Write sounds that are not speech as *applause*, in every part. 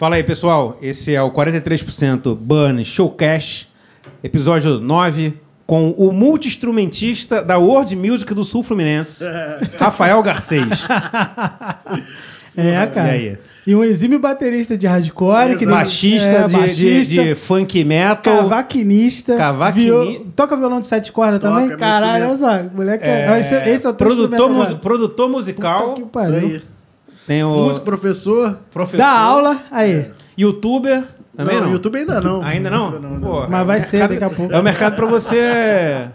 Fala aí, pessoal. Esse é o 43% Burn Showcast, episódio 9, com o multi-instrumentista da World Music do Sul Fluminense, *laughs* Rafael Garcês. É, cara. E aí? E um exímio baterista de hardcore. Que nem- Baixista, é, de, baixista, de- de funk metal. Cavaquinista. Cavaquini- viol- Toca violão de sete cordas Toca, também? Caralho, olha só. Moleque, é... esse, esse é o teu produtor, produtor musical. Puta que Isso pariu. aí. Tem o Músico, professor. professor. Dá aula, aí. Youtuber. Também não? YouTube ainda não. Ainda não? Ainda não, ainda Pô, não. Mas vai é ser mercado- daqui a pouco. É o mercado pra você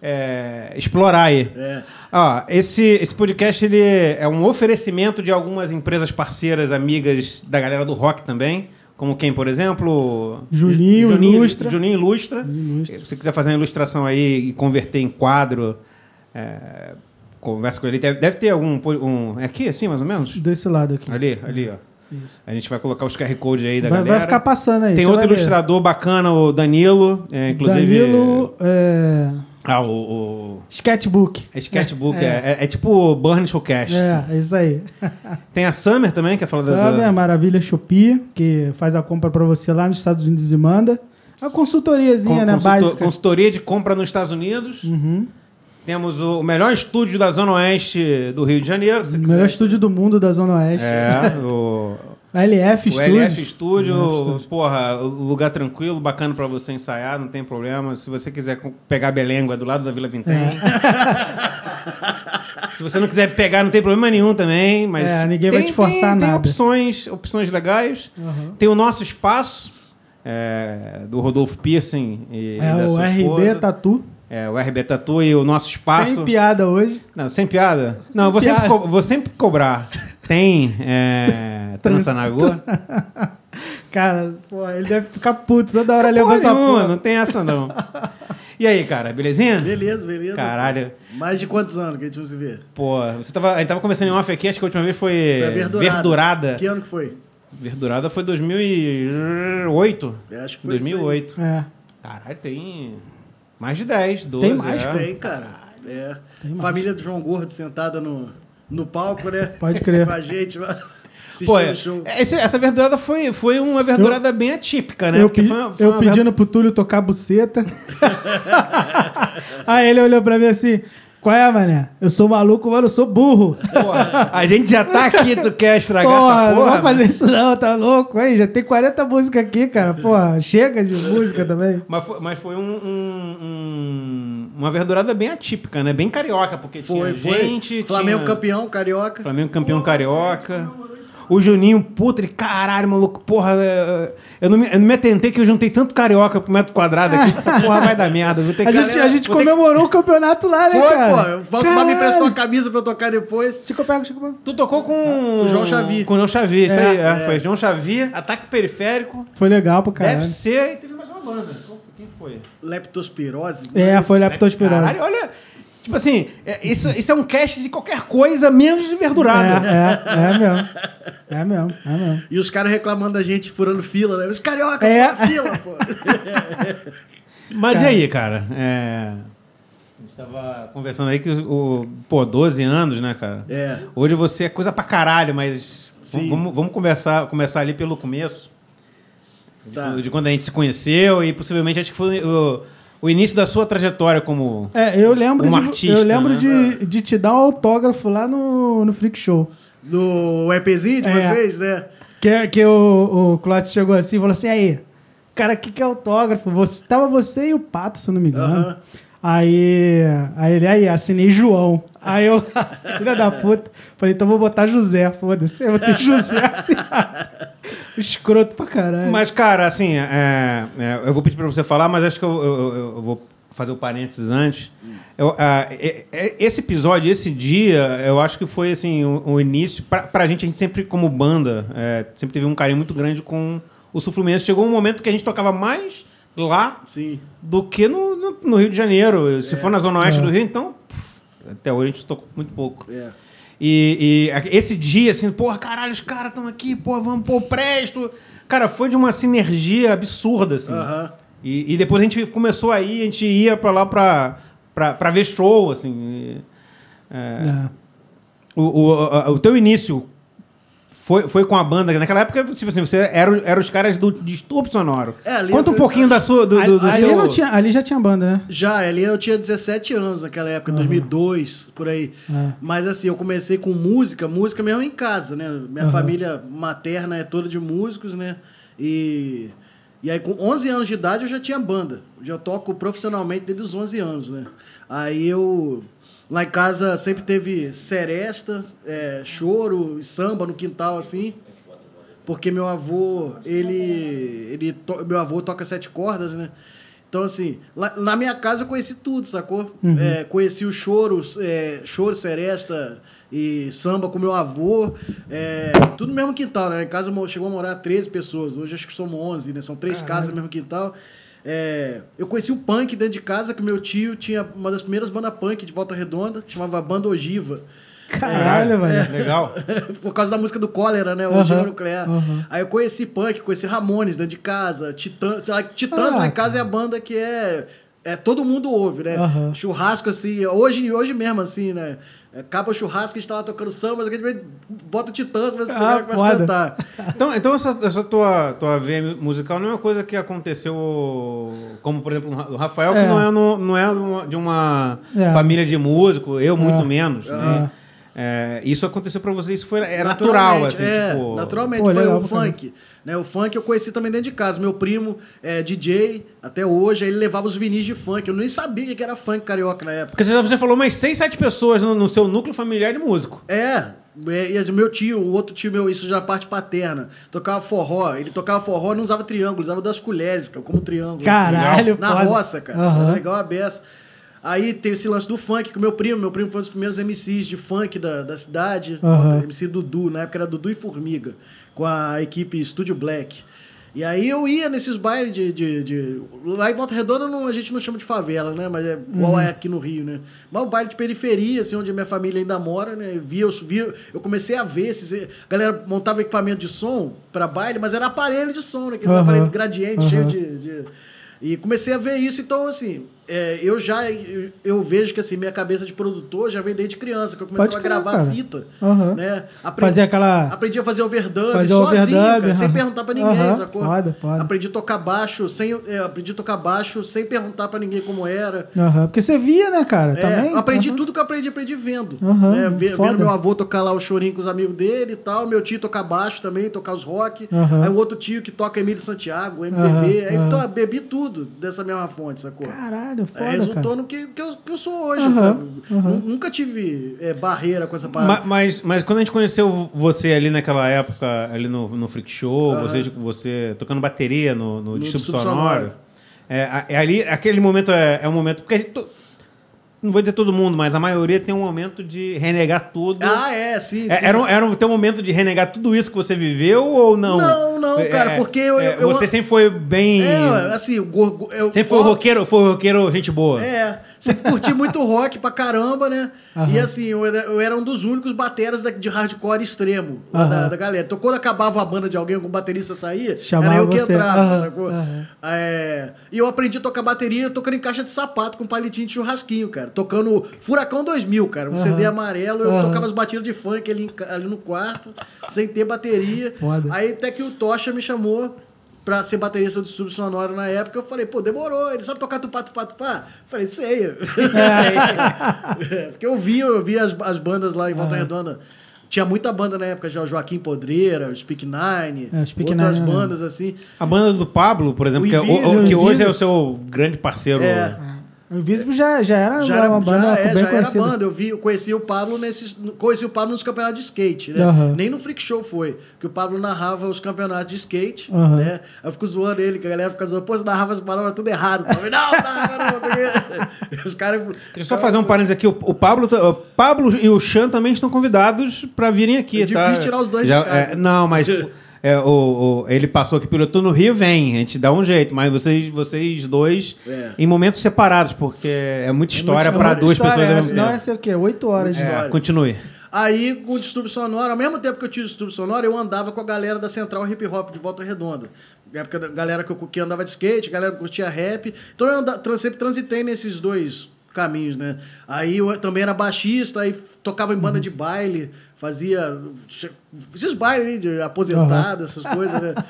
é, explorar aí. É. Ó, esse, esse podcast ele é um oferecimento de algumas empresas parceiras, amigas da galera do rock também. Como quem, por exemplo? Juninho Ilustra. Juninho Ilustra. Ilustra. Se você quiser fazer uma ilustração aí e converter em quadro, é, conversa com ele. Deve, deve ter algum. Um, é aqui, assim, mais ou menos? Desse lado aqui. Ali, ali, ó. Isso. A gente vai colocar os QR Code aí da Vai, galera. vai ficar passando aí. Tem outro vai ver. ilustrador bacana, o Danilo. é, inclusive. Danilo é... Ah, o. o Sketchbook. é Sketchbook, *laughs* é, é, é tipo Burn Showcast. É, é isso aí. *laughs* Tem a Summer também, que é falar da. A Maravilha Shopee, que faz a compra pra você lá nos Estados Unidos e manda. Uma consultoriazinha, con- né, consultor- básica. Consultoria de compra nos Estados Unidos. Uhum. Temos o, o melhor estúdio da Zona Oeste do Rio de Janeiro. O melhor estúdio do mundo da Zona Oeste. É, *laughs* o, A LF o Studios. LF Studio, LF porra, lugar tranquilo, bacana pra você ensaiar, não tem problema. Se você quiser pegar Belengua do lado da Vila Vintém. É. *laughs* Se você não quiser pegar, não tem problema nenhum também, mas É, ninguém vai tem- te forçar tem, Tem nada. opções, opções legais. Uhum. Tem o nosso espaço é, do Rodolfo Piercing e É da o sua RB esposa. Tatu. É, o RB Tatu e o nosso espaço. Sem piada hoje. Não, sem piada. Sem não, eu vou sempre, piada. co- vou sempre cobrar. Tem é, *laughs* trança na rua? *laughs* Cara, pô, ele deve ficar puto toda hora levando essa porra. não tem essa não. E aí, cara, belezinha? Beleza, beleza. Caralho. Mais de quantos anos que a gente não se vê? Pô, você tava, a gente tava conversando em off aqui, acho que a última vez foi, Foi verdurada. Verdurada. Que ano que foi? Verdurada foi 2008. É, acho que foi 2008. É. Caralho, tem mais de 10, 12. Tem mais? é. Tem, cara. É. Tem mais. Família do João Gordo sentada no, no palco, né? Pode crer. Com a gente lá. Pô, é, esse- essa verdurada foi, foi uma verdurada bem atípica, né? eu pe- foi uma- foi eu pedindo pro Túlio tocar buceta. *laughs* Aí ele olhou pra mim assim: qual é, mané? Eu sou maluco, mas eu sou burro. Porra, a gente já tá aqui, tu quer estragar Porra, essa não porra? vamos fazer isso não, tá louco? Aí, já tem 40 músicas aqui, cara. Porra, chega de música também. Mas foi, mas foi um, um- um- uma verdurada bem atípica, né? Bem carioca, porque Foi, tinha foi. gente... Flamengo tinha... campeão, carioca. Flamengo campeão carioca. O Juninho, puta, ele, caralho, maluco, porra, eu não, me, eu não me atentei que eu juntei tanto carioca pro metro quadrado aqui, que essa porra vai dar merda. Vou ter A gente, a gente vou ter comemorou o campeonato lá, né, Foi, cara? pô. O Bar me emprestou uma camisa pra eu tocar depois. Chico, eu pego, Chico, eu pego. Tu tocou com O João Xavi. Com o João Xavi, isso É, aí. é. é. Foi João Xavi, ataque periférico. Foi legal pro caralho. Deve ser. E teve mais uma banda. Quem foi? Leptospirose. É, foi leptospirose. Caralho, olha. Tipo assim, é- isso, isso é um cast de qualquer coisa menos de verdurada. É, é, é mesmo. É mesmo, é mesmo. E os caras reclamando da gente furando fila, né? Os carioca, É. fura fila, pô. *laughs* Mas Cara. e aí, cara? É, A gente tava conversando aí que o. Pô, 12 anos, né, cara? É. Hoje você é coisa pra caralho, mas. Sim. Vamos, vamos conversar, começar ali pelo começo. Tá. De quando a gente se conheceu e possivelmente acho que foi o, o início da sua trajetória como. É, eu lembro, Um de, artista, eu lembro né? de, de te dar um autógrafo lá no, no Freak Show. No EPzinho de É. vocês, né? Que, que o, o Clóvis chegou assim e falou assim: aí, cara, o que, que é autógrafo? Você, tava você e o Pato, se eu não me engano. Aham. Aí, aí ele, aí, assinei João. Aí eu, *laughs* filha da puta, falei, então vou botar José, foda-se. Eu botei José *laughs* assim. *laughs* Escroto pra caralho. Mas, cara, assim, é, é, eu vou pedir pra você falar, mas acho que eu, eu- eu- eu vou fazer o parênteses antes. Eu, ah, é- é- esse episódio, esse dia, eu acho que foi assim o, o início. Pra, pra gente, a gente sempre, como banda, é, sempre teve um carinho muito grande com o Sul Fluminense. Chegou um momento que a gente tocava mais lá Sim. do que no, no- no Rio de Janeiro. Se for na Zona Oeste É. do Rio, então, pff, até hoje a gente tocou muito pouco. É. E, e esse dia, assim, porra, caralho, os caras estão aqui, porra, vamos pôr presto. Cara, foi de uma sinergia absurda, assim. Aham. E, e depois a gente começou aí, a gente ia pra lá pra, pra, pra ver show, assim. e, é, É. o, o, a- o teu início foi, foi com a banda. Naquela época, tipo assim, você era, era os caras do distúrbio sonoro. É, ali Conta um eu- pouquinho da sua, do, do, do ali, seu... não tinha, ali já tinha banda, né? Já, ali eu tinha 17 anos naquela época, 2002, por aí. É. Mas assim, eu comecei com música, música mesmo em casa, né? Minha família materna é toda de músicos, né? E, e aí com 11 anos de idade eu já tinha banda. Já toco profissionalmente desde os 11 anos, né? Aí eu... Lá em casa sempre teve seresta, é, choro e samba no quintal, assim. Porque meu avô, ele. ele to- meu avô toca sete cordas, né? Então, assim, lá- na minha casa eu conheci tudo, sacou? É, conheci o choro, é, choro, seresta e samba com meu avô. é, tudo no mesmo quintal, né? Em casa chegou a morar 13 pessoas. Hoje acho que somos 11, né? São três casas no mesmo quintal. É, eu conheci o punk dentro de casa, que meu tio tinha uma das primeiras bandas punk de Volta Redonda, que chamava Banda Ogiva. Caralho, velho. Legal. *laughs* Por causa da música do Cólera, né? O Ogiva Nuclear. aham. Aí eu conheci punk, conheci Ramones dentro de casa. Titã, Titãs Ah, lá em casa é a banda que é. É, todo mundo ouve, né? Aham. Churrasco, assim, hoje, hoje mesmo, assim, né? Acaba o churrasco, a gente tá lá tocando samba, a gente bota o Titãs, mas Ah, começa a cantar. Então, então essa, essa tua, tua veia musical não é uma coisa que aconteceu, como por exemplo o Rafael, É. que não é, no- não é de uma É. família de músico, eu muito É. menos. Ah. né? É, isso aconteceu pra você, isso foi, é natural, assim, é, tipo... naturalmente. Pô, Por exemplo, legal o funk. Né, o funk eu conheci também dentro de casa. Meu primo é DJ até hoje, aí ele levava os vinis de funk. Eu nem sabia que era funk carioca na época. Porque você, você falou umas seis, sete pessoas no, no seu núcleo familiar de músico. É, é, e o meu tio, o outro tio meu, isso já é parte paterna, tocava forró. Ele tocava forró não usava triângulo, usava das colheres, como triângulo. Caralho, Na foda. roça, cara. Era igual a beça. Aí tem esse lance do funk, que o meu primo, meu primo foi um dos primeiros MCs de funk da, da cidade. Aham. MC Dudu, na época era Dudu e Formiga, com a equipe Studio Black. E aí eu ia nesses bailes de, de, de- Lá em Volta Redonda não- a gente não chama de favela, né? Mas é igual é aqui no Rio, né? Mas o baile de periferia, assim, onde a minha família ainda mora, né? Eu Via, eu, via, eu comecei a ver esses. A galera montava equipamento de som pra baile, mas era aparelho de som, né? Aqueles Aham. aparelhos gradiente, Aham. cheio de, de- E comecei a ver isso, então, assim, é, eu já eu, eu vejo que assim, minha cabeça de produtor já vem desde criança, que eu comecei Pode a gravar cara. fita. Aham. Né? Aprendi, Fazer aquela. aprendi a fazer overdub Fazer sozinho, overdub, cara, sem aham. perguntar pra ninguém, Aham, sacou? foda, foda. Aprendi a tocar baixo sem, é, aprendi a tocar baixo sem perguntar pra ninguém como era. Aham, Porque você via, né, cara? É, Também. aprendi tudo que eu aprendi, aprendi vendo. Né? Vendo meu avô tocar lá o chorinho com os amigos dele e tal. Meu tio tocar baixo também, tocar os rock. Aí o outro tio que toca Emílio Santiago, MPB. Aí então, bebi tudo dessa mesma fonte, sacou? Caralho, foda, Aí resultou cara. no que, que, eu, que eu sou hoje, Aham, sabe? Nu- Nunca tive é, barreira com essa parada. Ma- Mas, mas quando a gente conheceu você ali naquela época, ali no, no Freak Show, Aham. você, você tocando bateria no, no, No Distúrbio Sonoro, Sonoro. é, é ali, aquele momento é, é um momento... Porque a gente, to- não vou dizer todo mundo, mas a maioria tem um momento de renegar tudo. Ah, é, sim, sim. É, era, um, era um teu momento de renegar tudo isso que você viveu ou não? Não, não, É, cara, porque eu- é, eu- você sempre foi bem. É, assim, o gorgo, eu, sempre foi roqueiro, foi roqueiro, gente boa. É, sempre curti muito rock pra caramba, né? Aham. E assim, eu era, eu era um dos únicos bateras da- de hardcore extremo lá da, da galera. Então quando acabava a banda de alguém, algum baterista saía, Chamava era eu que você. entrava, Aham, sacou? É, e eu aprendi a tocar bateria tocando em caixa de sapato com palitinho de churrasquinho, cara. Tocando Furacão 2000, cara. Um. CD amarelo, eu tocava as batidas de funk ali, ali no quarto, sem ter bateria. Foda. Aí até que o Tocha me chamou pra ser baterista do Distúrbio Sonoro na época. Eu falei, pô, demorou. Ele sabe tocar tupá, tupá, tupá? Falei, sei. *laughs* sei. *laughs* Porque eu vi, eu vi as, as bandas lá em Volta Redonda. Tinha muita banda na época, já o Joaquim Podreira, o Speak Nine, É, o Speak outras Nine, né? bandas assim. A banda do Pablo, por exemplo, O que, é o- o- que o hoje é o seu grande parceiro. É. O Invisible já, já era Já era, uma banda já, é, bem já era conhecida. banda. Eu, vi, eu conheci o Pablo nesses. Conheci o Pablo nos campeonatos de skate, né? Aham. Nem no Freak Show foi. Porque o Pablo narrava os campeonatos de skate, Aham. né? Aí eu fico zoando ele, que a galera fica zoando, pô, você narrava as palavras tudo errado. Eu falei, não, não, não, não, sei o quê. *laughs* Os caras. Deixa eu só fazer um parênteses aqui. O, o Pablo, o Pablo e o Chan também estão convidados para virem aqui, É tá? difícil tirar os dois de casa. é, não, mas *laughs* é, o, o- ele passou aqui pelo no Rio, vem. A gente dá um jeito. Mas vocês, vocês dois É. em momentos separados, porque é muita história muita para duas História, pessoas é, tempo. ia ser o quê? Oito horas de É, história. continue. Aí, com o Distúrbio Sonoro, ao mesmo tempo que eu tinha o Distúrbio Sonoro, eu andava com a galera da Central Hip Hop de Volta Redonda. Na época, da galera que, eu, que andava de skate, galera que curtia rap. Então, eu anda, trans- sempre transitei nesses dois caminhos, né? Aí eu também era baixista, aí tocava em banda de baile, fazia esses bailes de aposentado, essas coisas, né? *laughs*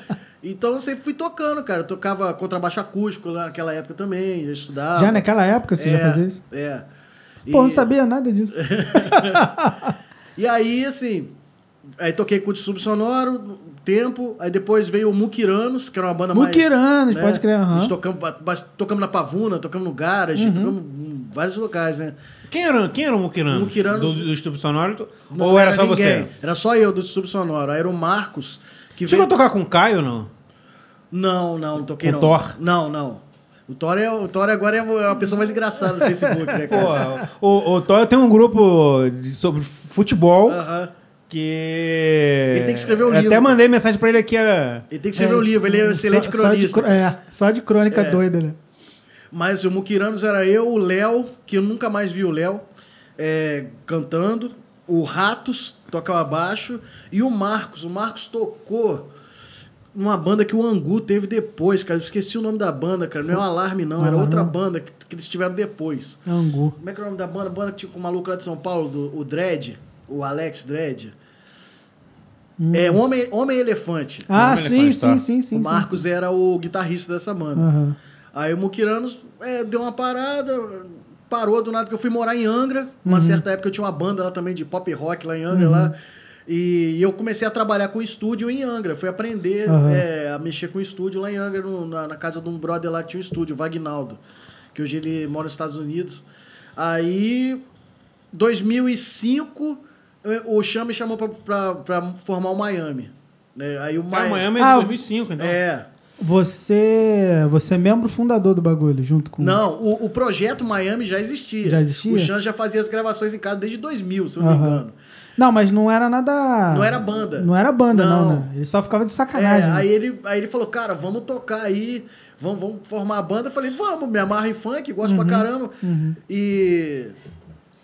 Então eu sempre fui tocando, cara. Eu tocava contrabaixo acústico lá naquela época também, já estudava. Já naquela época você é, já fazia isso? É. Pô, não E- sabia nada disso. *laughs* E aí, assim, aí toquei com o Subsonoro um tempo, aí depois veio o Mukiranos, que era uma banda mais... Mukiranos, pode crer, gente tocamos, tocamos na Pavuna, tocamos no Garage, Uhum. tocamos em vários locais, né? Quem era, quem era o Mukirano? Mukiranos- Do, do Estúdio Sonoro? Não ou era, só ninguém, você? Era só eu do Subsonoro. Aí era o Marcos, que Chegou veio... a tocar com o Caio ou não? Não, não, não toquei Com não. o Thor? Não, não. O Thor, é, o Thor agora é a pessoa mais engraçada do *laughs* Facebook, né, Pô, cara? o, o Toyo tem um grupo de- sobre futebol Aham. que. Ele tem que escrever o Eu Até livro. mandei mensagem pra ele aqui. ah, Ele tem que escrever o livro, ele é um excelente só, Só de, cronista. é, só de crônica É. doida, né? Mas o Mukiranos era eu, o Léo, que eu nunca mais vi o Léo é, cantando, o Ratos tocava baixo e o Marcos. O Marcos tocou numa banda que o Angu teve depois, cara. Eu esqueci o nome da banda, cara. Não é o Alarme, não. Era outra banda que, que eles tiveram depois. Angu. Como é que é o nome da banda? Banda que tinha com o maluco lá de São Paulo, do, o Dredd, o Alex Dredd. É Homem, Homem Elefante. Ah, Não, sim, elefante, sim, tá. sim, sim. o sim. Marcos era o guitarrista dessa banda. Aham. Aí o Mukiranos é, deu uma parada, parou do nada, porque eu fui morar em Angra. Uma certa época eu tinha uma banda lá também de pop rock lá em Angra. Lá, e eu comecei a trabalhar com estúdio em Angra. Fui aprender Aham. é, a mexer com estúdio lá em Angra, no- na, na casa de um brother lá que tinha um estúdio, Vagnaldo. Que hoje ele mora nos Estados Unidos. Aí, 2005, eh, o Cham me chamou pra formar o Miami. né? Aí o Cara, Mi- Miami é de Ah, 2005, então. É. Você, você é membro fundador do bagulho, junto com... Não, o, o projeto Miami já existia. Já existia? O Chan já fazia as gravações em casa desde 2000, se eu não me Aham. engano. Não, mas não era nada... Não era banda. Não era banda, não, Não. né? Ele só ficava de É, sacanagem. né? aí, ele, aí ele falou, cara, vamos tocar aí, vamos, vamos formar a banda. Eu falei, vamos, me amarra em funk, gosto Uhum. pra caramba. E,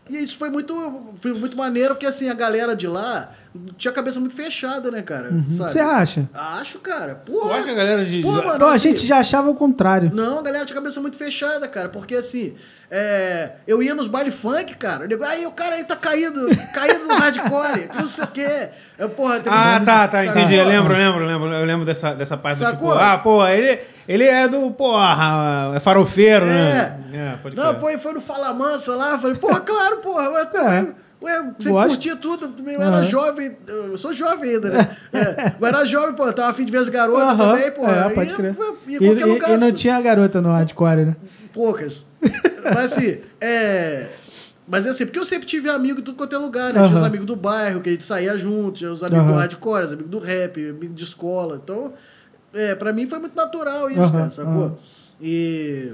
e isso foi muito, foi muito maneiro, porque assim, a galera de lá tinha a cabeça muito fechada, né, cara? Sabe? Você acha? Acho, cara. Eu Porra. acho que a galera de. Pô, mano, Pô, a assim, gente já achava o contrário. Não, a galera tinha a cabeça muito fechada, cara. Porque assim, é, eu ia nos baile funk, cara. Eu digo, aí o cara aí tá caído, caído no hardcore, não sei o quê. Eu, porra, Ah, tá, tá, Sacou? entendi. Eu lembro, eu lembro, eu lembro. Eu lembro dessa, dessa parte do Sacou? tipo, ah, pô, ele, ele é do, porra, é farofeiro, né? É. É, pode Não, crer. pô, ele foi no Fala Mansa lá. Falei, porra, claro, porra. É. ué você curtia tudo. Eu era jovem, eu sou jovem ainda, né? *laughs* É, eu era jovem, pô, tava afim de ver as garotas Aham, também, porra. É, pode Ia- crer. E, e- lugar. e não assim. tinha garota no hardcore, né? Poucas. Mas assim, é. Mas assim, porque eu sempre tive amigo em tudo quanto é lugar, né? Tinha os amigos do bairro, que a gente saía junto, tinha os amigos Aham. do hardcore, os amigos do rap, amigos de escola. Então, é, pra mim foi muito natural isso, cara, sacou? E.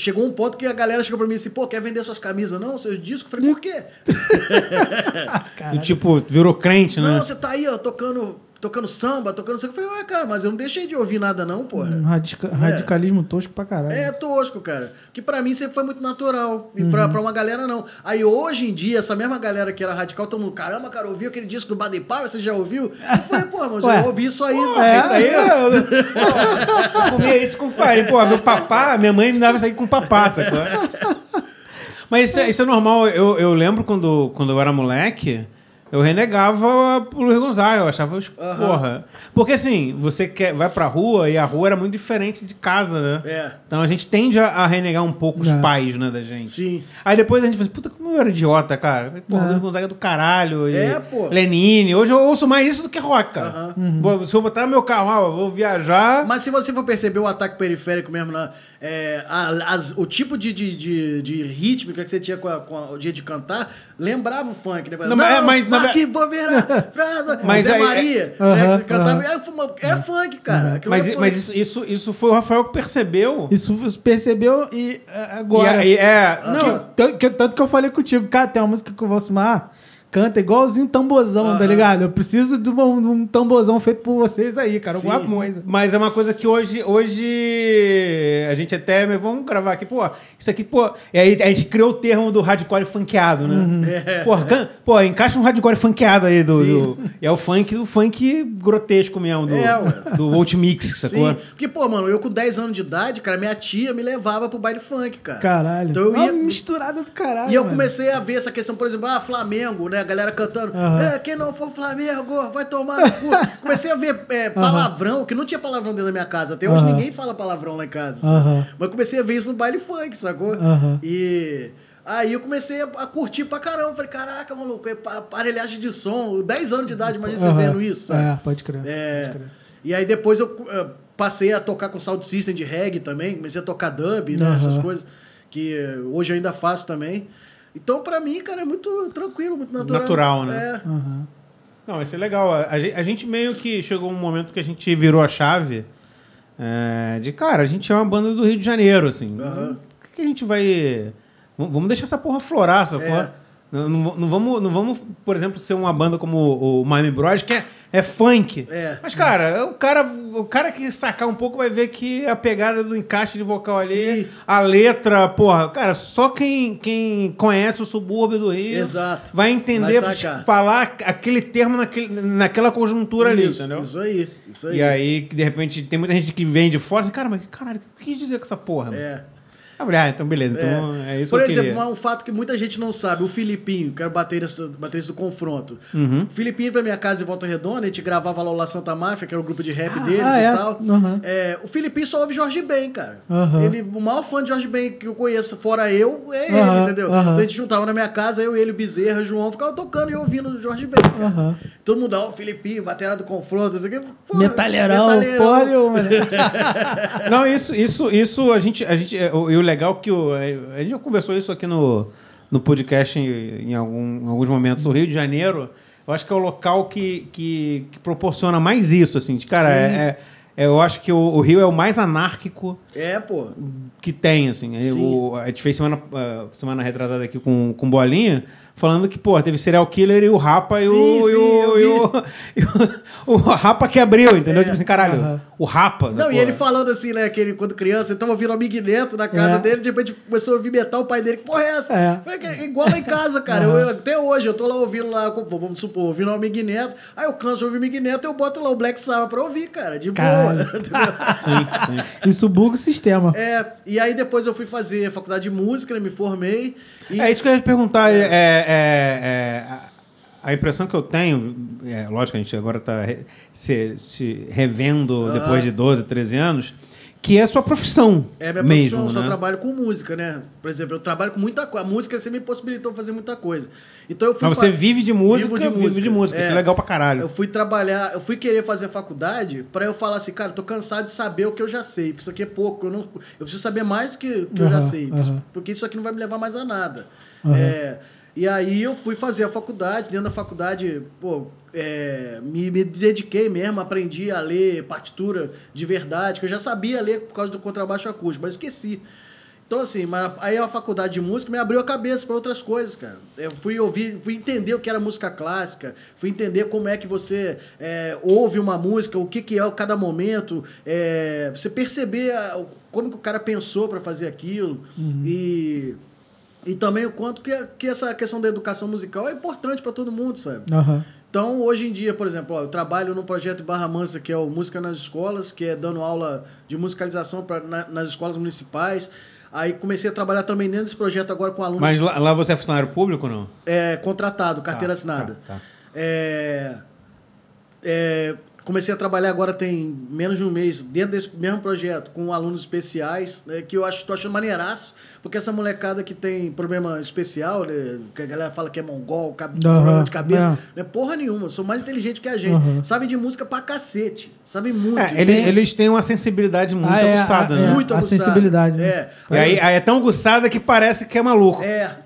Chegou um ponto que a galera chegou pra mim assim, pô, quer vender suas camisas? Não, seus discos? Eu falei, por quê? *laughs* E, tipo, virou crente, né? Não, você tá aí, ó, tocando, tocando samba, tocando isso. Eu falei, ué, cara, mas eu não deixei de ouvir nada, não, porra. Um radica- radicalismo tosco pra caralho. É tosco, cara. Que pra mim sempre foi muito natural. E Uhum. pra, pra uma galera, não. Aí hoje em dia, essa mesma galera que era radical, todo mundo, caramba, cara, ouviu aquele disco do Bad Power, você já ouviu? Eu falei, pô, mas *laughs* eu ouvi isso aí. Pô, pô. isso aí eu, *laughs* eu, eu comia isso com farinha. Pô, meu papá, minha mãe me dava isso aí com papá, sacou? *laughs* Mas isso, é- isso é normal. Eu, eu lembro quando, quando eu era moleque, eu renegava o Luiz Gonzaga. Eu achava, os- Aham. porra. Porque assim, você quer, vai pra rua e a rua era muito diferente de casa, né? É, Então a gente tende a, a renegar um pouco os É. pais, né, da gente. sim. Aí depois a gente fala, assim, puta, como eu era idiota, cara. Porra, É. Luiz Gonzaga é do caralho. E É, pô. Lenine. Hoje eu ouço mais isso do que rock, cara. Uhum. Vou- Se eu botar no meu carro, ah, eu vou viajar. Mas se você for perceber o ataque periférico mesmo, na, é, a- as- o tipo de, de, de, de rítmica que você tinha com, a- com a- o dia de cantar, lembrava o funk, né? Não, mas- é, mas na Marque Bobeira, *laughs* Frasa, Mas Zé aí- é- Maria, né, que você cantava, aham. era, fuma- era funk, cara. Mas, era mas funk. isso, isso, isso foi o Rafael que percebeu. Isso percebeu e é, E agora. aí, é. Não, Não, tanto, que, tanto que eu falei contigo, cara, tem uma música que eu vou somar. Canta igualzinho um tambozão, tá Aham. ligado? Eu preciso de um, de um tambozão feito por vocês aí, cara. Alguma Sim. coisa. Mas é uma coisa que hoje, hoje a gente até. Vamos gravar aqui, pô. Isso aqui, pô. E aí a gente criou o termo do hardcore funkeado, né? Uhum. *laughs* Pô, can- pô, encaixa um hardcore funkeado aí do. Do- é o funk do funk grotesco mesmo, do, É, ué. do Volt Mix, *laughs* sacou? Sim, porque, pô, mano, eu com 10 anos de idade, cara, minha tia me levava pro baile funk, cara. Caralho. Então eu Uma ia- misturada do caralho. E eu mano. comecei a ver essa questão, por exemplo, ah, Flamengo, né? A galera cantando, Aham. é, quem não for Flamengo, vai tomar no cu. *laughs* Comecei a ver é, palavrão, que não tinha palavrão dentro da minha casa. Até hoje ninguém fala palavrão lá em casa. sabe? Mas comecei a ver isso no baile funk, sacou? E aí eu comecei a, curtir pra caramba. Falei, caraca, maluco, é pa- aparelhagem de som. 10 anos de idade, imagina você Aham. vendo isso, sabe? É, pode crer. É, Pode crer. e aí depois eu passei a tocar com sound system de reggae também, comecei a tocar dub, né, Aham. essas coisas que hoje eu ainda faço também. Então, pra mim, cara, é muito tranquilo, muito natural. Natural, né? É. Aham. Não, isso é legal. A, a gente meio que chegou um momento que a gente virou a chave é, de, cara, a gente é uma banda do Rio de Janeiro, assim. Aham. Por que, que a gente vai. Vamos deixar essa porra florar, sacou? É. Não, não, não vamos, não vamos, por exemplo, ser uma banda como o, o Miami Bros, que é, é funk. É. Mas, cara, o cara, o cara que sacar um pouco vai ver que a pegada do encaixe de vocal ali, Sim. a letra, porra, cara, só quem, quem conhece o subúrbio do Rio Exato. vai entender, Vai falar aquele termo naquele, naquela conjuntura ali, Isso, entendeu? Isso aí, isso aí. E aí, de repente, tem muita gente que vem de fora e cara, mas caralho, o que quis dizer com essa porra? mano? É. Eu falei, ah, então beleza, então é, isso Por que exemplo, queria. um fato que muita gente não sabe, o Filipinho, que era o baterista, baterista do confronto. Uhum. O Filipinho ia pra minha casa em Volta Redonda, a gente gravava lá o La Santa Máfia, que era o grupo de rap deles ah, e é? tal. Aham. É, o Filipinho só ouve Jorge Ben, cara. Aham. Ele, o maior fã de Jorge Ben que eu conheço, fora eu, é ele, Aham, entendeu? aham. Então a gente juntava na minha casa, eu, ele, o Bezerra, o João, ficava tocando e ouvindo o Jorge Ben. Todo mundo, ó, o Filipinho, baterá do confronto, isso aqui. pô, Metalheirão, metalheirão. pólio, *laughs* mano. Não, isso, isso, isso a gente, a gente, é, o- e o legal que o, a gente já conversou isso aqui no, no podcast em, em algum- em alguns momentos. O Rio de Janeiro, eu acho que é o local que, que, que proporciona mais isso, assim, de, cara, é, é- eu acho que o, o Rio é o mais anárquico É, pô. que tem, assim. Sim. o- a gente fez semana, ah, semana retrasada aqui com, com Bolinha, falando que, pô, teve serial killer e o Rapa e, o, Sim, e, sim, o, e, o, e o- *laughs* o Rapa que abriu, entendeu? É. Tipo assim, caralho, Aham. o Rapa. Não, e ele falando assim, né, que ele, quando criança, ele tava ouvindo o Amigo Neto na casa É. dele, de repente começou a ouvir metal, o pai dele, que porra é essa? É. Falei, "Que é igual lá em casa, *laughs* cara. Eu- eu- até hoje, eu tô lá ouvindo lá, vamos supor, ouvindo o Amigo Neto, aí eu canso de ouvir o Amigo Neto, eu boto lá o Black Sabbath pra ouvir, cara, de Caralho. boa. *laughs* Sim, sim. Isso buga o sistema. É, e aí depois eu fui fazer faculdade de música, né, me formei. E, É isso que eu ia te perguntar. É, é- é- a- impressão que eu tenho, é, lógico que a gente agora está se, se revendo Ah. depois de 12, 13 anos, que é a sua profissão É minha mesmo, profissão, eu só né? trabalho com música, né? Por exemplo, eu trabalho com muita coisa. A música você me possibilitou fazer muita coisa. Então eu fui Mas você fa- vive de música, Vivo vive de música. Isso é legal pra caralho. Eu fui trabalhar, eu fui querer fazer faculdade pra eu falar assim, cara, eu tô cansado de saber o que eu já sei, porque isso aqui é pouco, eu não eu preciso saber mais do que que eu já sei, porque isso- aham. porque isso aqui não vai me levar mais a nada. Aham. É, e aí eu fui fazer a faculdade, dentro da faculdade, pô, é, me, me dediquei mesmo, aprendi a ler partitura de verdade, que eu já sabia ler por causa do contrabaixo acústico, mas esqueci. Então, assim, mas aí a faculdade de música me abriu a cabeça para outras coisas, cara. Eu fui ouvir, fui entender o que era música clássica, fui entender como é que você é, ouve uma música, o que, que é cada momento, é, você perceber a- como que o cara pensou para fazer aquilo. E, e também o quanto que, que essa questão da educação musical é importante para todo mundo, sabe? Aham. Então, hoje em dia, por exemplo, ó, eu trabalho no projeto Barra Mansa, que é o Música nas Escolas, que é dando aula de musicalização pra, na- nas escolas municipais. Aí comecei a trabalhar também dentro desse projeto agora com alunos Mas lá, lá você é funcionário público ou não? é, contratado, carteira Tá, assinada. tá, tá. É, é, comecei a trabalhar agora tem menos de um mês dentro desse mesmo projeto com alunos especiais, né, que eu acho, tô achando maneiraço, porque essa molecada que tem problema especial, né, que a galera fala que é mongol, cab- de cabeça, é. não é porra nenhuma, são mais inteligentes que a gente, Aham. sabem de música pra cacete, sabem muito. É, ele- eles têm uma sensibilidade muito Ah, é, aguçada, ah, né? é. muito a aguçado. sensibilidade, né? É. E aí, aí é tão aguçada que parece que é maluco. É,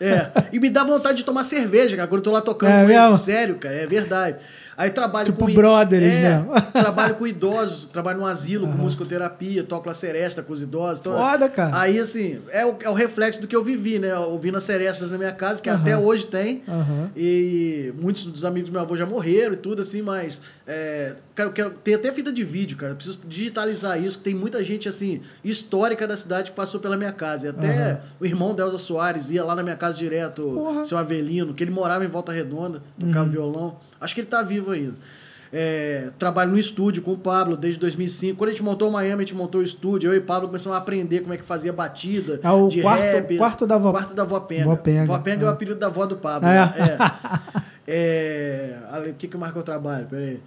é. E me dá vontade de tomar cerveja, cara, quando eu tô lá tocando É com eles, sério, cara, é verdade. Aí trabalho Tipo com... brothers é, mesmo. *laughs* trabalho com *laughs* idosos, trabalho no asilo, com musicoterapia, toco a seresta com os idosos. Então, Foda, cara. Aí, assim, é o, é o reflexo do que eu vivi, né? Ouvindo as serestas na minha casa, que Aham. até hoje tem. Aham. E muitos dos amigos do meu avô já morreram e tudo assim, mas é, quero, quero, tem até fita de vídeo, cara. Eu preciso digitalizar isso, que tem muita gente assim, histórica da cidade que passou pela minha casa. E até o irmão Delza Soares ia lá na minha casa direto, Porra. seu Avelino, que ele morava em Volta Redonda, tocava violão. Acho que ele tá vivo ainda. É, trabalho no estúdio com o Pablo desde 2005. Quando a gente montou o Miami, a gente montou o estúdio. Eu e o Pablo começamos a aprender como é que fazia batida. É o de quarto- rap. quarto da vó- Quarto da vó Penga. Vó Penga, Vó Penga é o é. apelido da avó do Pablo. É. né? *laughs* É. É, O que que marca o trabalho? Peraí.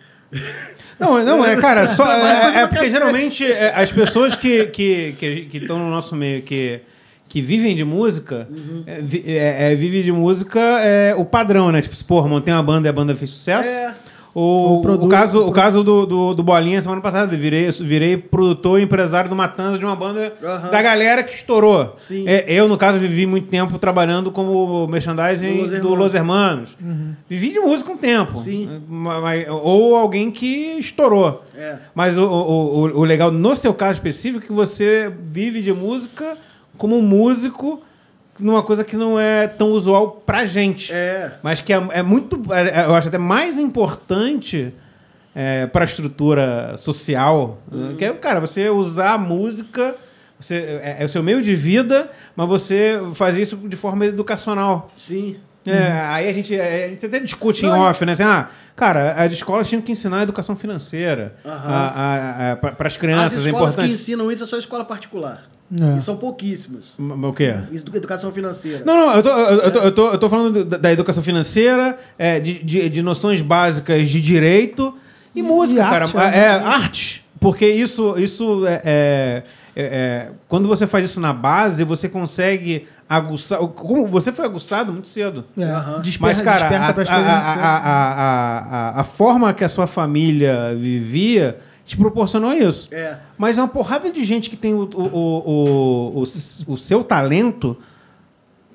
Não, não, é, cara, só, *laughs* é, é porque geralmente é, as pessoas que que que que estão no nosso meio que que vivem de música, Uhum. é, é, é, vive de música é o padrão, né? Tipo, se, porra, montei uma banda e a banda fez sucesso. É. O, O produto- o caso, o o caso do, do, do Bolinha, semana passada, eu virei, virei produtor e empresário do Matanza de uma banda Aham. da galera que estourou. Sim. É, eu, no caso, vivi muito tempo trabalhando como merchandising Do Los do Hermanos. Los Hermanos. Vivi de música um tempo. Sim. Ma- mas- ou alguém que estourou. É. Mas o, o, o, o legal, no seu caso específico, é que você vive de música como músico numa coisa que não é tão usual pra gente. É. Mas que é, é muito. é- é- eu acho até mais importante é, para a estrutura social. Uhum. né? Que é, cara, você usar a música. Você, é, é o seu meio de vida, mas você fazer isso de forma educacional. Sim. É, aí a gente, é, a gente até discute Não, em e- off, né? Assim, ah, cara, as escolas tinham que ensinar educação financeira para as As crianças, é escolas que importante. ensinam isso é só escola particular. É. E são pouquíssimas. M- O quê? Educação financeira. Não, não, eu tô, eu, eu tô, eu tô, eu tô falando da, educação financeira, é, de, de, de noções básicas de direito e, E música, arte, cara. né? É, arte. Porque isso, isso é, é- é- Quando você faz isso na base, você consegue aguçar. Como você foi aguçado muito cedo. É, desperta, Mas, cara, desperta a, a, a, a, a, a, a forma que a sua família vivia te proporcionou isso. É. Mas é uma porrada de gente que tem o, o, o, o, o, o seu talento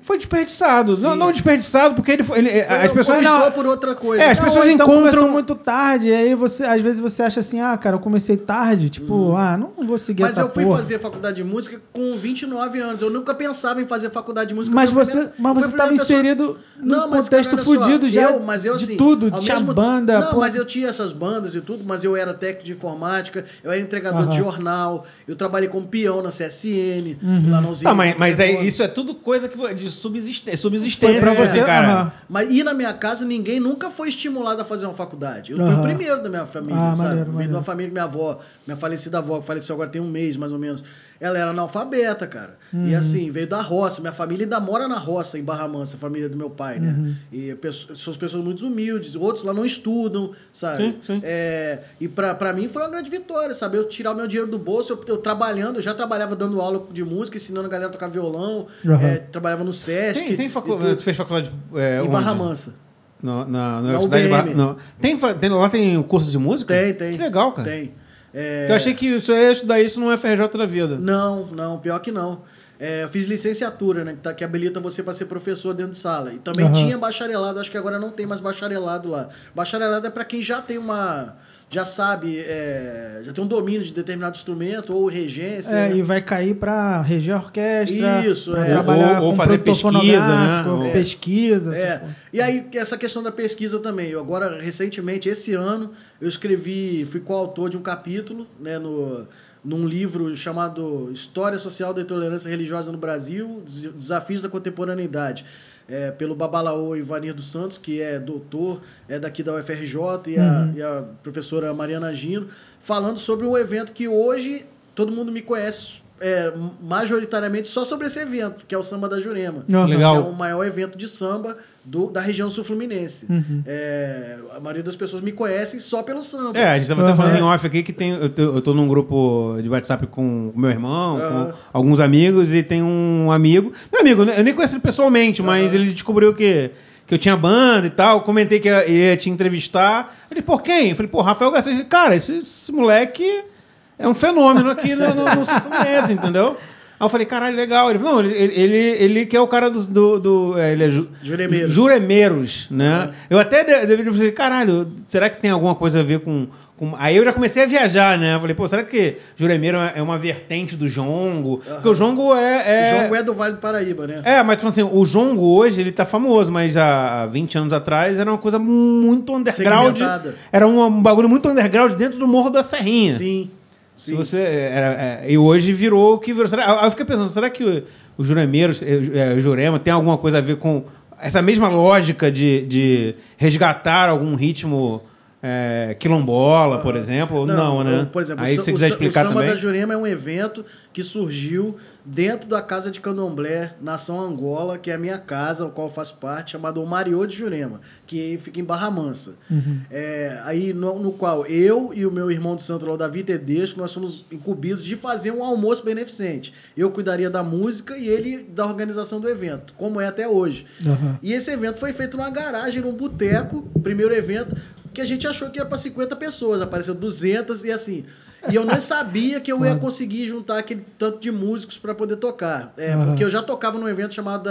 foi desperdiçado. Não, não desperdiçado, porque ele foi. ele- Foi- as pessoas. Não, por outra coisa. É, as Não, pessoas então encontram- muito tarde, e aí você, às vezes você acha assim, ah, cara, eu comecei tarde, tipo, ah, não vou seguir. Mas essa eu fui porra. fazer faculdade de música com 29 anos. Eu nunca pensava em fazer faculdade de música. Mas você, primeira- mas você estava inserido mas, contexto cara, olha só, fudido já eu, mas eu, de assim, tudo, tinha mesmo- banda. Não, pô. mas eu tinha essas bandas e tudo, mas eu era técnico de informática, eu era entregador Aham. de jornal, eu trabalhei como peão na CSN, Uhum. lá na usina. Tá, mas, mas é, Redonda. isso é tudo coisa que de subsistência, subsistência Foi pra pra você, você, cara. Mas e na minha casa ninguém nunca foi estimulado a fazer uma faculdade. Eu fui o primeiro da minha família, Ah, sabe? maneiro, Vim de maneiro. uma família minha avó, minha falecida avó, que faleceu agora tem um mês mais ou menos. Ela era analfabeta, cara. Uhum. E assim, veio da roça. Minha família ainda mora na roça, em Barra Mansa, a família do meu pai, né? Uhum. E pesso- são pessoas muito humildes, outros lá não estudam, sabe? Sim, sim. É, e pra, pra mim foi uma grande vitória, sabe? Eu tirar o meu dinheiro do bolso, eu, eu trabalhando, eu já trabalhava dando aula de música, ensinando a galera a tocar violão, Aham. é, trabalhava no Sesc. Tem, tem faculdade. Tu fez faculdade. É, Em onde? Barra Mansa. No- na, na Na Universidade de Barra. UBM. não. Tem, tem, lá tem o curso de música? Tem, tem. Que legal, cara. Tem. É, Eu achei que isso ia estudar isso no FRJ da vida. Não, não, pior que não. É, eu fiz licenciatura, né? Que, tá- habilita você para ser professor dentro de sala. E também Aham. tinha bacharelado, acho que agora não tem mais bacharelado lá. Bacharelado é para quem já tem uma. Já sabe, é, já tem um domínio de determinado instrumento ou regência. É, né? e vai cair pra reger a orquestra. Isso, é. Trabalhar Ou- ou com fazer pesquisa, né? Ou- Pesquisa. essas É. porra. E aí, essa questão da pesquisa também. Eu agora, recentemente, esse ano, eu escrevi, fui coautor de um capítulo, né, no, num livro chamado História Social da Intolerância Religiosa no Brasil, Des- Desafios da Contemporaneidade. É, pelo Babalaô Ivanir dos Santos, que é doutor, é daqui da UFRJ, e, a, e a professora Mariana Gino, falando sobre um evento que hoje todo mundo me conhece é, majoritariamente só sobre esse evento, que é o Samba da Jurema. Aham. Legal. É o maior evento de samba do, da região sul-fluminense. Uhum. É, a maioria das pessoas me conhecem só pelo samba. É, a gente tava até Aham. falando em off aqui que tem. Eu tô, eu tô num grupo de WhatsApp com o meu irmão, Aham. com alguns amigos, e tem um amigo. Meu amigo, eu nem conheço ele pessoalmente, mas ele descobriu que. Que eu tinha banda e tal, comentei que ia, ia te entrevistar. Ele, por quem? Eu falei, pô, Rafael Garcia. Ele, Cara, esse, esse moleque é um fenômeno aqui no, no, no Fluminense, entendeu? Aí eu falei, caralho, legal. Ele falou, não, ele, ele, ele que é o cara do. do, do é, ele é ju, Juremeiros. Juremeiros, né? Eu até de- deveria falar, caralho, será que tem alguma coisa a ver com, com- Aí eu já comecei a viajar, né? Eu falei, pô, será que Juremeiro é uma vertente do jongo? Porque o jongo é. O é... João é do Vale do Paraíba, né? É, mas tipo assim, o jongo hoje ele tá famoso, mas há 20 anos atrás era uma coisa muito underground. Era um, um bagulho muito underground dentro do Morro da Serrinha. Sim. Se você era, é, e hoje virou o que virou. Será, eu fiquei pensando, será que o, o Juremeiros, é, o Jurema, tem alguma coisa a ver com essa mesma lógica de, de resgatar algum ritmo é, quilombola, por exemplo? Não, né? o- Por exemplo, aí o, se você quiser o explicar Samba também. da Jurema é um evento que surgiu dentro da Casa de Candomblé, Nação Angola, que é a minha casa, o qual eu faço parte, chamado Mariô de Jurema, que fica em Barra Mansa. É, aí no, no qual eu e o meu irmão de santo Davi Tedesco, nós somos incumbidos de fazer um almoço beneficente. Eu cuidaria da música e ele da organização do evento, como é até hoje. Aham. E esse evento foi feito numa garagem, num boteco, primeiro evento, que a gente achou que ia para 50 pessoas, apareceu 200 e assim. E eu não sabia que eu ia conseguir juntar aquele tanto de músicos para poder tocar. É, Aham. Porque eu já tocava num evento chamado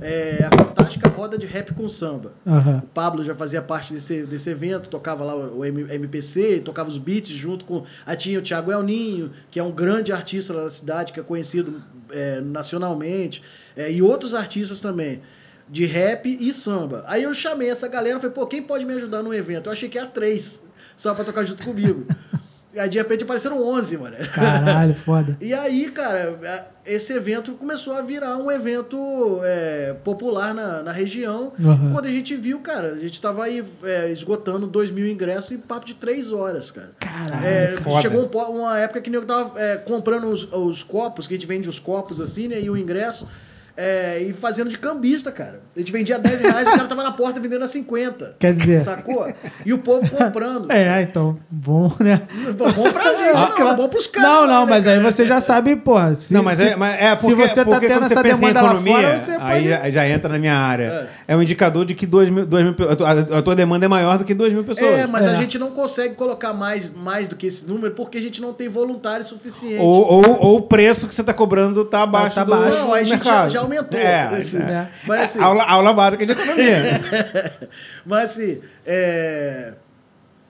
é, a Fantástica Roda de Rap com Samba. Aham. O Pablo já fazia parte desse, desse evento, tocava lá o MPC, tocava os beats junto com. Aí tinha o Thiago El Ninho, que é um grande artista lá da cidade, que é conhecido é, nacionalmente, é, e outros artistas também, de rap e samba. Aí eu chamei essa galera e falei, pô, quem pode me ajudar no evento? Eu achei que ia três, só pra tocar junto comigo. *laughs* Aí de repente apareceram 11, mano. Caralho, *laughs* foda. E aí, cara, esse evento começou a virar um evento é, popular na, na região. Uhum. Quando a gente viu, cara, a gente tava aí é, esgotando 2 mil ingressos em papo de 3 horas, cara. Caralho, É, foda. chegou um uma época que eu tava é, comprando os, os copos, que a gente vende os copos assim, né? E o ingresso. É, e fazendo de cambista, cara. A gente vendia 10 reais, o cara tava na porta vendendo a 50. Quer dizer- Sacou? E o povo comprando. É, então, bom, né? Bom, bom pra gente, não, é bom pros caras. Não, lá, não, né, mas aí cara? você já sabe, porra. se- Não, mas, se- é, mas é se porque, você tá porque tendo quando essa demanda lá economia, fora, você aí pode- já, já entra na minha área. É, um indicador de que 2 mil, dois mil, a, tua, a tua demanda é maior do que 2 mil pessoas. É, mas É. a gente não consegue colocar mais, mais do que esse número porque a gente não tem voluntário suficiente. Ou, ou, ou o preço que você está cobrando está abaixo tá do, baixo. do Não, aí a gente já, mercado. já aumentou. É, Assim, é. Mas assim, É, aula, aula básica de economia. *laughs* mas assim, é,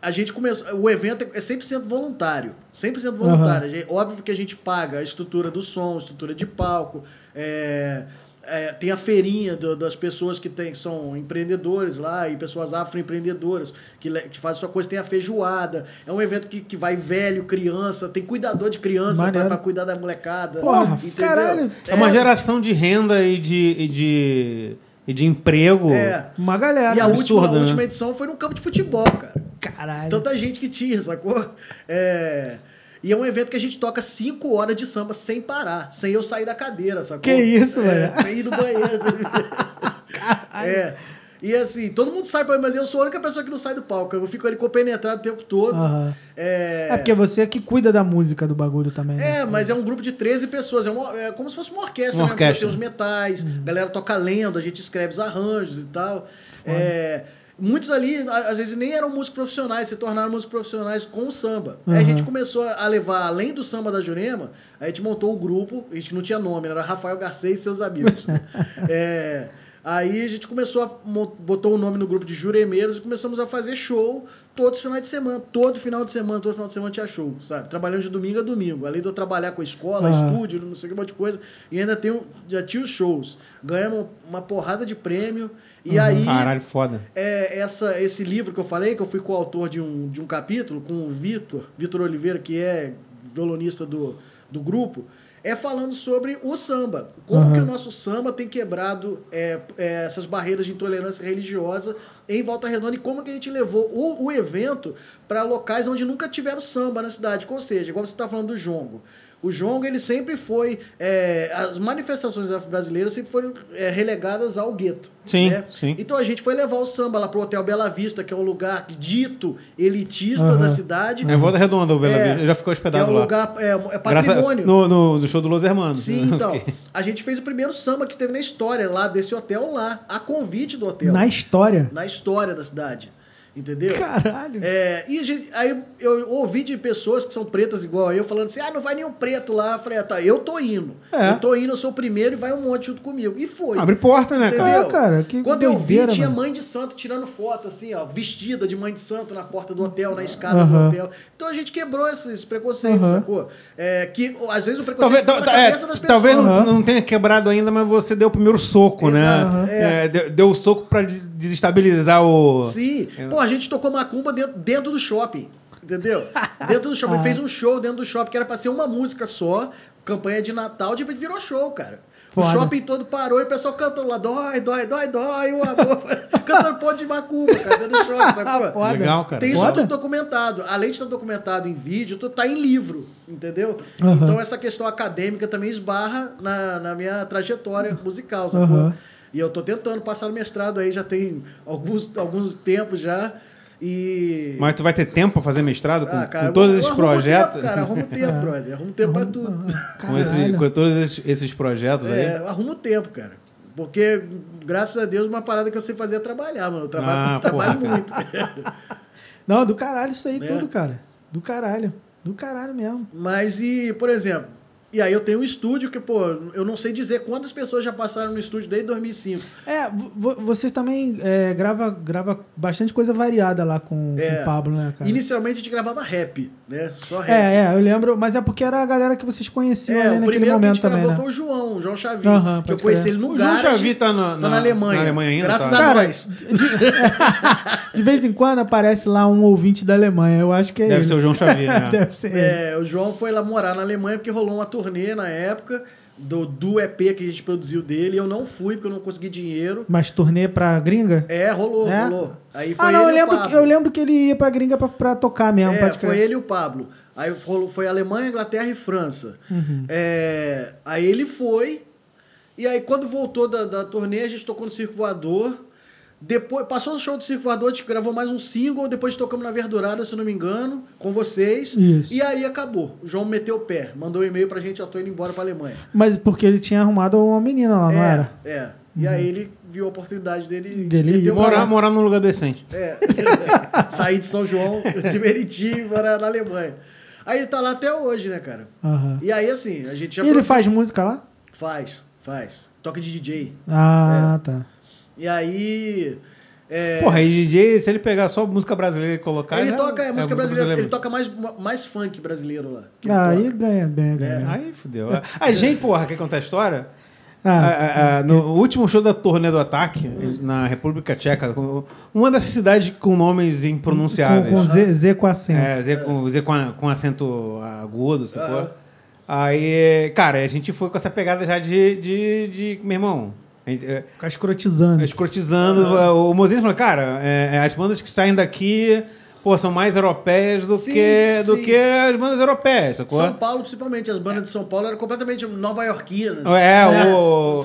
a gente começou. O evento é 100% voluntário. 100% voluntário. A gente- Óbvio que a gente paga a estrutura do som, a estrutura de palco. é, é, tem a feirinha do- das pessoas que, tem, que são empreendedores lá e pessoas afroempreendedoras que, que fazem sua coisa. Tem a feijoada. É um evento que, que vai velho, criança. Tem cuidador de criança para cuidar da molecada. Porra, entendeu? caralho. É uma geração de renda e de, e de, e de emprego. É. Uma galera. E a absurdo, última, a né? última edição foi no campo de futebol, cara. Caralho. Tanta gente que tinha, sacou? É... E é um evento que a gente toca cinco horas de samba sem parar, sem eu sair da cadeira, sacou? Que isso, é, velho? Sem ir no banheiro. Sem... *laughs* é. E assim, todo mundo sai, mas eu sou a única pessoa que não sai do palco. Eu fico ali compenetrado o tempo todo. Aham. É... É porque você é que cuida da música do bagulho também. né? É, mas é um grupo de 13 pessoas. É, uma- é como se fosse uma orquestra, Uma né? orquestra. Tem os metais, a galera toca lendo, a gente escreve os arranjos e tal. É, muitos ali, às vezes, nem eram músicos profissionais, se tornaram músicos profissionais com o samba. Aí a Uhum. gente começou a levar, além do samba da Jurema, a gente montou o grupo, a gente não tinha nome, era Rafael Garcês e seus amigos. *laughs* É, aí a gente começou a botou o nome no grupo de juremeiros e começamos a fazer show todos os finais de semana. Todo final de semana, todo final de semana tinha show, sabe? Trabalhando de domingo a domingo. Além de eu trabalhar com a escola, Ah. estúdio, não sei que um monte de coisa. E ainda tenho, já tinha os shows. Ganhamos uma porrada de prêmio. E aí, Caralho, foda. é, essa, esse livro que eu falei, que eu fui coautor de um, de um capítulo com o Vitor, Vitor Oliveira, que é violonista do, do grupo, é falando sobre o samba. Como Uhum. que o nosso samba tem quebrado é, é, essas barreiras de intolerância religiosa em Volta Redonda e como que a gente levou o, o evento para locais onde nunca tiveram samba na cidade. Ou seja, igual você está falando do jongo. O jongo, ele sempre foi... é, as manifestações brasileiras sempre foram é, relegadas ao gueto. Sim, né? sim. Então a gente foi levar o samba lá pro Hotel Bela Vista, que é um lugar dito elitista Aham. da cidade. É Volta Redonda, o Bela É, Vista. Já ficou que é hospedado um lá. lugar, é, é patrimônio. no, no, no show do Los Hermanos. Sim, Eu *laughs* então. A gente fez o primeiro samba que teve na história lá desse hotel lá, a convite do hotel. Na história. na história da cidade. Entendeu? Caralho. É, e gente- aí eu ouvi de pessoas que são pretas igual eu falando assim: ah, não vai nenhum preto lá. Eu falei, ah, tá, eu tô indo. É. Eu tô indo, eu sou o primeiro e vai um monte junto comigo. E foi. Abre porta, né, cara? É, cara, que Quando eu vi, doideira, tinha mano. mãe de santo tirando foto, assim, ó, vestida de mãe de santo na porta do hotel, na escada Aham. do hotel. Então a gente quebrou esses preconceitos, Aham. sacou? É, que às vezes o Talvez, preconceito tá tal- na tal- é, pessoas. talvez não, Aham. não tenha quebrado ainda, mas você deu o primeiro soco, Exato, né? é. É, deu, o soco pra desestabilizar o. Sim. É. Pô, a gente tocou macumba dentro, dentro do shopping. Entendeu? *laughs* dentro do shopping. Ah. Fez um show dentro do shopping que era pra ser uma música só, campanha de Natal, de repente virou show, cara. Foda. O shopping todo parou e o pessoal cantando lá, dói, dói, dói, dói, o amor. *laughs* cantando ponto de macumba, cara, dentro do shopping, sacou? *laughs* Foda. Legal, cara. Tem isso Foda. tudo documentado. Além de estar documentado em vídeo, tu tá em livro, entendeu? Aham. Então essa questão acadêmica também esbarra na, na minha trajetória musical, sacou? Aham. E eu tô tentando passar no mestrado aí, já tem alguns, alguns tempos já. E. Mas tu vai ter tempo pra fazer mestrado com, Ah, cara, com todos eu esses arrumo projetos? Tempo, cara, arrumo tempo, *laughs* brother. Arrumo tempo pra tudo. *laughs* com, esses, com todos esses, esses projetos É, aí? arrumo tempo, cara. Porque, graças a Deus, uma parada que eu sei fazer é trabalhar, mano. Eu trabalho, Ah, *laughs* trabalho porra, muito. Não, do caralho isso aí Né? tudo, cara. Do caralho. Do caralho mesmo. Mas e, por exemplo, e aí eu tenho um estúdio que, pô, eu não sei dizer quantas pessoas já passaram no estúdio desde 2005. É, vo- vo- você também é, grava, grava bastante coisa variada lá com, É. com o Pablo, né, cara? Inicialmente a gente gravava rap, né? Só rap. É, é, eu lembro, mas é porque era a galera que vocês conheciam É, ali o naquele primeiro que a momento gente também, gravou né? foi o João, o João Xavier. Aham, que eu conheci crer. ele no O João. Xavi tá, no- tá na Alemanha. Na Alemanha ainda? Graças tá? a Cara, nós. de, *laughs* de vez em quando aparece lá um ouvinte da Alemanha. Eu acho que é Deve ele. ser o João Xavier. né? *laughs* Deve ser ele. É, o João foi lá morar na Alemanha porque rolou uma turnê na época do, do EP que a gente produziu dele. Eu não fui porque eu não consegui dinheiro. Mas turnê pra gringa? É, rolou, É? rolou. Aí foi Ah, não, eu lembro, que, eu lembro que ele ia pra gringa pra, pra tocar mesmo. É, foi ele e o Pablo. Aí rolou- foi Alemanha, Inglaterra e França. Uhum. É, aí ele foi. E aí, quando voltou da, da turnê, a gente tocou no Circo Voador. Depois, passou o show do Circo Voador, a gente gravou mais um single. Depois tocamos na Verdurada, se não me engano, com vocês. Isso. E aí acabou. O João meteu o pé. Mandou um e-mail pra gente, eu tô indo embora pra Alemanha. Mas porque ele tinha arrumado uma menina lá, não é, era? é. E aí ele viu a oportunidade dele... Dele Morar, morar num lugar decente. É. *laughs* Sair de São João, de Meriti, e morar na Alemanha. Aí ele tá lá até hoje, né, cara? Aham. E aí, assim, a gente já... E ele faz música lá? Faz, faz. Toca de DJ. Ah, tá. E aí... é, Porra, aí DJ, se ele pegar só música brasileira e colocar. ele já- toca é, música brasileira. Ele mesmo. toca mais, mais funk brasileiro lá. ele Ah, aí ganha bem, ganha. Aí fudeu. A gente, porra, quer contar a história? Ah, Ah, ah, ah, no último show da turnê do Ataque, na República Tcheca, uma dessas cidades com nomes impronunciáveis. com, com Z, Z com acento. É, Z com, Z com, com acento agudo, sacou? Aí, cara, a gente foi com essa pegada já de, de, de meu irmão. Gente, é, Ficar escrotizando. escrotizando. O Mozinho falou, cara, é, é, as bandas que saem daqui, pô, são mais europeias do, Sim, que, do sim. que as bandas europeias, sacou? São Paulo, principalmente, as bandas de São Paulo eram completamente nova-iorquinas. É, É. o...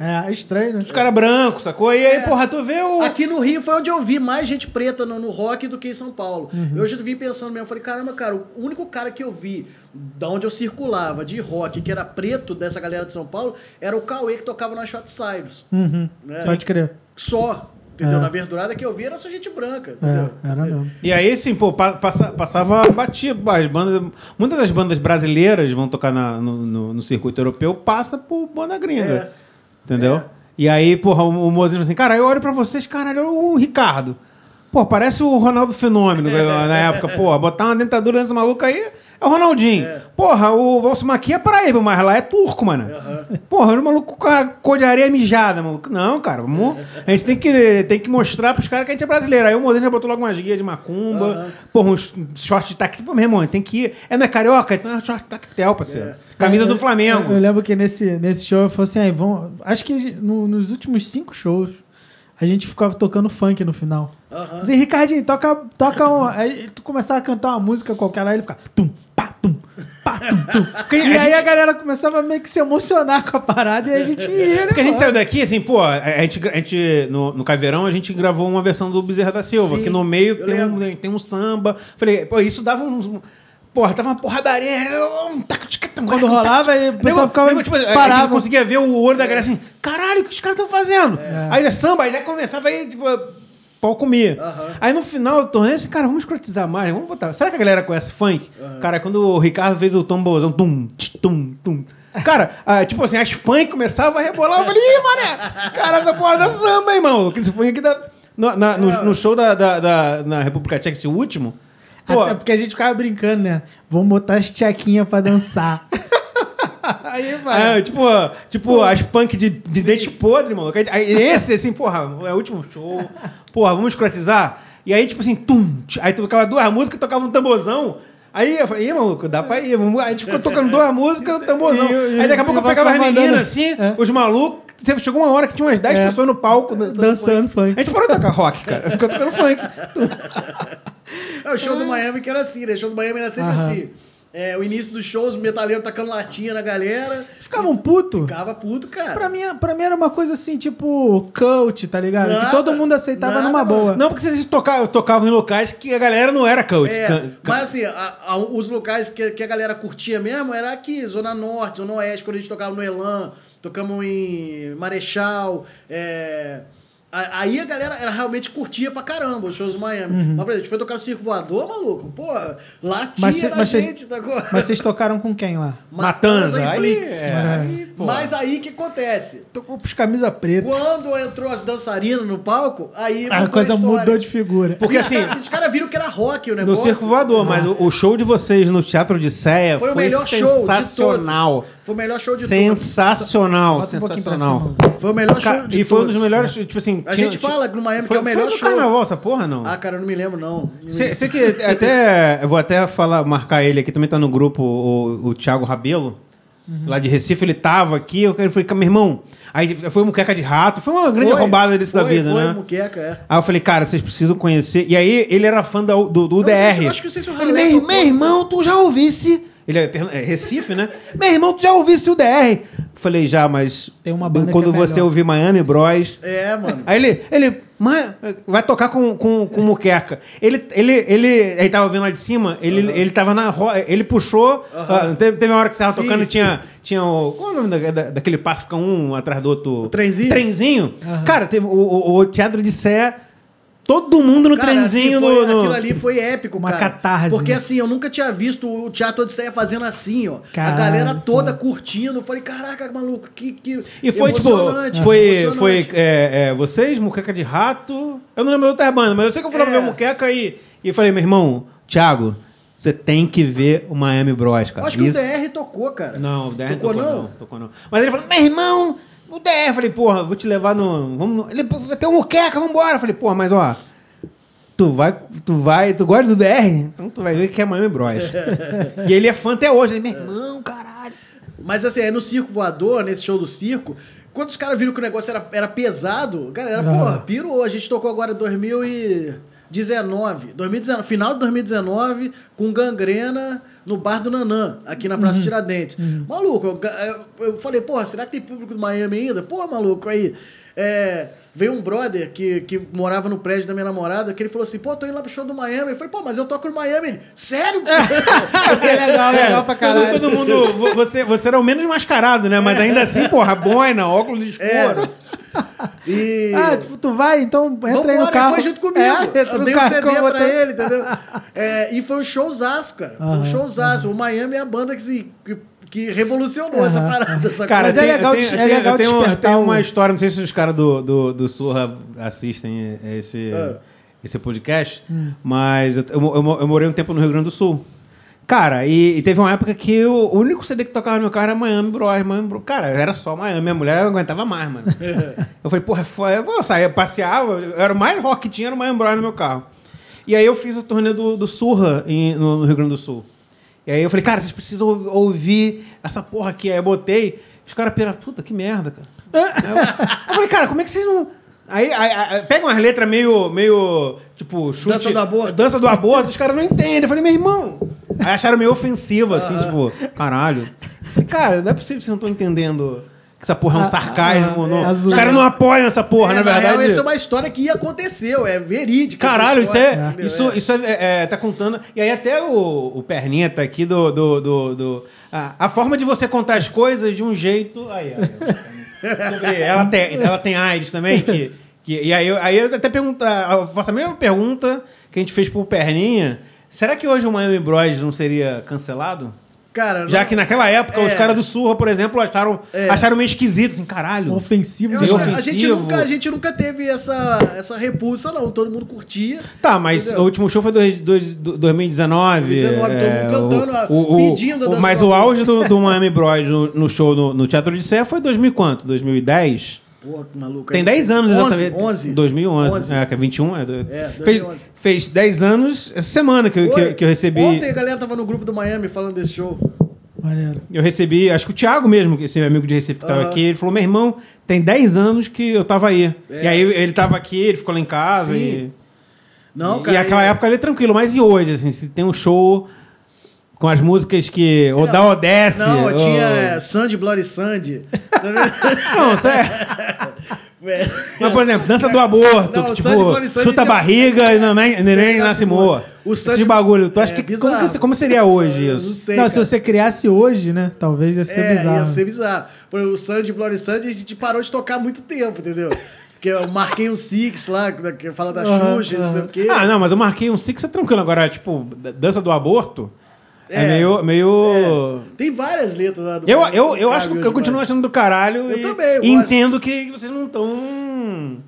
É, é estranho, né? Os caras brancos, sacou? E aí, É. porra, tu vê o... Aqui no Rio foi onde eu vi mais gente preta no, no rock do que em São Paulo. Uhum. Eu já vim pensando mesmo, falei, caramba, cara, o único cara que eu vi da onde eu circulava de rock, que era preto dessa galera de São Paulo, era o Cauê que tocava na Shot Cyrus. Uhum. né? Pode crer. Só. Entendeu? É. Na verdurada que eu vi era só gente branca. Entendeu? É, era mesmo. E aí, assim, pô, pa- passa- passava, batia, as bandas, muitas das bandas brasileiras vão tocar na- no, no- no circuito europeu, passa por banda gringa, É. entendeu? É. E aí, porra, o, o Mozinho assim, cara, eu olho pra vocês, caralho, olha o Ricardo. Pô, parece o Ronaldo Fenômeno *laughs* na época, porra, botar uma dentadura nesse maluco aí é o Ronaldinho. É. Porra, o Valsimo aqui é Paraíba, mas lá é turco, mano. Porra, o maluco com a cor de areia mijada, maluco. Não, cara, vamos, a gente tem que, tem que mostrar pros caras que a gente é brasileiro. Aí o Mozinho já botou logo umas guias de macumba, Aham. porra, uns short de tactel. Pô, meu irmão, tem que ir. É, não é carioca? Então é short de tactel, parceiro. Camisa Eu- do Flamengo. Eu, eu lembro que nesse, nesse show eu falei assim, aí, vão, acho que no- nos últimos cinco shows a gente ficava tocando funk no final. Aham. Assim, Ricardinho, toca, toca um. Aí tu começava a cantar uma música qualquer lá, ele ficava tum, pá, pá. Porque E a aí gente- a galera começava meio que se emocionar com a parada e a gente ia, né? Porque a gente saiu daqui, assim, pô, a gente, a gente no, no Caveirão, a gente gravou uma versão do Bezerra da Silva, Sim, que no meio tem um, tem um samba. Falei, pô, isso dava uns. Porra, tava uma porradaria. um Quando rolava, aí o pessoal ficava. tipo, a gente conseguia ver o olho da galera assim, caralho, o que os caras estão fazendo? Aí já samba, aí já começava aí, tipo. Pau comia. Aham. Aí no final do torneio, assim, cara, vamos escrotizar mais, vamos botar. Será que a galera conhece funk? Cara, quando o Ricardo fez o tombozão, tum, tch, tum, tum. Cara, ah, tipo assim, as punk começavam a rebolar, eu falei, ih, mané, cara, essa porra da samba, hein, mano? Que esse funk aqui da. No, na- no- no show da, da, da- na República Tcheca, esse último. Pô, Até porque a gente ficava brincando, né? Vamos botar as tchequinhas pra dançar. *laughs* *laughs* Aí vai. É, tipo, tipo as punk de, de dente podre, mano. Aí esse, assim, porra, é o último show. Porra, vamos escrotizar. E aí, tipo assim, tum, tch, aí tocava duas músicas, tocava um tamborzão. Aí eu falei, ih, maluco, dá pra ir. Aí a gente ficou tocando duas músicas, tamborzão. *laughs* E- e- aí daqui a pouco e eu pegava as meninas assim, É. os malucos. Chegou uma hora que tinha umas 10 É. pessoas no palco dançando, Dançando funk. A gente parou de tocar rock, cara. Ficou tocando funk. *laughs* É, o show do Miami que era assim, né? O show do Miami era sempre Aham. assim. É, o início dos shows, o metaleiro tacando latinha na galera. Ficavam puto. Ficava puto, cara. Pra mim, pra mim era uma coisa assim, tipo, coach, tá ligado? Nada, que todo mundo aceitava nada, numa mano. boa. Não, porque vocês tocavam, tocavam em locais que a galera não era coach. É, mas assim, a- a- os locais que, que a galera curtia mesmo era aqui, Zona Norte, Zona Oeste, quando a gente tocava no Elan, tocamos em Marechal. é, aí a galera era, realmente curtia pra caramba os shows do Miami. Mas, por exemplo, a gente foi tocar no Circo Voador, maluco, pô, latia Mas cê- da mas cê- gente, tá com- Mas vocês tocaram com quem lá? Matanza. e Aí, Flix. é, aí. Mas aí o que acontece? Tocou pros camisa preta. Quando entrou as dançarinas no palco, aí A mudou coisa história. mudou de figura. Porque Os *laughs* assim, Os caras viram que era rock o No negócio. Circo Voador, mas o, o show de vocês no Teatro de Ceia Foi foi, o melhor show de sensacional. Todos. Foi o melhor show de sensacional, um pra sensacional. todos. Foi o melhor show de e foi um todos. dos melhores, tipo assim... A gente tinha- fala no Miami foi, que é o melhor foi no show. carnaval essa porra, não? Ah, cara, eu não me lembro, não. Você que *laughs* até... Eu vou até falar, marcar ele aqui, também tá no grupo, o, o Thiago Rabelo, lá de Recife, ele tava aqui, eu falei, meu irmão... Aí foi muqueca de rato, foi uma grande Foi, roubada desse da foi, vida, foi, né? Muqueca, é. Aí eu falei, cara, vocês precisam conhecer. E aí ele era fã da- do, do não sei se- DR. eu acho que não sei se o Ele, meu, meu irmão, tu já ouvisse. Ele é, é Recife, né? Meu irmão, tu já ouvisse o DR. Falei, já, mas. Tem uma banda Quando que é você melhor. ouvir Miami Bros. É, mano. Aí ele, ele, vai tocar com, com, com muqueca. Ele, ele, ele, ele tava vendo lá de cima, ele, ele tava na roda, ele puxou, ah, teve, teve uma hora que você tava Sim, tocando e tinha, tinha o, qual é o nome da, da- daquele passo que fica um atrás do outro? O trenzinho? Trenzinho. Cara, teve o, o, o Teatro de Sé, todo mundo no Cara, trenzinho assim, foi- no, Aquilo ali foi épico, Uma cara. catarse, Porque assim, eu nunca tinha visto o Teatro Odisseia fazendo assim, ó. A galera toda curtindo. Eu falei, caraca, maluco, que, que E foi tipo, foi, emocionante. foi é, é, vocês, Muqueca de Rato. Eu não lembro da outra banda, mas eu sei que eu fui lá É. ver o Muqueca e, e falei, meu irmão, Thiago, você tem que ver o Miami Bros, cara. Eu Acho que Isso- o DR tocou, cara. Não, o DR Tocou, tocou, não? não? Tocou não. Mas ele falou, meu irmão, o DR. Falei, porra, vou te levar no. Vamos no... Ele, "Pô, vai ter um Muqueca, vambora. Eu falei, porra, mas ó. Tu vai, tu vai, tu gosta do DR? Então tu vai ver que é Miami Bros. *laughs* e ele é fã até hoje. Ele, meu irmão, caralho. Mas assim, aí no Circo Voador, nesse show do circo, quando os caras viram que o negócio era, era pesado, galera, Ah. porra, pirou. A gente tocou agora em 2019. 2019, final de 2019, com gangrena no bar do Nanã, aqui na Uhum. Praça Tiradentes. Maluco, eu, eu- eu falei, porra, será que tem público do Miami ainda? Porra, maluco, aí. É, veio um brother que, que morava no prédio da minha namorada, que ele falou assim, pô, tô indo lá pro show do Miami. Eu falei, pô, mas eu toco no Miami. Ele, sério? *laughs* É legal, legal pra Todo, caralho. todo mundo. vo- Você, você era o menos mascarado, né? Mas ainda assim, porra, boina, óculos de escuro. E... Ah, tu, tu vai? Então entra aí no Vambora, carro. foi junto comigo. É, eu dei um carro, CD botou- pra ele, entendeu? É, e foi um showzaço, cara. Foi um showzaço. O Miami é a banda que, se, que, que revolucionou essa Aham, parada. Essa Cara, Mas é tem- legal de- tenho, é legal eu tenho, eu despertar tenho uma o- história, não sei se os caras do, do, do Surra assistem esse, Ah. esse podcast, mas eu, eu, eu- morei um tempo no Rio Grande do Sul. Cara, e, e teve uma época que o, único CD que tocava no meu carro era Miami Bros. Miami Bros. Cara, era só Miami. Minha mulher não aguentava mais, mano. *laughs* eu falei, porra, é foda. Eu saía, passeava. eu Era o mais rock que tinha, era o Miami Bros. no meu carro. E aí eu fiz a turnê do, do Surra em- no, no Rio Grande do Sul. E aí eu falei, cara, vocês precisam ouv- ouvir essa porra aqui. Aí eu botei. Os caras piraram, puta, que merda, cara. Eu, eu falei, cara, como é que vocês não. Aí, aí, aí pega umas letras meio, meio, tipo, chute. Dança do aborto. Dança do aborto, os caras não entendem. Eu falei, meu irmão. Aí acharam meio ofensivo, assim, tipo, caralho. Eu falei, cara, não é possível que vocês não estão entendendo essa porra é um Ah, sarcasmo. ah, não. é os caras não apoiam essa porra, É, na verdade. real, essa é uma história que aconteceu, é verídica. Caralho, isso história, é. Isso, É. isso é, é, tá contando. E aí até o, o Perninha tá aqui do. do, do, do- a, a forma de você contar as coisas de um jeito. Aí, aí, *laughs* ela, tem, ela tem AIDS também, que, Que, e aí, eu- aí eu até pergunto, eu faço a mesma pergunta que a gente fez pro Perninha. Será que hoje o Miami Bros não seria cancelado? Cara, Já não- que naquela época É. os caras do Surra, por exemplo, acharam, É. acharam meio esquisito, assim, caralho. Ofensivo eu demais. a, gente ofensivo. nunca, a gente nunca teve essa, essa repulsa, não. Todo mundo curtia. Tá, mas Entendeu? o último show foi dois, dois, do- 2019. 2019, todo é, mundo cantando, o, o, pedindo a o, dança Mas do o auge do, do Miami Bros no, no show no, no Teatro de Sé foi 2000 e quanto? 2010? Pô, que maluco. Tem aí. 10 anos 11, exatamente. 11. 2011. 11. É, que é 21. É, É, fez, 2011. fez 10 anos essa semana que, eu- que, eu- que eu recebi. Ontem a galera tava no grupo do Miami falando desse show. Maneiro. Eu recebi, acho que o Thiago mesmo, esse meu amigo de Recife que tava Aham. aqui, ele falou: meu irmão, tem 10 anos que eu tava aí. É. E aí ele tava aqui, ele ficou lá em casa. Sim. E, Não, e, cara. e aquela é- época ali tranquilo, mas e hoje, assim, se tem um show com as músicas que. Ou da Odesse. Não, ou- tinha é, Sandy Bloody Sandy. Tá? *laughs* Não, isso é. É. Mas, por exemplo, dança do aborto, Não, que, tipo, Sandy chuta a barriga e neném, neném nasce moa. O Esses Sandy- bagulho. Tu acha É, que. Como, que- como seria *laughs* hoje isso? Não sei. Não, se você criasse hoje, né? Talvez ia ser é, bizarro. ia ser bizarro. Por exemplo, o Sandy Bloody Sandy a gente parou de tocar há muito tempo, entendeu? Porque eu marquei um Six lá, que fala da Aham, Xuxa, não sei o quê. Ah, não, mas eu marquei um Six é tranquilo. Agora, tipo, dança do aborto é, É. meio. meio... Tem várias letras lá do Eu, eu, eu acho que eu continuo achando do caralho. Eu e, também, eu e gosto. entendo que vocês não estão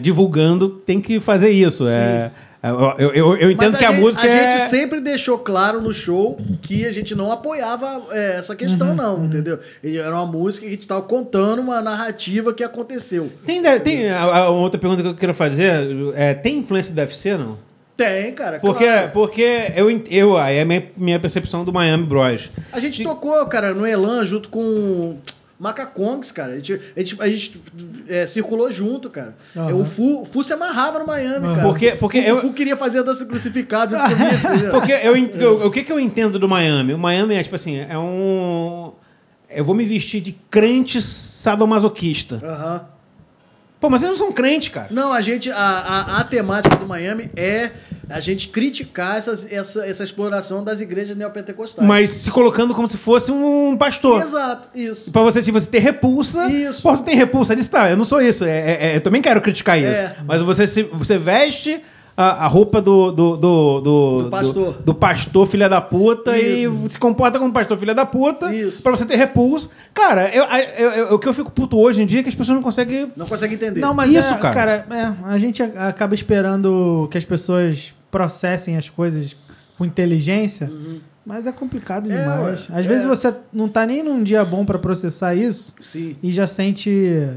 divulgando, tem que fazer isso. É, eu, eu, eu, eu entendo que a, gente, música a é. gente sempre deixou claro no show que a gente não apoiava é, essa Uhum, questão, não, entendeu? E Era uma música que a gente tava contando uma narrativa que aconteceu. Tem, tem a, a outra pergunta que eu quero fazer. É, tem influência do UFC, não? Tem, cara. Porque, claro. porque eu, eu aí é a minha, minha percepção do Miami Bros. A gente tocou, cara, no Elan junto com Macacongs, cara. A gente, a gente, a gente, é, circulou junto, cara. Aham. O Fu, o Fu se amarrava no Miami, cara. Porque- porque o, eu- o Fu queria fazer a dança crucificada? *laughs* Porque eu, o que, que eu entendo do Miami? O Miami é tipo assim, é um. Eu vou me vestir de crente sadomasoquista. Aham. Pô, mas vocês não são crentes, cara. Não, a gente. A, a, a temática do Miami é a gente criticar essas, essa, essa exploração das igrejas neopentecostais. Mas se colocando como se fosse um pastor. Exato, isso. Pra você, se você ter repulsa. Isso. Pô, tu tem repulsa disso? Tá, eu não sou isso. É, é- é- eu também quero criticar isso. É. Mas você, se- você veste a, a roupa do. Do, do, do, Do pastor. Do, do pastor filha da puta Isso. e se comporta como pastor filha da puta. Isso. Pra você ter repulsa. Cara, eu, eu- eu- o que eu fico puto hoje em dia é que as pessoas não conseguem. Não consegue entender. Não, mas Isso, é, cara. é, a gente acaba esperando que as pessoas processem as coisas com inteligência, mas é complicado É, demais. Às é. vezes você não tá nem num dia bom pra processar isso Sim. e já sente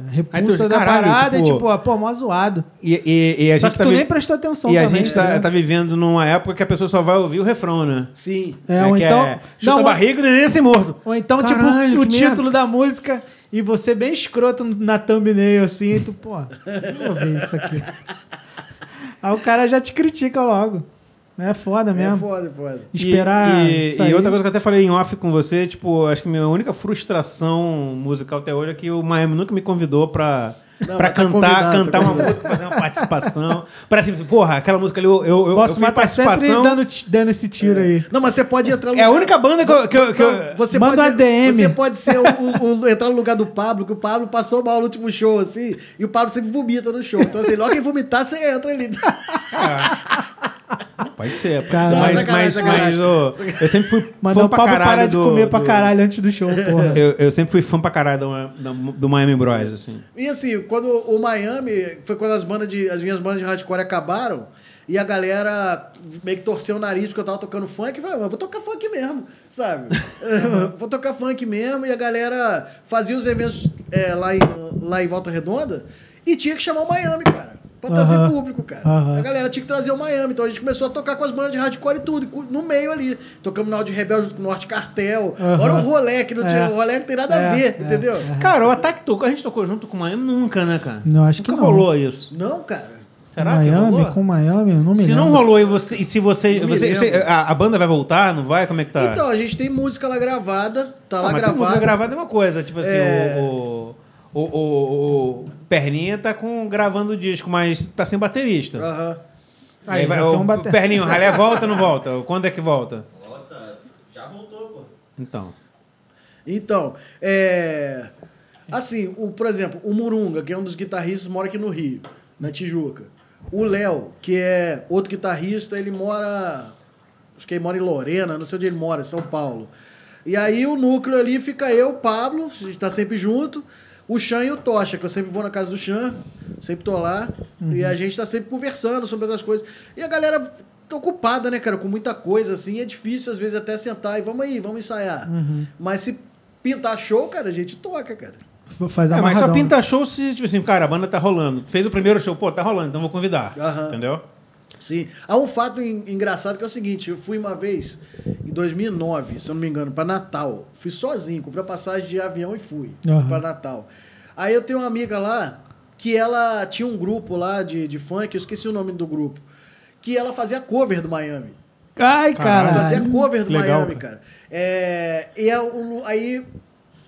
repulsa tu, da caralho, parada e tipo, tipo, ah, pô, mó zoado. E, e- e a Só gente que tá tu vi- nem prestou atenção E a também, gente tá, entendeu? tá vivendo numa época que a pessoa só vai ouvir o refrão, né? Sim. É, ou que então- é, chuta não, a barriga e é ser morto. Ou então, Caralho, tipo, o título da música e você bem escroto na thumbnail, assim, e tu, pô, não vou ver isso aqui. *laughs* Aí o cara já te critica logo. É foda É mesmo. foda, foda. Esperar. E, isso e, e outra coisa que eu até falei em off com você, tipo, acho que minha única frustração musical até hoje é que o Miami nunca me convidou pra. Não, pra tá cantar, convidado, cantar tá uma convidado. música, fazer uma participação. Parece, porra, aquela música ali, eu, eu, Posso eu fiz participação. sempre dando, dando esse tiro aí. Não, mas você pode entrar no É a lugar- única banda que eu. Que eu, que eu- você Manda pode, uma DM. Você pode ser o, o- o- entrar no lugar do Pablo, que o Pablo passou mal no último show, assim, e o Pablo sempre vomita no show. Então, assim, logo que vomitar, você entra ali. *laughs* Pode ser, pode Caralho. ser. Mas, Sacanagem, mas, mas ô, eu sempre fui Mandar fã o pra Pablo caralho parar de do- comer pra do- caralho antes do show, porra. *laughs* Eu, eu sempre fui fã pra caralho do, do, do Miami Bros, assim. E assim, quando o Miami, foi quando as bandas de. As minhas bandas de hardcore acabaram, e a galera meio que torceu o nariz porque eu tava tocando funk, eu falei, mas vou tocar funk mesmo, sabe? *laughs* *laughs* vou tocar funk mesmo, e a galera fazia os eventos é, lá, em, lá em Volta Redonda e tinha que chamar o Miami, cara. Pra trazer Aham. público, cara. Aham. A galera tinha que trazer o Miami. Então a gente começou a tocar com as bandas de hardcore e tudo, no meio ali. Tocamos na Áudio Rebel junto com o Norte Cartel. Aham. Olha o rolê, que não tinha, É. o rolê não tem nada a É, ver, é, entendeu? Cara, o Ataque tocou, a gente tocou junto com o Miami nunca, né, cara? Não, acho que nunca não. rolou isso. Não, cara. Será que Miami, rolou? com Miami, não me Se lembro. não rolou e você, e se você, você, você- a, a banda vai voltar, não vai? Como é que tá? Então, a gente tem música lá gravada, tá Ah, lá gravada. música gravada é uma coisa, tipo assim, É. o, o, o, o- o Perninha tá com, gravando o disco, mas tá sem baterista. Aham. Aí Aí, vai, o, um bater- Perninho, o ralé volta ou não volta? Quando é que volta? Volta, já voltou, pô. Então. Então, é... Assim, o, por exemplo, o Murunga, que é um dos guitarristas, mora aqui no Rio, na Tijuca. O Léo, que é outro guitarrista, ele mora. Acho que ele mora em Lorena, não sei onde ele mora, em São Paulo. E aí o núcleo ali fica eu, o Pablo, a gente tá sempre junto, o Chan e o Tocha, que eu sempre vou na casa do Chan, sempre tô lá, e a gente tá sempre conversando sobre outras coisas. E a galera tá ocupada, né, cara, com muita coisa, assim, é difícil às vezes até sentar e vamos aí, vamos ensaiar. Mas se pintar show, cara, a gente toca, cara. Faz É, mas só pinta show se, tipo assim, cara, a banda tá rolando. Fez o primeiro show, pô, tá rolando, então vou convidar. Aham. Entendeu? Sim. Há um fato en- engraçado que é o seguinte: eu fui uma vez, em 2009, se eu não me engano, para Natal. Fui sozinho, comprei a passagem de avião e fui Aham. para Natal. Aí eu tenho uma amiga lá que ela tinha um grupo lá de, de funk, eu esqueci o nome do grupo, que ela fazia cover do Miami. Ai, Caralho. Ela fazia cover do Legal, Miami, cara. É, e é aí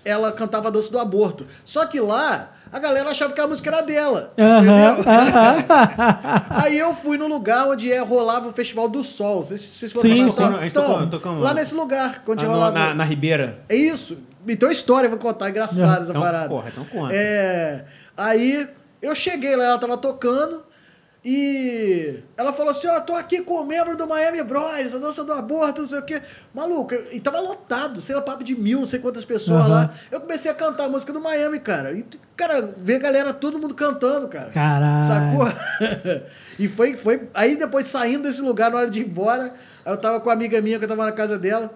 ela cantava a dança do aborto. Só que lá. A galera achava que a música era dela. Aham, entendeu? *laughs* Aí eu fui no lugar onde é, rolava o Festival do Sol. Vocês, vocês foram Sim, sim. Então, tocou- lá nesse lugar, onde Ah, rolava. na, na Ribeira. É isso. Então história, eu vou contar, engraçada essa Então, parada. porra, então conta. É, aí eu cheguei lá, ela tava tocando e ela falou assim: Ó, tô aqui com o membro do Miami Bros, a dança do aborto, não sei o quê. Maluco, eu- e tava lotado, sei lá, papo de mil, não sei quantas pessoas Aham. lá. Eu comecei a cantar a música do Miami, cara. E, cara, ver a galera, todo mundo cantando, cara. Caralho. Sacou? *laughs* e foi, foi. Aí depois saindo desse lugar, na hora de ir embora, aí eu tava com uma amiga minha que eu tava na casa dela.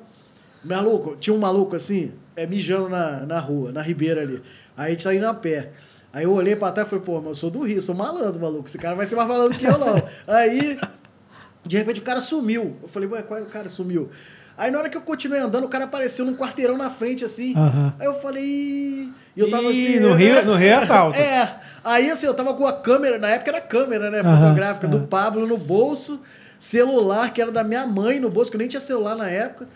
Maluco, tinha um maluco assim, é, mijando na, na rua, na ribeira ali. Aí a gente tá indo a pé. Aí eu olhei pra trás e falei, pô, mas eu sou do Rio, sou malandro, maluco. Esse cara vai ser mais malandro que eu, não. *laughs* Aí, de repente, o cara sumiu. Eu falei, ué, qual é o cara sumiu? Aí na hora que eu continuei andando, o cara apareceu num quarteirão na frente, assim. Aham. Aí eu falei. E eu tava Ih, assim. no eu- Rio- no Rio é assalto. *laughs* É. Aí assim, eu tava com a câmera, na época era câmera, né? Fotográfica do aham. Pablo no bolso, celular, que era da minha mãe no bolso, que eu nem tinha celular na época.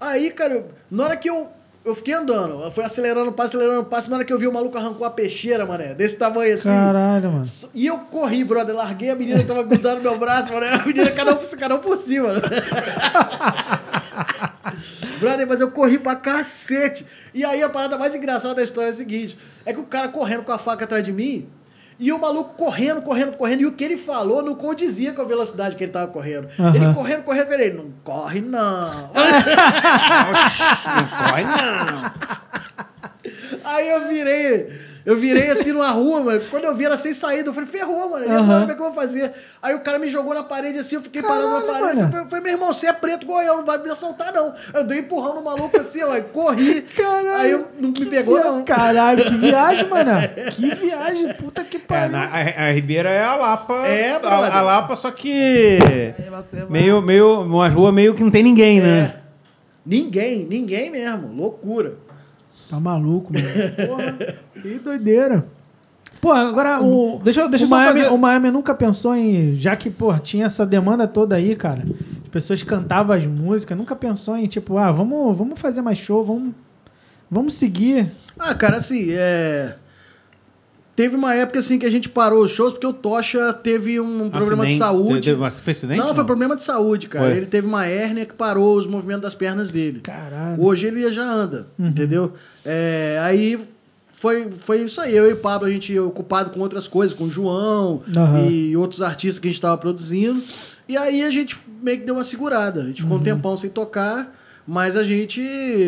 Aí, cara, eu- na hora que eu. Eu fiquei andando, eu fui acelerando o passo, acelerando o passo. Na hora que eu vi o maluco arrancou a peixeira, mané, desse tamanho assim. Caralho, mano. E eu corri, brother. Larguei a menina que tava grudando no meu braço, mano. *laughs* A menina, cada um, cada um por cima. né? *laughs* brother, mas eu corri pra cacete. E aí a parada mais engraçada da história é a seguinte: é que o cara correndo com a faca atrás de mim. E o maluco correndo, correndo, correndo. E o que ele falou não condizia com a velocidade que ele tava correndo. Aham. Ele correndo, correndo. Ele, não corre, não. *laughs* Não corre, não. Aí eu virei, eu virei assim numa rua, mano. Quando eu vi era sem saída, eu falei, ferrou, mano. E agora como é que eu vou fazer? Aí o cara me jogou na parede assim, eu fiquei parado na Caralho, parede. mano. Eu falei, meu irmão, você é preto goião, não vai me assaltar, não. Eu dei empurrão no maluco assim, ó, corri. Caralho. Aí eu, não me pegou, Via- não. Caralho, que viagem, mano. Que viagem, puta que É, pariu. na- a, a Ribeira é a Lapa. É, a, brother. a Lapa, só que. Vai- Meio, meio. Uma rua meio que não tem ninguém, né? É. Ninguém, ninguém mesmo. Loucura. Tá maluco, mano. Porra, que doideira. Pô, agora o. Deixa deixa o Miami, fazer- O Miami nunca pensou em. Já que, pô, tinha essa demanda toda aí, cara. As pessoas cantavam as músicas, nunca pensou em, tipo, ah, vamos, vamos fazer mais show, vamos, vamos seguir. Ah, cara, assim, é. Teve uma época assim que a gente parou os shows porque o Tocha teve um problema de Acidente. saúde. Teve- mas Foi acidente? Não, foi problema de saúde, cara. Foi. Ele teve uma hérnia que parou os movimentos das pernas dele. Caralho. Hoje ele já anda, entendeu? É, aí foi, foi isso aí. Eu e o Pablo, a gente ocupado com outras coisas, com o João Aham. e outros artistas que a gente estava produzindo. E aí a gente meio que deu uma segurada. A gente ficou um tempão sem tocar, mas a gente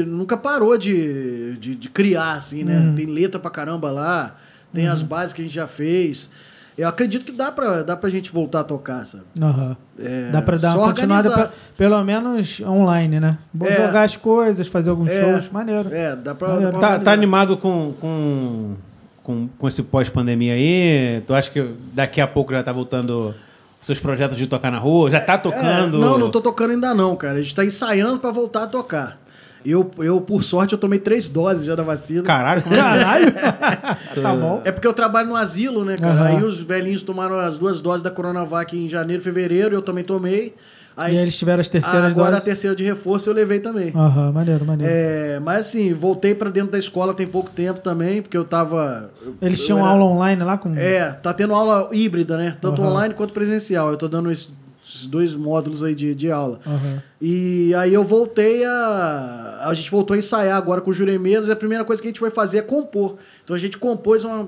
nunca parou de, de, de criar, assim, né? Tem letra pra caramba lá, tem as bases que a gente já fez. Eu acredito que dá pra, dá pra gente voltar a tocar, sabe? Aham. É, Dá pra dar uma continuada, pe- pelo menos online, né? É. jogar as coisas, fazer alguns É. shows, maneiro. É, dá pra. Dá pra Tá, tá animado com, com, com, com esse pós-pandemia aí? Tu acha que daqui a pouco já tá voltando seus projetos de tocar na rua? Já tá tocando? É, não, não tô tocando ainda não, cara. A gente tá ensaiando pra voltar a tocar. Eu, eu, por sorte, eu tomei três doses já da vacina. Caralho, como é? Caralho! *laughs* tá bom. É porque eu trabalho no asilo, né, cara? Aham. Aí os velhinhos tomaram as duas doses da Coronavac em janeiro, fevereiro, eu também tomei. Aí e eles tiveram as terceiras agora doses. a terceira de reforço eu levei também. Aham, maneiro, maneiro. É, mas assim, voltei pra dentro da escola tem pouco tempo também, porque eu tava. Eles eu tinham era- aula online lá com. É, tá tendo aula híbrida, né? Tanto Aham. online quanto presencial. Eu tô dando esse esses dois módulos aí de, de aula. Aham. E aí eu voltei a. A gente voltou a ensaiar agora com os juremeiros e a primeira coisa que a gente vai fazer é compor. Então a gente compôs uma,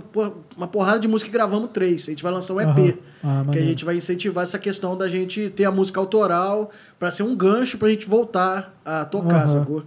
uma porrada de música e gravamos três. A gente vai lançar um EP. Aham. Ah, que a gente vai incentivar essa questão da gente ter a música autoral para ser um gancho pra gente voltar a tocar, Aham. sacou?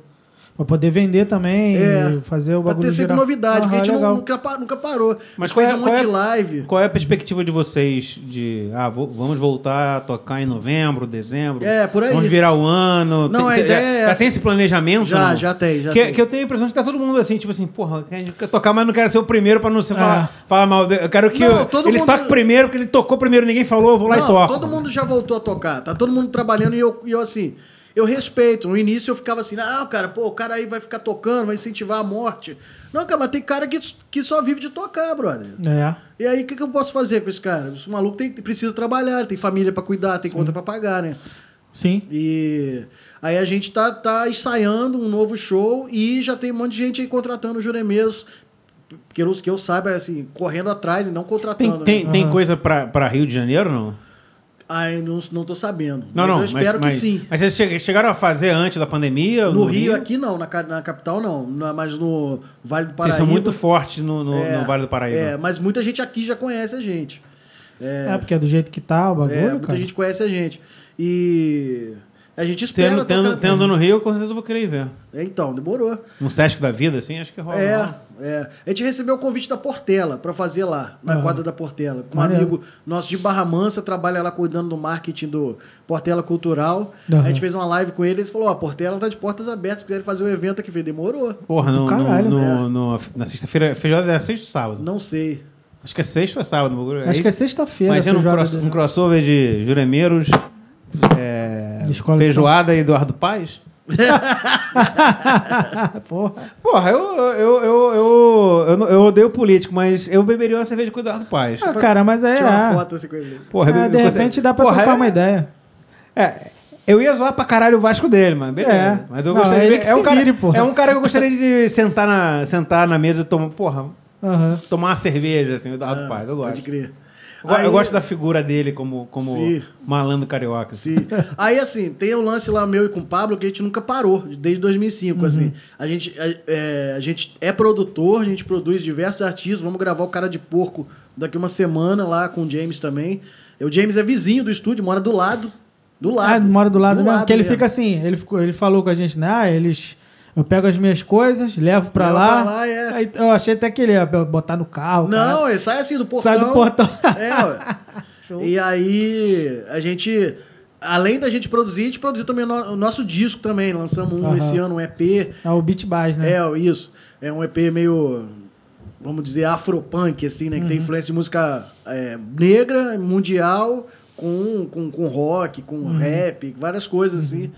Pra poder vender também, É, fazer o Pra bagulho ter sempre novidade, porque a gente legal. nunca, nunca parou. Mas a qual é- um qual monte é- de live. Qual é a perspectiva de vocês de ah, vo- vamos voltar a tocar em novembro, dezembro? É, por aí. Vamos virar o ano? Não, a cê- ideia já, é já essa. tem esse planejamento? Já, não? já tem, já que, tem. que eu tenho a impressão de que tá todo mundo assim, tipo assim, porra, a gente quer tocar, mas não quero ser o primeiro pra não ser É. falar, falar mal. Eu quero que Não, eu- todo ele mundo- toque primeiro, porque ele tocou primeiro, ninguém falou, eu vou lá Não, e toco. todo mundo já voltou a tocar. Tá todo mundo trabalhando e eu, e eu assim. Eu respeito. No início eu ficava assim, ah, cara, pô, o cara aí vai ficar tocando, vai incentivar a morte. Não, cara, mas tem cara que, que só vive de tocar, brother. É. E aí, o que, que eu posso fazer com esse cara? Esse maluco tem, precisa trabalhar, tem família pra cuidar, tem conta pra pagar, né? Sim. E aí a gente tá, tá ensaiando um novo show e já tem um monte de gente aí contratando juremeiros, que eu, que eu saiba, assim, correndo atrás e não Tem, contratando. tem, né? tem coisa pra Rio de Janeiro, não? Ai, não, não tô sabendo. Não, mas não, eu espero mas, que sim. Mas vocês che- chegaram a fazer antes da pandemia? No Rio, aqui não, na, na capital não, na- mas no Vale do Paraíba. Vocês são muito fortes no, no, é, no Vale do Paraíba. É, mas muita gente aqui já conhece a gente. É, porque é do jeito que tá o bagulho, É, muita cara. gente conhece a gente. E a gente espera. Tendo, tendo, tendo no Rio, com certeza eu vou querer ir ver. É, então, demorou. Um Sesc da vida, assim, acho que rola. É, rola. é. A gente recebeu o convite da Portela para fazer lá, na Aham. quadra da Portela. Com um Maneiro. amigo nosso de Barra Mansa, trabalha lá cuidando do marketing do Portela Cultural. Aham. A gente fez uma live com ele e ele falou: Ó, a Portela tá de portas abertas, se quiserem fazer o evento aqui, demorou. Porra, no, caralho, no, né? no- na sexta-feira, feijoada é sexta ou sábado? Não sei. Acho que é sexta ou é sábado. bagulho. Acho Aí, que é sexta-feira. Imagina um, cross- um crossover de juremeiros, é, escola feijoada e Eduardo Paz. *laughs* *laughs* Porra. Porra, eu, eu, eu, eu, eu, não- eu odeio político, mas eu beberia uma cerveja com o Eduardo Paz. Ah, cara, mas é. Tirar uma é. foto assim com ele. Porra, É, de repente dá pra Porra, trocar é- uma ideia. É, eu ia zoar pra caralho o Vasco dele, mas beleza. É. Mas eu Não, gostaria ele de- que é, um se cara, vire, é um cara que eu gostaria de sentar na, sentar na mesa e tomar, porra, Aham. tomar uma cerveja, assim, o Eduardo Ah, Paz. Eu Pode gosto. crer. Eu, go- eu Aí- gosto da figura dele como, como Sim. malandro carioca. assim. Sim. Aí, assim, tem o lance lá meu e com o Pablo que a gente nunca parou, desde 2005, Uhum. assim. A gente é, é, a gente é produtor, a gente produz diversos artistas, vamos gravar o Cara de Porco daqui uma semana lá com o James também. E O James é vizinho do estúdio, mora do lado. Do Ah, lado. mora do lado mesmo. Porque ele mesmo. fica assim, ele, ficou, ele falou com a gente, né? Ah, eles. Eu pego as minhas coisas, levo pra Levo lá. pra lá, é. Aí eu achei até que ele ia botar no carro. Não, cara. ele sai assim do portão. Sai do portão. É, ué. E aí, a gente, além da gente produzir, a gente produziu também o, no- o nosso disco também. Lançamos um Aham. esse ano, um EP. É o Beat Bass, né? É, isso. É um EP meio, vamos dizer, afropunk, assim, né? Que Uhum. tem influência de música é, negra, mundial, com, com, com rock, com Uhum. rap, várias coisas, assim.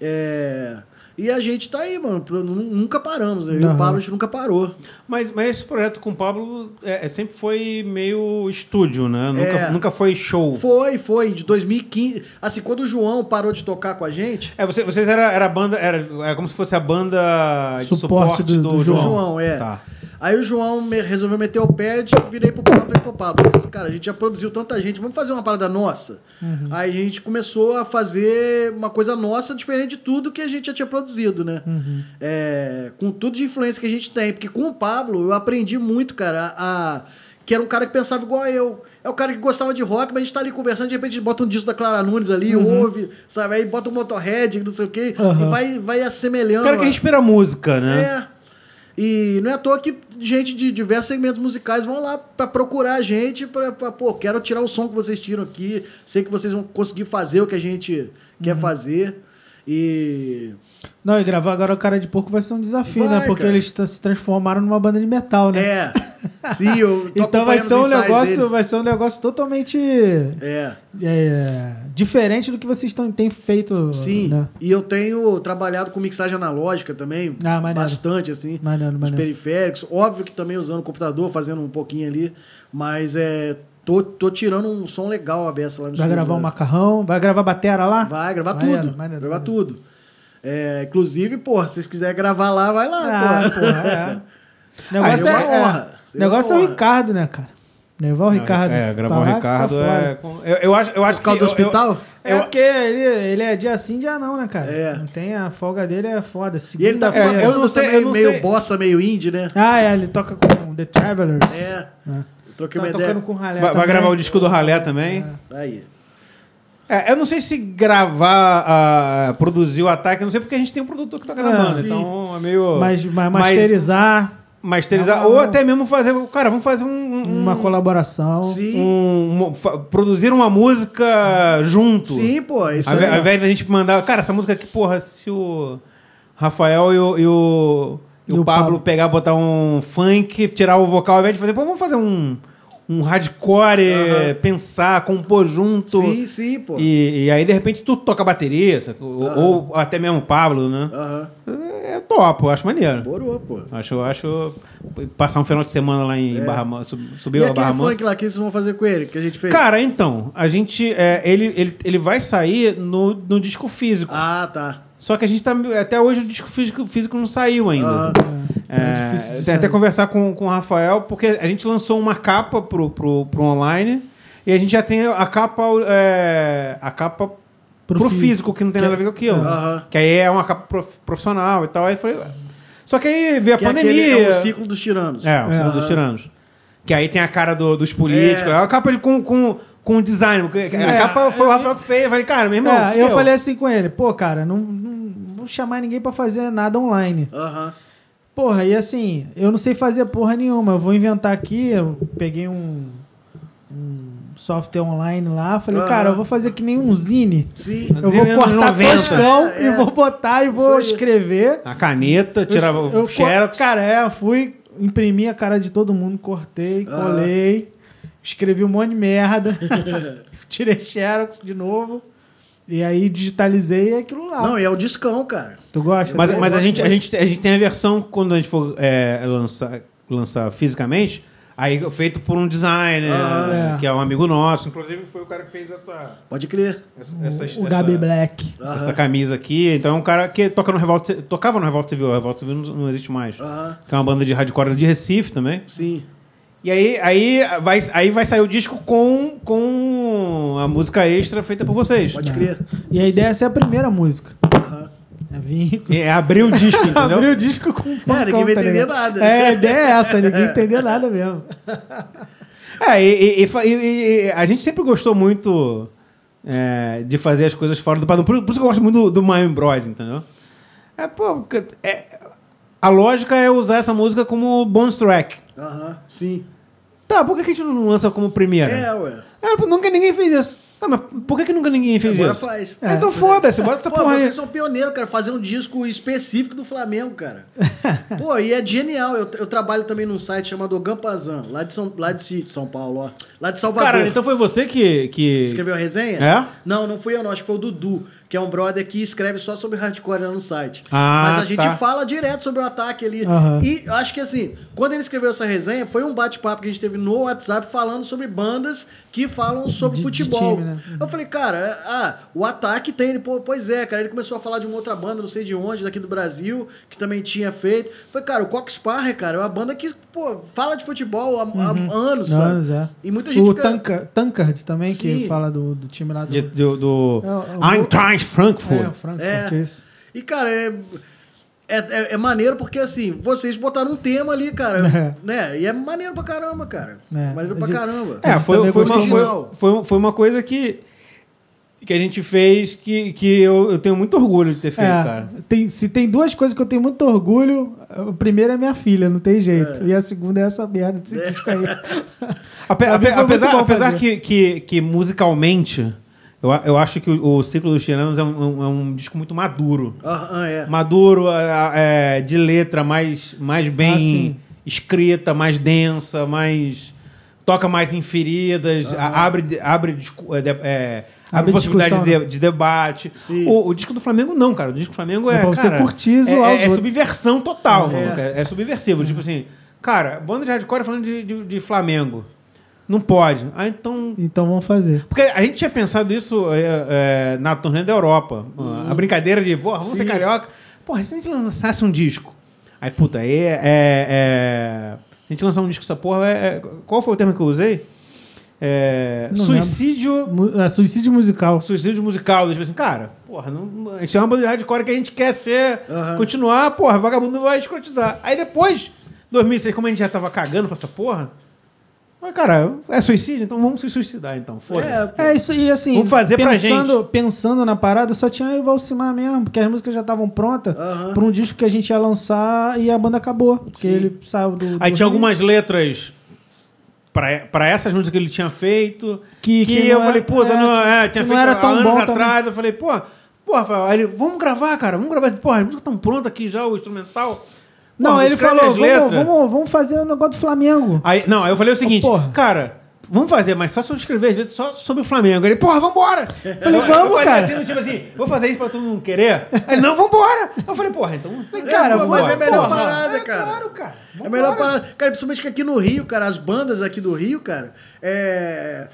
É, E a gente tá aí, mano. Nunca paramos. né? Aham. o Pablo, a gente nunca parou. Mas, mas esse projeto com o Pablo é, é- sempre foi meio estúdio, né? Nunca, É. nunca foi show. Foi, foi, de 2015. Assim, quando o João parou de tocar com a gente, É, você- vocês era, era a banda, era, era como se fosse a banda de Suporte suporte, do- do, do João. João, é. Tá. Aí o João me- resolveu meter o pé, eu virei pro Pablo e falei, pô, Pablo, cara, a gente já produziu tanta gente, vamos fazer uma parada nossa? Uhum. Aí a gente começou a fazer uma coisa nossa, diferente de tudo que a gente já tinha produzido, né? Uhum. É, com tudo de influência que a gente tem. Porque com o Pablo, eu aprendi muito, cara, a, a- que era um cara que pensava igual eu. É o cara que gostava de rock, mas a gente tá ali conversando, de repente bota um disco da Clara Nunes ali, ouve, sabe? Aí bota um Motorhead, não sei o quê, Uhum. e vai, vai assemelhando. O cara que a- respira música, né? é. E não é à toa que gente de diversos segmentos musicais vão lá pra procurar a gente, pra, pô, quero tirar o som que vocês tiram aqui, sei que vocês vão conseguir fazer o que a gente quer Uhum. fazer. E. Não, e gravar agora o cara de porco vai ser um desafio, Vai, né? Porque cara. eles se transformaram numa banda de metal, né? É. Sim, eu tô *laughs* Então vai ser um os negócio, deles. vai ser um negócio totalmente É. é, diferente do que vocês tão, têm feito. Sim. Né? E eu tenho trabalhado com mixagem analógica também. Ah, maneiro. bastante, assim. Maneiro, Os maneiro. periféricos. Óbvio que também usando o computador, fazendo um pouquinho ali. Mas é. Tô, tô tirando um som legal a beça lá no Vai gravar um né? macarrão, vai gravar batera lá? Vai gravar Maneiro, tudo. maneiro, gravar tudo. É, inclusive, pô, se vocês quiserem gravar lá, vai lá, Ah, pô. porra, é. O *laughs* negócio é, é uma honra. é, negócio é o. Ricardo, né, cara? Levar o Ricardo. É, gravar o Ricardo tá é. Eu, eu acho, eu acho Por causa que. do eu- eu- hospital? É porque ele, ele é dia sim, dia não, né, cara? É. Não tem a folga dele, é foda. E ele tá falando eu não sei- eu não meio sei. bossa, meio indie, né? Ah, é, ele toca com The Travelers. É. É. Eu troquei Tá uma ideia. com o Ralé vai, vai gravar o disco do Ralé também. Aí. É, eu não sei se gravar, ah, produzir o ataque, eu não sei porque a gente tem um produtor que toca na É, banda. sim. Então é meio. Mas, mas Mas- masterizar, masterizar. Não, não, ou até mesmo fazer. Cara, vamos fazer um. um- uma colaboração. Sim. um- produzir uma música junto. Sim, pô. Isso Ao, aí. ao invés da gente mandar. Cara, essa música aqui, porra, se o Rafael e o, e o, e o Pablo, Pablo. pegar, botar um funk, tirar o vocal, ao invés de fazer, pô, vamos fazer um, um hardcore, Aham. pensar, compor junto. Sim, sim, pô. E, e aí, de repente, tu toca bateria, saca? ou, Aham. ou até mesmo o Pablo, né? Aham. É top, eu acho maneiro. Borou, pô. Acho, acho passar um final de semana lá em É. Barra sub- subir E a Barra Mansa. funk lá que vocês vão fazer com ele, que a gente fez? Cara, então, a gente. é, ele, ele, ele vai sair no, no disco físico. Ah, tá. Só que a gente tá. Até hoje o disco físico, físico não saiu ainda. Aham. É, É, difícil de tem até sair. conversar com, com o Rafael, porque a gente lançou uma capa pro, pro, pro online e a gente já tem a capa. é, a capa pro, Pro físico, físico, que não tem que nada a ver com aquilo. Aham. Que aí é uma capa prof- profissional e tal. Aí foi. Só que aí veio a Que é pandemia. é o ciclo dos tiranos. É, o ciclo dos tiranos. Que aí tem a cara do- dos políticos. É. É. a capa ele com, com, com design. porque Sim. a É, capa foi o Rafael que fez. Eu falei, cara, meu irmão. É, eu falei assim com ele, pô, cara, não, chamar ninguém pra fazer nada online. Aham. Porra, e assim, eu não sei fazer porra nenhuma. Eu vou inventar aqui, eu peguei um, um software online lá, falei, Aham. cara, eu vou fazer que nem um zine. Sim. Eu Zine vou anos cortar 90. toscão É, e é. vou botar e vou escrever. A caneta, tirava eu, o eu, xerox. Cara, é, eu fui, imprimi a cara de todo mundo, cortei, Aham. colei, escrevi um monte de merda, *laughs* *laughs* tirei xerox de novo. E aí digitalizei aquilo lá. Não, e é o discão, cara. tu gosta? Mas, mas a, gente, a, gente, a gente tem a versão, quando a gente for é, lançar, lançar fisicamente, aí feito por um designer, Ah, é. que é um amigo nosso. Inclusive foi o cara que fez essa, Pode crer. essa, essa, o essa- Gabi Black. Aham. essa camisa aqui. Então é um cara que toca no Revolta, tocava no Revolta Civil. A Revolta Civil não, não existe mais. Aham. Que é uma banda de hardcore de Recife também. Sim. E aí, aí, vai, aí vai sair o disco com, com a música extra feita por vocês. Pode crer. E a ideia é ser a primeira música. É vir *laughs* É abrir o disco, *laughs* entendeu? Abrir o disco com um ninguém vai tá entender nada. É, a ideia é essa, ninguém entender nada mesmo. *laughs* É, e, e- e a gente sempre gostou muito é, de fazer as coisas fora do padrão. Por, por isso que eu gosto muito do, do Miami Bros, entendeu? É, pô, porque é- a lógica é usar essa música como bonus track. Aham. Sim. Tá, por que, a gente não lança como primeira? É, ué. É, nunca ninguém fez isso. Tá, mas por que, que nunca ninguém fez Agora isso? faz. É, então foda-se, bota essa Pô, porra aí. vocês são pioneiros, cara. Fazer um disco específico do Flamengo, cara. *laughs* Pô, e é genial. Eu, eu trabalho também num site chamado Gampazan, lá de São, lá de São Paulo, ó. Lá de Salvador. Cara, então foi você que. que... Escreveu a resenha? É? Não, não fui eu, não. Acho que foi o Dudu, que é um brother que escreve só sobre hardcore lá no site. Ah, Mas a gente tá. fala direto sobre o ataque ali. Aham. E acho que assim, quando ele escreveu essa resenha, foi um bate-papo que a gente teve no WhatsApp falando sobre bandas que falam sobre De- de futebol. time, né? Eu falei, cara, ah, o ataque tem. Ele, pô, pois é, cara. Ele começou a falar de uma outra banda, não sei de onde, daqui do Brasil, que também tinha feito. Eu falei, cara, o Cox Parra, cara, é uma banda que, pô, fala de futebol há, há anos, sabe? Anos, é. E muita gente O fica... Tankard, Tankard também, que Sim. fala do, do time lá do... de- do, do É, o- Eintracht Frankfurt. É, o Frankfurt, É. isso. E, cara, é, é, é, é maneiro porque, assim, vocês botaram um tema ali, cara. *laughs* É. Né? E é maneiro pra caramba, cara. É. Maneiro pra A gente- caramba. É, foi, foi, uma, foi, foi, foi uma coisa que, que a gente fez que, que eu, eu tenho muito orgulho de ter feito, É, cara. tem, se tem duas coisas que eu tenho muito orgulho, o primeiro é minha filha, não tem jeito. E a segunda é essa merda desse *laughs* disco aí. Ape- ape- apesar apesar fazer. que, que, que musicalmente, eu, eu acho que o, o Ciclo dos Tiranos é um, é um disco muito maduro. Ah, ah, é. Maduro, é, de letra mais, mais Ah, bem sim. escrita, mais densa, mais. toca mais em feridas, a- abre, abre, é, de- abre possibilidade de, discussão, de- de debate. O, o disco do Flamengo não, cara. O disco do Flamengo É é. pra você cara, curtir é, é, é subversão total, É. É, é subversivo. Tipo assim, cara, banda de hardcore falando de, de, de Flamengo. Não pode. Ah, então. Então vamos fazer. Porque a gente tinha pensado isso é, é, na turnê da Europa. A brincadeira de, porra, vamos ser Sim. carioca. Porra, se a gente lançasse um disco? Aí, puta, aí é, é, A gente lançar um disco essa porra. É, qual foi o termo que eu usei? É, suicídio. Mu- é, suicídio musical. Suicídio musical. Tipo assim, cara, porra, não, a gente é uma banda de hardcore que a gente quer ser. Aham. Continuar, porra, vagabundo vai escrotizar. Aí depois, 2006, como a gente já tava cagando pra essa porra. Mas, cara, é suicídio? Então vamos se suicidar, então. Foda-se. É, isso e assim. Vamos fazer pra pensando, Pensando na parada, só tinha eu e o Valcimar mesmo, porque as músicas já estavam prontas Aham. pra um disco que a gente ia lançar e a banda acabou. Porque Sim. ele saiu do. Aí do tinha Rio. algumas letras pra, pra essas músicas que ele tinha feito. Que- Que, que eu não falei, era- puta, é, não, é, tinha não feito era há tão anos bom atrás. Eu falei, pô, pô, Rafael. Aí ele, vamos gravar, cara, vamos gravar. Porra, as músicas estão prontas aqui já, o instrumental. Não, Porra, ele falou: vamos, vamos, vamos fazer o negócio do Flamengo. Aí, não, aí eu falei o seguinte, porra. cara, vamos fazer, mas só se eu escrever as letras só sobre o Flamengo. Ele, porra, vambora! Eu Falei, eu vamos, falei cara. Assim, tipo assim, vou fazer isso pra todo mundo querer? Aí, ele, não, vambora! Eu falei, porra, então. Cara, pô, mas é é melhor porra. parada, É cara. claro, cara. É melhor parar. Cara, principalmente que aqui no Rio, cara, as bandas aqui do Rio, cara, é.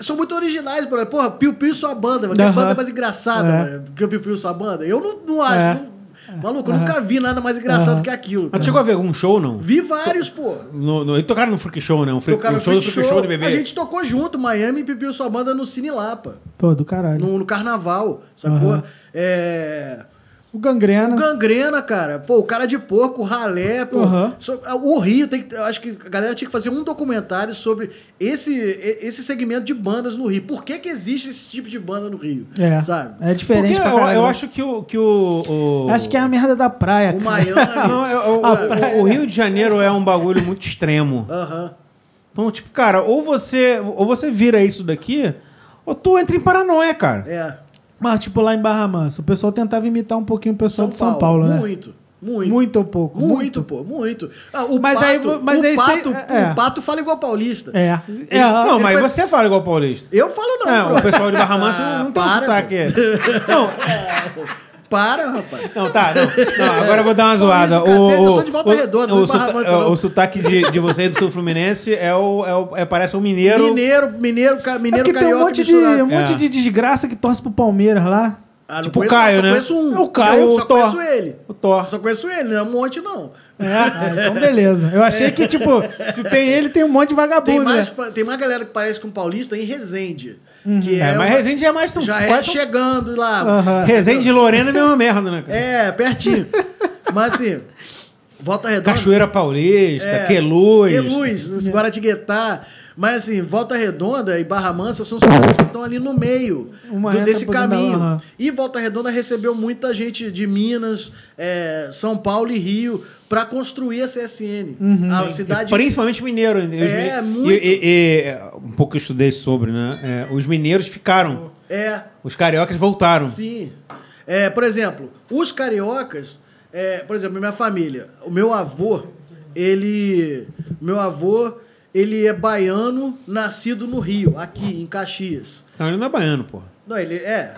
São muito originais, exemplo. Porra, Piu Piu e sua banda, mano. Que Aham. banda mais engraçada, É. mano. Que o Piu Piu e sua banda. Eu não, não acho. É. não- Maluco, eu nunca vi nada mais engraçado que aquilo. Mas tu chegou a ver algum show, não? Vi vários, pô. No, no, eles tocaram no Freak Show, né? Um, freak, Tocaram um show do Freak Freak Show de bebê. A gente tocou junto, Miami e Piu Piu e sua banda no Cine Lapa. Pô, do caralho. No, no carnaval, sacou? É. O Gangrena. O Gangrena, cara. Pô, o cara de porco, o ralé, pô. So- o Rio, tem que, eu acho que a galera tinha que fazer um documentário sobre esse, esse segmento de bandas no Rio. Por que, que existe esse tipo de banda no Rio? É. Sabe? É diferente Porque pra eu, eu acho que o. Que o, o- Acho que é a merda da praia, O cara. Miami. *laughs* Não, é- o, o- o Rio de Janeiro é um bagulho muito extremo. Aham. Então, tipo, cara, ou você, ou você vira isso daqui, ou tu entra em paranoia, cara. É. Mas, tipo, lá em Barra Mansa, o pessoal tentava imitar um pouquinho o pessoal de São Paulo, né? Muito. Muito. Muito ou pouco? Muito, pô, muito. Ah, o Mas pato, aí mas o, aí pato, cê- é. o pato fala igual paulista. É. é não, ele mas foi- você fala igual paulista. Eu falo não, Não, bro. o pessoal de Barra Mansa *laughs* Ah, não, não tem um para, sotaque. pô. Não, *laughs* Para, rapaz. não, tá. Não, Não, agora eu vou dar uma *laughs* zoada. O, cacete, eu o, sou de Volta o- Redonda, o, sota- Mansa, não. o sotaque de, de você e do Sul Fluminense é o, é o é, parece um mineiro. Mineiro, mineiro, ca- É mineiro porque tem um carioca monte, de, misturado. um monte É. de desgraça que torce pro Palmeiras lá. Ah, não Tipo o conheço, Caio, só né? conheço um. É o Caio, Eu o só Thor. conheço ele. O Thor. Só conheço ele, não é um monte, não. É, ah, então beleza. Eu achei que, tipo, se tem ele, tem um monte de Tem vagabundo, mais, né? tem mais galera que parece com paulista em Resende. Uhum. Que É, é, mas uma- Resende é mais São já é São- chegando lá. Aham. Resende e Lorena é mesma merda, né, cara? É, pertinho. mas assim, Volta Redonda. Cachoeira Paulista, É, Queluz. Queluz, Guaratinguetá. Mas assim, Volta Redonda e Barra Mansa são cidades que estão ali no meio do- desse caminho. E Volta Redonda recebeu muita gente de Minas, é, São Paulo e Rio para construir a CSN. Uhum. A cidade. Principalmente mineiro. Os É, mi- muito. E, e- um pouco que eu estudei sobre, né? É, os mineiros ficaram. É, Os cariocas voltaram. sim. É, por exemplo, os cariocas, é, por exemplo, minha família, o meu avô, ele. Meu avô, ele é baiano, nascido no Rio, aqui, em Caxias. Então ele não é baiano, porra. Não, ele é.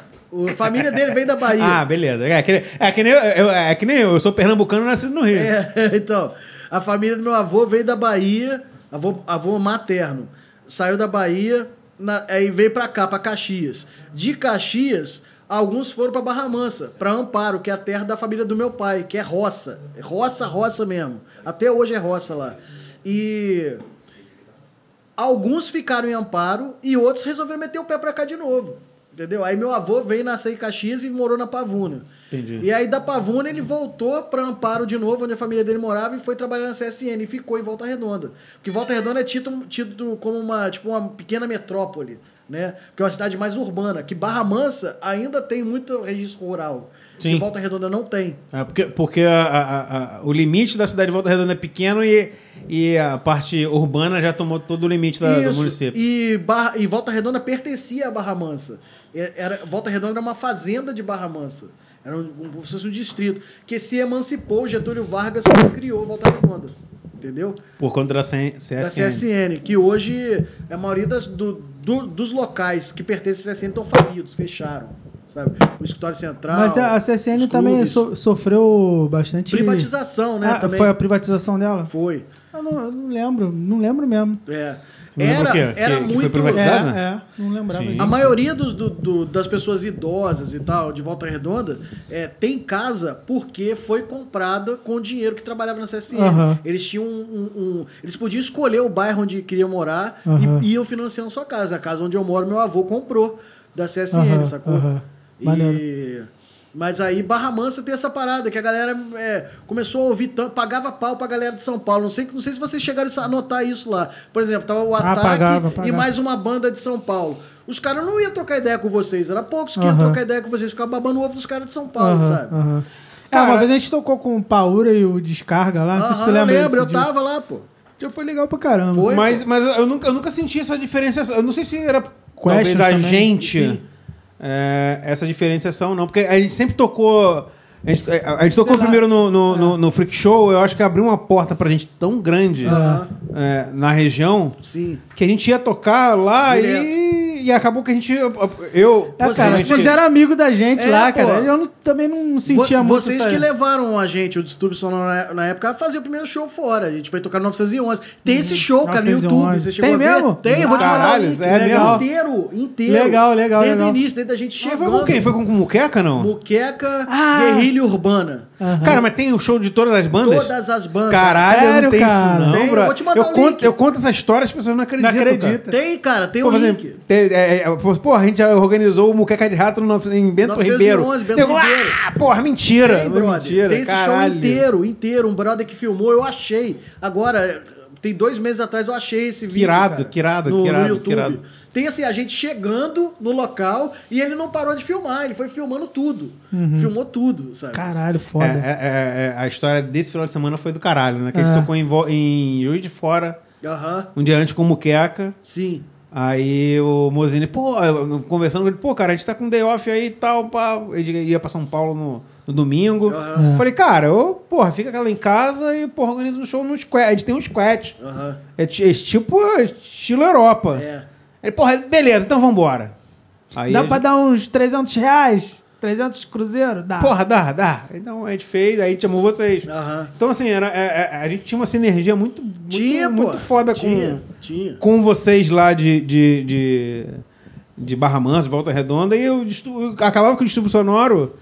A família dele veio da Bahia. *laughs* Ah, beleza. É que, é que nem eu, eu- é que nem eu. Eu sou pernambucano nascido no Rio. É, *laughs* então, a família do meu avô veio da Bahia, avô, avô materno. Saiu da Bahia, na- aí veio pra cá, pra Caxias. De Caxias, alguns foram pra Barra Mansa, pra Amparo, que é a terra da família do meu pai, que é roça. É roça, roça mesmo. Até hoje é roça lá. E alguns ficaram em Amparo e outros resolveram meter o pé pra cá de novo. Entendeu? Aí meu avô veio nascer em Caxias e morou na Pavuna. Entendi. E aí da Pavuna ele voltou para Amparo de novo, onde a família dele morava, e foi trabalhar na CSN e ficou em Volta Redonda. Porque Volta Redonda é tido, tido como uma, tipo, uma pequena metrópole, né? Que é uma cidade mais urbana. Que Barra Mansa ainda tem muito registro rural. Sim. Que Volta Redonda não tem. É, porque porque a- a- a- o limite da cidade de Volta Redonda é pequeno e, e a parte urbana já tomou todo o limite da- do Isso. município. E, Barra, e Volta Redonda pertencia a Barra Mansa. É- Era, Volta Redonda era uma fazenda de Barra Mansa. Era um, um, como se fosse um distrito. Que se emancipou, Getúlio Vargas criou Volta Redonda. Entendeu? Por conta da CSN. Da CSN, que hoje a maioria das, do, do- dos locais que pertencem à CSN estão falidos, fecharam. Sabe? O escritório central. Mas a, a CSN também so- sofreu bastante... Privatização, né? Ah, também. Foi a privatização dela? Foi. Eu não, eu não lembro, não lembro mesmo. É. Era, era Que- que foi muito. privatizado? É, né? é, não lembrava Sim. disso. A maioria dos, do- do- das pessoas idosas e tal, de Volta Redonda, é, tem casa porque foi comprada com o dinheiro que trabalhava na CSN. Eles tinham um, um- um- Eles podiam escolher o bairro onde queriam morar e iam financiando sua casa. A casa onde eu moro, meu avô comprou da CSN, sacou? E... Mas aí Barra Mansa tem essa parada, que a galera é, começou a ouvir tanto, pagava pau pra galera de São Paulo. Não sei, não sei se vocês chegaram a notar isso lá. Por exemplo, tava o Ataque Ah, pagava, e pagava. mais uma banda de São Paulo. Os caras não iam trocar ideia com vocês, era poucos que iam Aham. trocar ideia com vocês, ficavam babando o ovo dos caras de São Paulo, Aham, sabe? aham. É, Cara- uma vez a gente tocou com o Paura e o Descarga lá, não sei se Aham, você eu lembra lembro, eu desse dia. tava lá, pô. Já foi legal pra caramba. Foi? Mas, mas eu, nunca, eu nunca senti essa diferenciação. Eu não sei se era talvez Questions a também. gente Sim. É, essa diferenciação, não. Porque a gente sempre tocou. A gente, a gente tocou lá. primeiro no, no, no- no Freak Show, eu acho que abriu uma porta pra gente tão grande é, na região Sim. que a gente ia tocar lá Direto. e, e acabou que a gente. Eu. É, cara, Vocês- vocês eram amigos da gente É, lá, pô. cara. Eu não- também não sentia Vo- muito Vocês que levaram a gente, o Distúrbio Sonoro na, na época, a fazer o primeiro show fora. A gente foi tocar no 911. Tem esse show, cara, no 911. YouTube. Você chegou Tem a ver? mesmo? Tem, eu vou te mandar Caralho, é mesmo? Inteiro, inteiro. Legal, legal, Desde legal. o início, desde a gente Mas chegando. foi com quem? Foi com, com Muqueca, não? Muqueca, Ah. Guerrilha Urbana. Aham. Cara, mas tem o show de todas as bandas? Todas as bandas. Caralho, Sério, não tem cara? isso não, Tem, eu bro. vou te mandar eu o conto, link. eu conto essa história, as pessoas não acreditam, Não acredita. cara. Tem, cara, tem Pô, o por link. exemplo, tem- é, é, pô, a gente já organizou o Muqueca de Rato no, em Bento 911, Ribeiro. Bento Eu, Ribeiro. Ah, porra, mentira. Tem, brother. mentira, tem esse caralho. show inteiro, inteiro. Um brother que filmou, eu achei. Agora, tem dois meses atrás eu achei esse vídeo. Quirado, cara, quirado, no, quirado, no YouTube. quirado. Tem assim, a gente chegando no local e ele não parou de filmar, ele foi filmando tudo. Filmou tudo, sabe? Caralho, É, foda. é, é, é, a história desse final de semana foi do caralho, né? Que a É. gente tocou em, em Juiz de Fora, Aham, um dia antes com o Muqueca. sim. Aí o Mozini, pô, conversando com ele, pô, cara, a gente tá com day off aí e tal, pá. Ele ia pra São Paulo no, no domingo. Aham. É. Falei, cara, eu, porra, fica aquela em casa e, porra, organiza um show no squat. A gente tem um squat. Aham. É, é tipo estilo Europa. É. Ele, porra, beleza, então vambora. Aí Dá a pra gente- dar uns 300 reais? 300 cruzeiro? Dá. Porra, dá, dá. Então a gente fez, aí a gente chamou vocês. Aham. Então, assim, era, é- é- a gente tinha uma sinergia muito, muito, Tinha, muito foda tinha, com, Tinha. com vocês lá de, de, de, de Barra Mansa, de Volta Redonda, e eu, eu acabava com o distúrbio sonoro.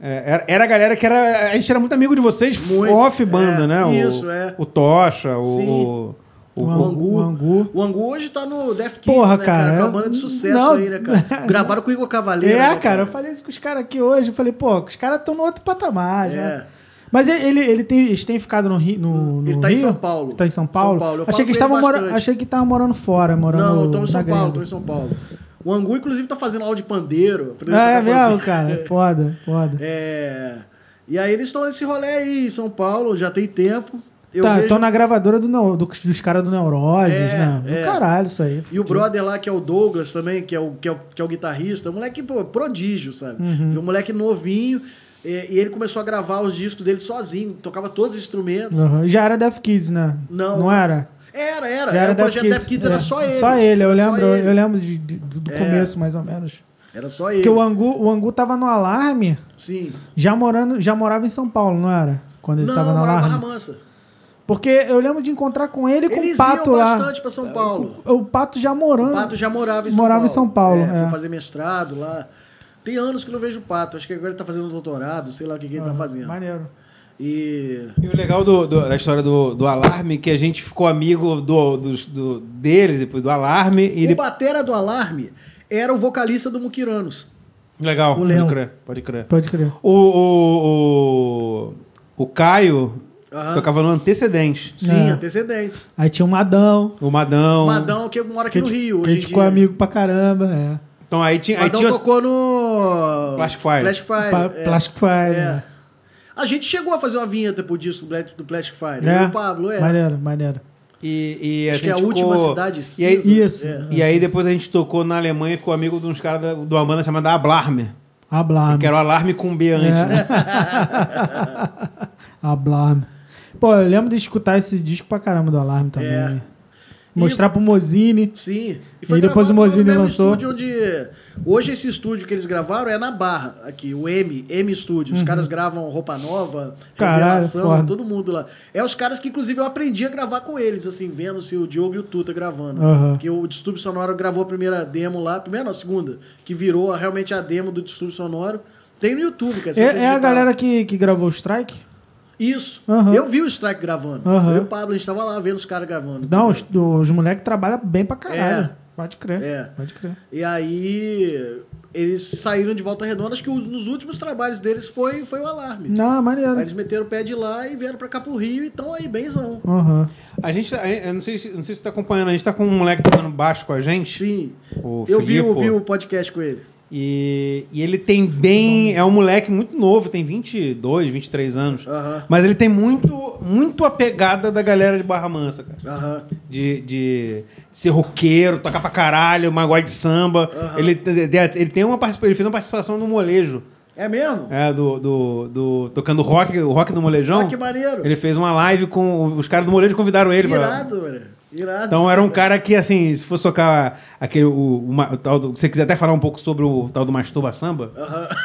é, era, era a galera que era. A gente era muito amigo de vocês, Muito, off banda, é, né? O- isso, é. O Tocha, o. Sim. o- O, o- Angu. O Angu. O Angu hoje tá no Def Kids, Porra, né, cara, cara? É uma eu- banda de sucesso não. aí, né, cara? *laughs* Gravaram com o Igor Cavaleiro. É, né, cara, eu falei isso com os caras aqui hoje. Eu falei, pô, os caras estão no outro patamar já. É. Mas ele, ele, tem, eles têm ficado no Rio? No, no Ele tá em Rio? São Paulo. Tá em São Paulo? São Paulo. Achei, que com estavam mora... Achei que estavam morando fora, morando Não, estão em São Paulo, estão em São Paulo. O Angu, inclusive, tá fazendo aula de pandeiro. Ah, a é mesmo, pandeiro. cara? Foda, foda. É. E aí eles estão nesse rolê aí em São Paulo, já tem tempo. Eu tá, vejo- tô na gravadora do, do- dos caras do Neuroses, É, né? Do é. caralho isso aí. E o brother lá, que é o Douglas também, que é o, que é o, que é o guitarrista, um moleque pô, prodígio, sabe? Uhum. Um moleque novinho, e, ele começou a gravar os discos dele sozinho, tocava todos os instrumentos. Uhum. Já era Death Kids, né? Não. Não era? Era, era. Já era era o projeto Death Death Kids, era é. só ele. Só ele, eu Era lembro, ele. eu lembro de- de- do, do É. começo, mais ou menos. Era só ele. Porque o Angu, o Angu tava no Alarme, Sim. já morando, já morava em São Paulo, não era? Quando ele Não, tava no morava em Alarme. Barra Mansa. Porque eu lembro de encontrar com ele e com o Pato lá. bastante pra São Paulo. O Pato já morando. O Pato já morava em São Morava Paulo. em São Paulo, É, é. Foi fazer mestrado lá. Tem anos que não vejo o Pato. Acho que agora ele tá fazendo doutorado, sei lá o que, que ele tá Ah, fazendo. Maneiro. E. E o legal do- do- da história do, do alarme é que a gente ficou amigo do, do, dele, depois do alarme. E O ele... batera do Alarme era o vocalista do Muquiranos. Legal, O pode crer, pode crer. Pode crer. O, o, o, o Caio Aham. tocava no Antecedente. Sim, É. antecedentes. Aí tinha o Madão. O Madão. Madão, que mora aqui que no gente- Rio. Que a hoje gente ficou dia. amigo pra caramba, é. Então aí tinha. Aí Madão tinha... tocou no. Plastic Fire. Plastic Fire. Pa- é. Plastic Fire. É. né? A gente chegou a fazer uma vinheta pro disco do do Plastic Fire. É. Eu e o Pablo, é. Maneiro, maneiro. E, e a Acho que é gente a última ficou... cidade E aí, cinza. Isso. É. e aí depois a gente tocou na Alemanha e ficou amigo de uns caras da- de uma banda chamada Ablarme. Hablarme. Que era o alarme com B antes, É. né? *laughs* Hablarme. Pô, eu lembro de escutar esse disco pra caramba do Alarme também. É. Mostrar pro Mozini. Sim. E depois gravado o Mozini lançou. estúdio onde. Hoje esse estúdio que eles gravaram é na Barra, aqui, o M, M Studio. Os caras gravam roupa nova, Uhum. Caralho, revelação, foda. todo mundo lá. É os caras que, inclusive, eu aprendi a gravar com eles, assim, vendo se o Diogo e o Tuta gravando. Aham. Porque o Distúrbio Sonoro gravou a primeira demo lá, primeira não, a segunda, que virou realmente a demo do Distúrbio Sonoro. Tem no YouTube, cara. É, é a galera que, que gravou o Strike? Isso. Aham. Eu vi o Strike gravando. Aham. Eu e o Pablo, a gente tava lá vendo os caras gravando. Não, os, os moleques trabalham bem pra caralho. É. Pode crer. É. Pode crer. E aí eles saíram de volta redonda. Acho que os- nos últimos trabalhos deles foi, foi o alarme. Não, maneiro. Aí eles meteram o pé de lá e vieram pra cá pro Rio e estão aí benzão. Aham. A gente, tá- eu não sei, se- não sei se você tá acompanhando, a gente tá com um moleque tocando baixo com a gente. Sim. O eu vi, o- vi o podcast com ele. E, e ele tem bem. É um moleque muito novo, tem 22, 23 anos. Mas ele tem muito, muito a pegada da galera de Barra Mansa, cara. De, de ser roqueiro, tocar pra caralho, magode de samba. Ele, ele, tem uma participação, ele fez uma participação no molejo. É mesmo? É, do, do, do- tocando rock, o rock do molejão. Ah, que maneiro. Ele fez uma live com. Os caras do molejo convidaram ele pra. Irado, mano. Irado. Então era um cara que, assim, se fosse tocar aquele. O, o o tal do, você quiser até falar um pouco sobre o tal do Masturba Samba,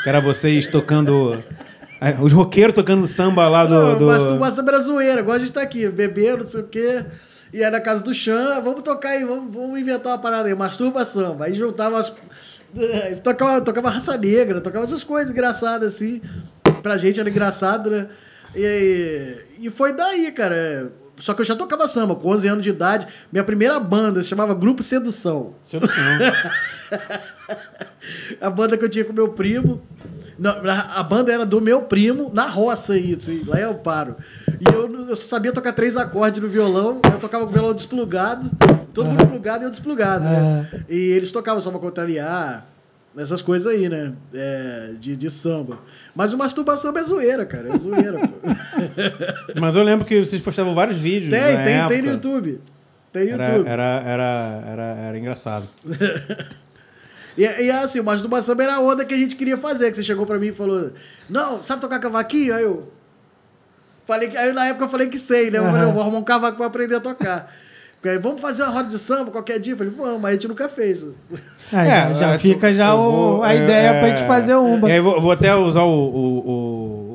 que era vocês tocando. Os roqueiros tocando samba lá do. Não, do... Masturbação era zoeira, igual a gente tá aqui, bebendo, não sei o quê. E aí na casa do Chan, vamos tocar aí, vamos, vamos inventar uma parada aí, masturbação. Aí juntava as. eh, Tocava, tocava raça negra, tocava essas coisas engraçadas assim. Pra gente era engraçado, né? E, e foi daí, cara. Só que eu já tocava samba, com 11 anos de idade. Minha primeira banda se chamava Grupo Sedução. Sedução. *laughs* A banda que eu tinha com meu primo. Não, a banda era do meu primo, na roça aí, lá em Amparo. E eu, eu sabia tocar três acordes no violão, eu tocava com o violão desplugado, todo mundo plugado e eu desplugado, né? E eles tocavam só pra contrariar, essas coisas aí, né? É, de, de samba. Mas o masturbação é zoeira, cara, é zoeira, pô. *laughs* Mas eu lembro que vocês postavam vários vídeos. Tem, tem, época. tem no YouTube. Tem no Era, YouTube. era, era, era, era engraçado. *laughs* E, e assim, o masturbação era a onda que a gente queria fazer. Que você chegou pra mim e falou: Não, sabe tocar cavaquinho? Aí eu. Falei que, aí na época eu falei que sei, né? Eu falei, Aham. eu vou arrumar um cavaco pra aprender a tocar. Aí, Vamos fazer uma roda de samba qualquer dia? Eu falei, vamos, mas a gente nunca fez. Aí já, já eu- fica já eu o- vou, a é, ideia pra gente fazer uma. Aí vou, vou até usar o, o,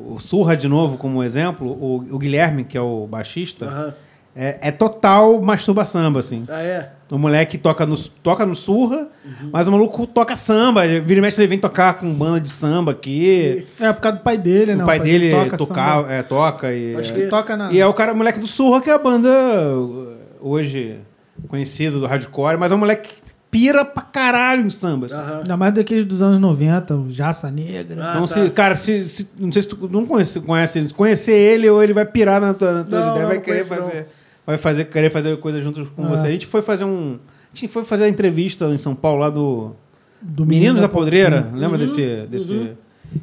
o- o Surra de novo como exemplo. O, o Guilherme, que é o baixista, Aham. é, é total masturba samba, assim. Ah, é? O moleque toca no, toca no surra, Uhum. mas o maluco toca samba. Vira e mexe, ele vem tocar com banda de samba aqui. É por causa do pai dele, né? O pai dele toca toca, samba. é, toca e. É, crer. Toca na. E é o cara, o moleque do Surra, que é a banda hoje conhecida do hardcore, mas é um moleque que pira pra caralho em samba. Aham. Ainda mais daqueles dos anos 90, o Jaça Negra. Ah, Então, tá. se, cara, se, se- não sei se tu não conhece, conhece, conhecer ele ou ele vai pirar na tua, nas tuas Não, ideias, não vai querer conheço, fazer, vai fazer, querer fazer coisa junto com Ah. você. A gente foi fazer um, a gente foi fazer a entrevista em São Paulo lá do do Meninos da Podreira, lembra Uhum, desse, desse uhum.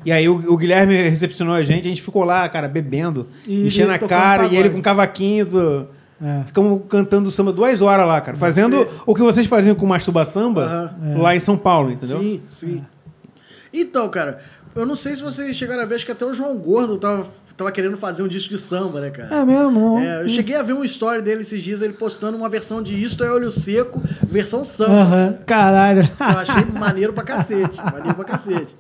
E aí o, o Guilherme recepcionou a gente, a gente ficou lá, cara, bebendo, E enchendo a cara, e ele com cavaquinho, do- É. ficamos cantando samba duas horas lá, cara, fazendo o que vocês faziam com o Masturba Samba Aham. lá em São Paulo, entendeu? Sim, sim. Então, cara, eu não sei se vocês chegaram a ver, acho que até o João Gordo tava, tava querendo fazer um disco de samba, né, cara? É mesmo, não. É, eu cheguei a ver uma story dele esses dias, ele postando uma versão de Isto é Olho Seco, versão samba. Aham, caralho. Eu achei maneiro pra cacete. Maneiro pra cacete.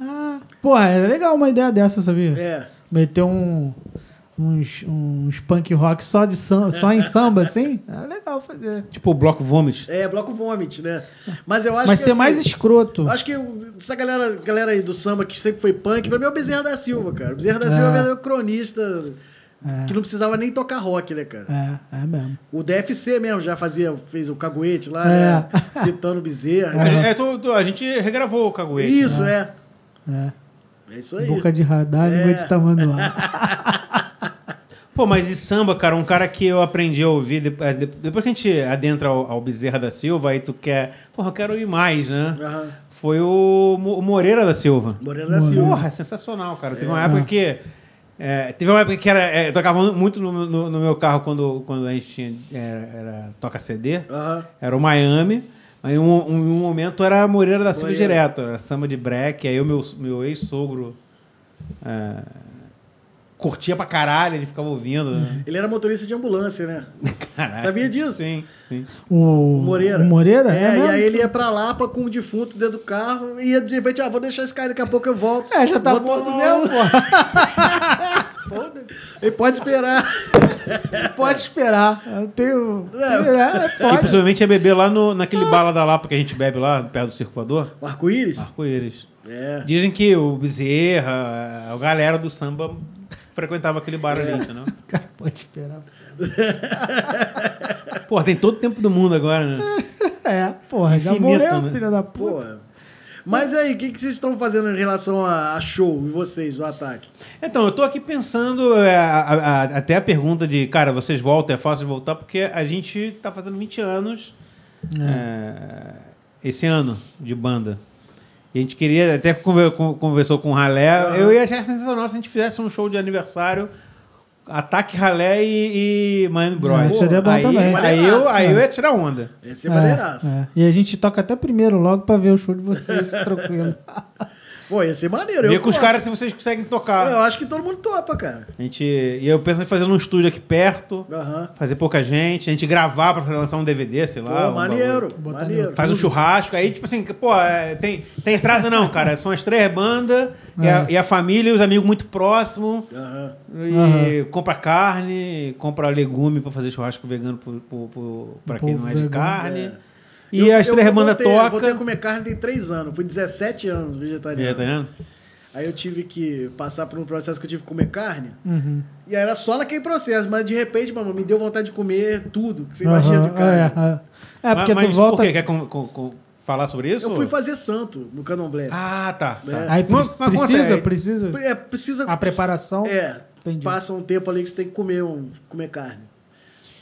Ah, Porra, era legal uma ideia dessa, sabia? É. Meter um, uns, uns punk rock só, de samba, só em samba, *laughs* assim. É legal fazer. Tipo o Bloco Vomit. É, bloco vomit, né? Mas eu acho Mas que. ser assim, mais escroto. Acho que o- essa galera, galera aí do samba que sempre foi punk, pra mim é o Bezerra da Silva, cara. O Bezerra da É. Silva é verdadeiro cronista É. que não precisava nem tocar rock, né, cara? É, é mesmo. O DFC mesmo já fazia, fez o caguete lá, É. né? *laughs* Citando o Bezerra. A, gente- é, tu- tu- a gente regravou o Caguete. Isso, é. É. É isso aí. Boca de radar, É. língua de tamanduá. *laughs* Pô, mas de samba, cara, um cara que eu aprendi a ouvir, é, de- depois que a gente adentra ao, ao Bezerra da Silva, aí tu quer, porra, eu quero ir mais, né? Aham. Foi o, o Moreira da Silva. Moreira da Silva. Porra, é sensacional, cara. Teve uma época que. é, teve uma época que era, é, tocava muito no, no- no meu carro quando, quando a gente tinha. Era, era toca CD. Aham. Era o Miami. Aí um, um, um momento era Moreira da Silva Moreira. direto. Era samba de break. Aí o meu, meu ex-sogro. é, curtia pra caralho, ele ficava ouvindo. né? Ele era motorista de ambulância, né? *laughs* Caralho. Sabia disso? Sim, sim. O Moreira. O Moreira? É, e mesmo? aí ele ia pra Lapa com o defunto dentro do carro e de repente, ah, vou deixar esse cara, daqui a pouco eu volto. É, já tá Botou morto lá mesmo, o- pô. *laughs* Ele pode esperar. *laughs* Pode esperar. Eu tenho. É. é, E pode. possivelmente ia beber lá no, naquele bala da Lapa que a gente bebe lá, perto do Circo Voador. O arco-íris? Arco-íris. É. Dizem que o Bezerra, a galera do samba frequentava aquele bar ali, entendeu? *laughs* Cara, pode esperar. *laughs* Pô, tem todo o tempo do mundo agora, né? *laughs* É, porra, já Infinito, morreu, né? filha da puta. Pô. Mas aí, o que, que vocês estão fazendo em relação a, a show, e vocês, o ataque? Então, eu tô aqui pensando, é, a- a- até a pergunta de, cara, vocês voltam, é fácil de voltar, porque a gente tá fazendo 20 anos é, esse ano de banda. E a gente queria, até conver- con- conversou com o Ralé, eu ia achar sensacional se a gente fizesse um show de aniversário, Ataque Ralé e, e Miami Bros. isso seria bom aí, também. Aí eu, aí É. eu ia tirar onda. Esse é maneiraço. é. E a gente toca até primeiro logo pra ver o show de vocês *laughs* tranquilo. Pô, ia ser maneiro. Eu com os caras se vocês conseguem tocar. Eu acho que todo mundo topa, cara. A gente, e eu penso em fazer num estúdio aqui perto, fazer pouca gente, a gente gravar pra lançar um DVD, sei Pô, lá. um maneiro, bagulho. Maneiro. Faz um churrasco, aí, tipo assim, pô, é, tem, tem entrada não, cara. São as três bandas, e, a, É. e a família e os amigos muito próximos. Aham. E compra carne, compra legume pra fazer churrasco vegano pro, pro, pro- pra quem não é de vegano, carne. é. E Eu- as eu três bandas voltei- Voltei a comer carne tem três anos. Fui 17 anos vegetariano. Vegetariano? Aí eu tive que passar por um processo que eu tive que comer carne. Uhum. E aí era só naquele processo. Mas de repente, mamãe, me deu vontade de comer tudo que você Aham, imagina de carne. É, é. É, porque mas, tu mas volta. por quê? Quer com- com- com- falar sobre isso? Eu fui fazer santo no candomblé. Ah, tá. tá. É. Aí Mas- pre- mas precisa, aí. precisa. É, precisa... A preparação. É. Entendi. Passa um tempo ali que você tem que comer, um, comer carne.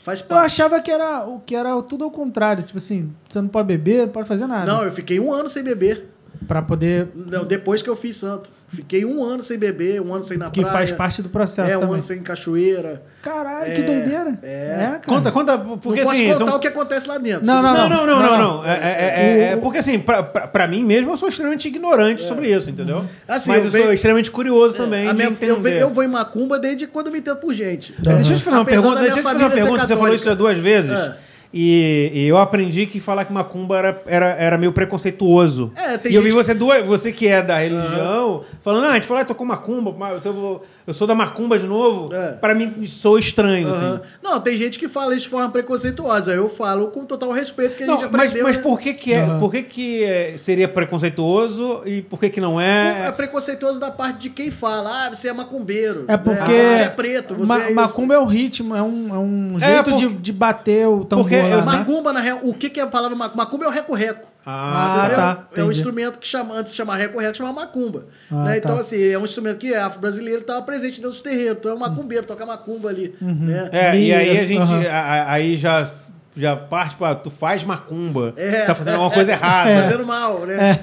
Faz Eu parte. achava que era, o que era tudo ao contrário. Tipo assim, você não pode beber, não pode fazer nada. Não, eu fiquei um ano sem beber. Pra poder. Não, depois que eu fiz santo. Fiquei um ano sem beber, um ano sem ir na Que praia. faz parte do processo É, um também. ano sem cachoeira. Caralho, É, que doideira. é. cara. Conta, conta, porque não posso assim. contar são- o que acontece lá dentro. Não, Não, não, não, não, não. Não. É, é- é- é O- porque assim, pra, pra, pra mim mesmo, eu sou extremamente ignorante sobre isso, entendeu? Assim, Mas eu eu, sou extremamente curioso também A de minha- eu, entender. ve- eu vou em macumba desde quando eu me entendo por gente. É, Deixa eu te fazer uma Apesar pergunta, deixa eu te fazer uma pergunta, você falou isso duas vezes. E, e eu aprendi que falar que macumba era, era, era meio preconceituoso. É, tem e eu vi você você que é da religião, falando, ah, a gente falou, ah, tocou macumba, mas eu, vou, eu sou da macumba de novo. É. Pra mim, sou estranho, Aham. assim. Não, tem gente que fala isso de forma preconceituosa. Eu falo com total respeito que a Não, gente mas, aprendeu. mas por que que, é, Aham. por que, que é, seria preconceituoso e por que que não é? É preconceituoso da parte de quem fala, ah, você é macumbeiro. É porque. né? Você é preto, você Ma- é isso. macumba é o ritmo, é um, é um É, jeito porque- de, de bater o tambor Porque eu lá, né? Macumba, na real, o que, que é a palavra macumba? Macumba é o reco-reco. Ah, entendeu? tá, É um instrumento que chama, antes de chamar reco-reco, chamava macumba. Ah, né? tá. Então, assim, é um instrumento que é afro-brasileiro estava presente dentro dos terreiros. Então é um macumbeiro, toca macumba ali. Né? É, e aí a gente a- aí já, já parte pra. Tu faz macumba. É. Tá fazendo alguma coisa errada. Fazendo mal, né?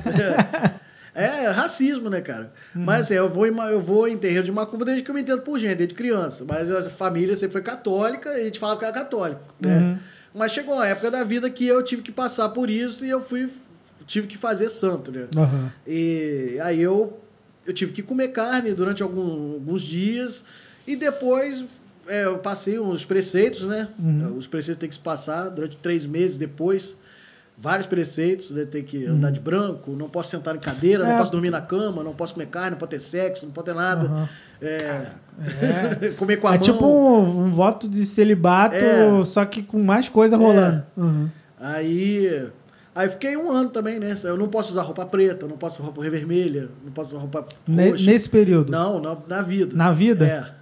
É. racismo, né, cara? Mas assim, eu vou, em, eu vou em terreiro de macumba desde que eu me entendo por gente, desde criança. Mas a família sempre foi católica e a gente falava que era católico, né? Uhum. Mas chegou uma época da vida que eu tive que passar por isso e eu fui tive que fazer santo, né? Aham. E aí eu, eu tive que comer carne durante algum- alguns dias e depois é, eu passei uns preceitos, né? Os preceitos tem que se passar durante três meses depois. Vários preceitos, né? Tem que andar de branco, não posso sentar em cadeira, não É. posso dormir na cama, não posso comer carne, não pode ter sexo, não pode ter nada. Aham. É, *laughs* comer com a É mão. tipo um, um voto de celibato, É. só que com mais coisa rolando. Uhum. Aí, aí fiquei um ano também, né? Eu não posso usar roupa preta, eu não posso usar roupa vermelha, não posso usar roupa roxa. nesse período. Não, na, na vida. Na vida? É.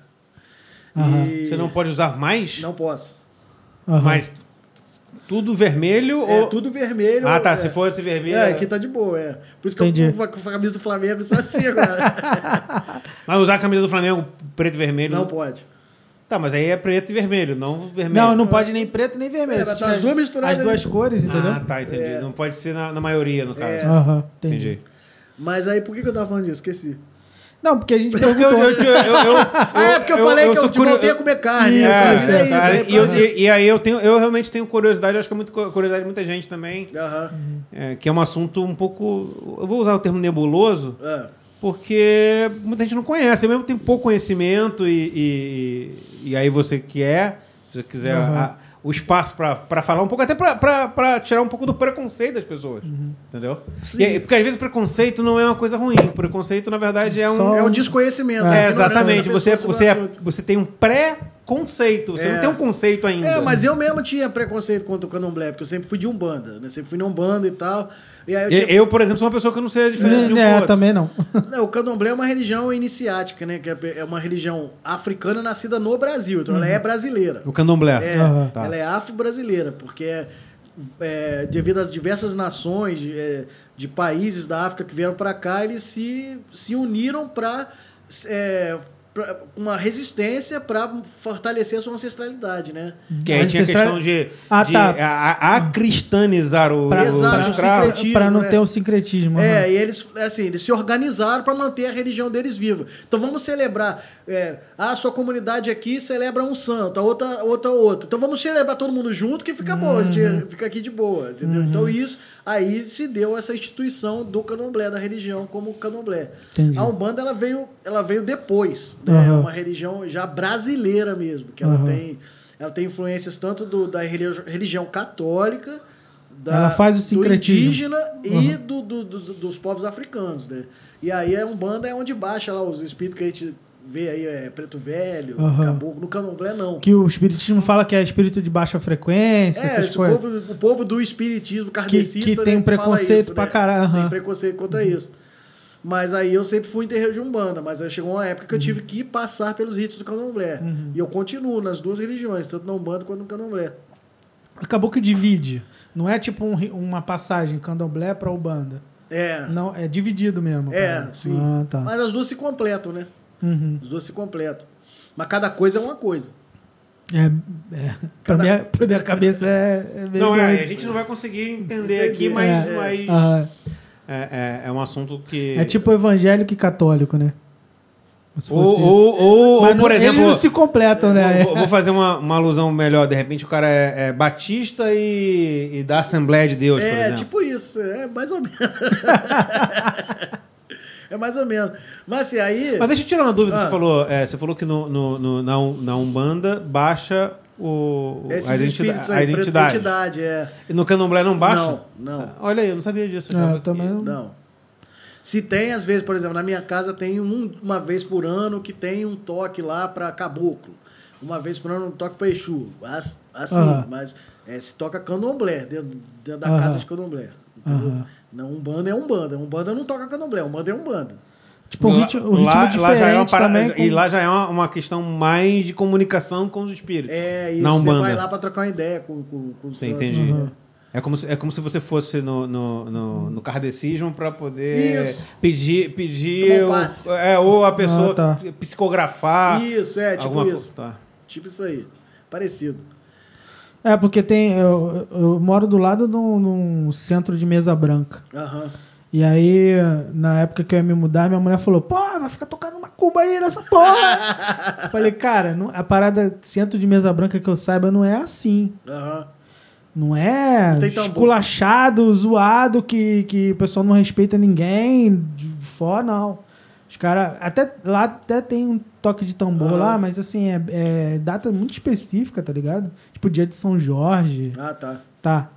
Aham. E- Você não pode usar mais, Não posso. Aham. mas tudo vermelho É ou. tudo vermelho. Ah, tá. é. Se fosse vermelho. É, aqui tá de boa, é. Por isso que Entendi. eu com a camisa do Flamengo só assim agora. *laughs* Mas usar a camisa do Flamengo preto e vermelho. não pode. Tá, mas aí é preto e vermelho, não vermelho. Não, não pode nem preto nem vermelho. É, tá as duas misturadas As duas ali. cores, entendeu? Ah, tá, entendi. Não pode ser na, na maioria, no caso. É. Aham, entendi. Entendi. Mas aí, por que, que eu tava falando disso? Esqueci. Não, porque a gente perguntou. eu, eu, eu, eu- *laughs* Ah, é porque eu, falei que eu, te voltei a comer carne. E, aí eu tenho, eu realmente tenho curiosidade, acho que é muito cu- curiosidade de muita gente também, é, que é um assunto um pouco, eu vou usar o termo nebuloso, É. porque muita gente não conhece. Eu mesmo tenho pouco conhecimento e, e, e aí você que é, se você quiser a- o espaço para falar um pouco, até para tirar um pouco do preconceito das pessoas, Uhum. entendeu? E porque às vezes o preconceito não é uma coisa ruim. O preconceito, na verdade, é um... Só- É o desconhecimento. É, ignorância exatamente. Você, pessoa você, é, você tem um pré-conceito. Você É. não tem um conceito ainda. É, mas eu mesmo tinha preconceito contra o candomblé, porque eu sempre fui de Umbanda, né? Sempre fui na Umbanda e tal. E aí eu tinha- eu, por exemplo, sou uma pessoa que eu não sei a diferença de um É, outro. também não. *laughs* Não, o candomblé é uma religião iniciática, né? Que é- é uma religião africana nascida no Brasil. Então ela é brasileira. O candomblé. É. Tá. ela é afro-brasileira, porque é, é, devido às diversas nações de, é, de países da África que vieram para cá, eles se, se uniram para uma resistência para fortalecer a sua ancestralidade, né? Que aí tinha a Ancestral- questão de, Ah, de tá. a, a cristianizar o, Pra- Exato, o Pra não né? ter o sincretismo. É, aham. e eles, assim, eles se organizaram para manter a religião deles viva. Então vamos celebrar. É, a sua comunidade aqui celebra um santo, a outra, outra, outra. Então vamos celebrar todo mundo junto que fica bom, a gente fica aqui de boa, entendeu? Então isso, aí se deu essa instituição do candomblé, da religião como candomblé. Entendi. A Umbanda, ela veio, ela veio depois, né? Aham. É uma religião já brasileira mesmo, que ela tem... Ela tem influências tanto do, da religi- religião católica, da, Ela faz o sincretismo. indígena e do, do- do- dos povos africanos, né? E aí a Umbanda é onde baixa lá os espíritos que a gente vê aí, é preto velho, Aham. caboclo. No candomblé, não. Que o espiritismo fala que é espírito de baixa frequência, É, essas coisas. povo, o povo do espiritismo kardecista... que tem né, um preconceito isso, pra né? caralho. Tem preconceito contra isso. Mas aí eu sempre fui em terreiro de Umbanda, mas aí chegou uma época Uhum. que eu tive que passar pelos ritos do candomblé. E eu continuo nas duas religiões, tanto na Umbanda quanto no candomblé. Acabou que divide. Não é tipo um uma passagem candomblé pra Ubanda. É, Não, é dividido mesmo. é, cara. sim. Ah, tá. Mas as duas se completam, né? Uhum. As duas se completam. Mas cada coisa é uma coisa. É, é. Pra, Cada- minha, pra minha cabeça é, é meio Não, é, a gente não vai conseguir entender aqui, mas, é. mas Aham. é, é- é um assunto que. É tipo evangélico e católico, né? Ou, ou, ou, ou, por não- exemplo. Eles não se completam, né? Vou, vou fazer uma, uma alusão melhor. De repente o cara é, é batista e, e da Assembleia de Deus, por é, exemplo. tipo isso. É mais ou menos. *laughs* é mais ou menos. Mas assim, aí. Mas deixa eu tirar uma dúvida. Ah. Você, falou, é, você falou que no, no- no- na, na Umbanda baixa o, esses entidades. espíritos aí, as preto- entidades. entidade, é. E no candomblé não baixa? Não, não. Ah, Olha aí, eu não sabia disso. Eu Ah, eu também não. Não. Se tem, às vezes, por exemplo, na minha casa tem um- uma vez por ano que tem um toque lá para caboclo. Uma vez por ano um toque para Exu. As- Assim, mas é, se toca candomblé dentro, dentro da casa de candomblé. Entendeu? Aham. Não, Umbanda é Umbanda. Umbanda não toca candomblé, Umbanda é Umbanda. Tipo, o ritmo, o ritmo lá- já é uma parada- também. E com- lá já é uma, uma questão mais de comunicação com os espíritos. É, e você vai lá para trocar uma ideia com, com, com o Sim, santo. entendi. Uhum. É, como se, é como se você fosse no, no, no, no kardecismo para poder Isso. pedir, pedir um o- é, ou a pessoa Ah, tá. psicografar. Isso, é, tipo alguma isso. co- tá. Tipo isso aí. Parecido. É, porque tem. Eu, eu moro do lado de um, centro de mesa branca. Aham. E aí, na época que eu ia me mudar, minha mulher falou: Pô, vai ficar tocando uma cuba aí nessa porra. Eu *laughs* Falei, cara, não- a parada centro de mesa branca que eu saiba não é assim. Aham. Não é Não esculachado, zoado, que, que o pessoal não respeita ninguém de fora, não. Os caras. Até lá até tem um toque de tambor lá, mas assim, é, é data muito específica, tá ligado? Tipo, dia de São Jorge. Ah, tá. Tá.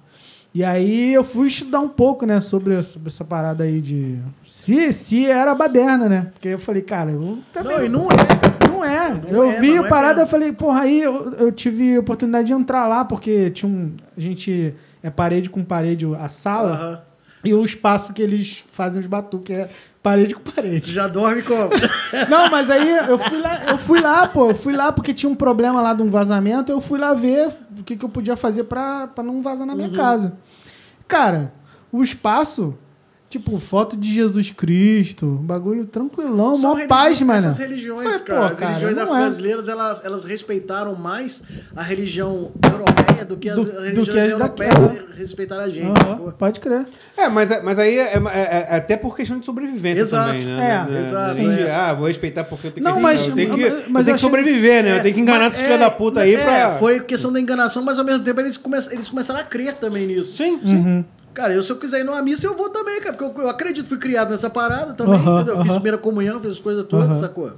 E aí eu fui estudar um pouco, né, sobre, sobre essa parada aí de. Se, se era baderna, né? Porque eu falei, cara, eu também. Não, e não é. Não é. Não eu é, vi a é parada, mesmo. eu falei, porra, aí eu, eu tive a oportunidade de entrar lá, porque tinha um. A gente. É parede com parede a sala. Aham. E o espaço que eles fazem os batuques é parede com parede. já dorme como? *laughs* Não, mas aí eu fui lá, eu fui lá, pô, eu fui lá porque tinha um problema lá de um vazamento, eu fui lá ver o que, que eu podia fazer pra, pra não vazar na minha Uhum. casa. Cara, o espaço, tipo, foto de Jesus Cristo, bagulho tranquilão, São mó religi- paz, mano. Essas religiões, Falei, cara, pô, as cara, religiões é. afro-brasileiras, elas, elas respeitaram mais a religião europeia do que as Do- do religiões que as europeias daqui. respeitaram a gente. Sacou? pode crer. É, mas, é- mas aí é, é- é até por questão de sobrevivência Exato. também, né? É, exato, que, é. ah, vou respeitar porque eu tenho Não, que, mas- eu tenho que, mas- eu tenho que sobreviver, né? eu tenho que enganar esses filhos da puta aí é, pra... Foi questão da enganação, mas ao mesmo tempo eles, come, eles começaram a crer também nisso. Sim, sim. Uhum. Cara, eu se eu quiser ir numa missa, eu vou também, cara. Porque eu, eu acredito, fui criado nessa parada também, entendeu? Eu Fiz primeira comunhão, fiz as coisas todas, sacou?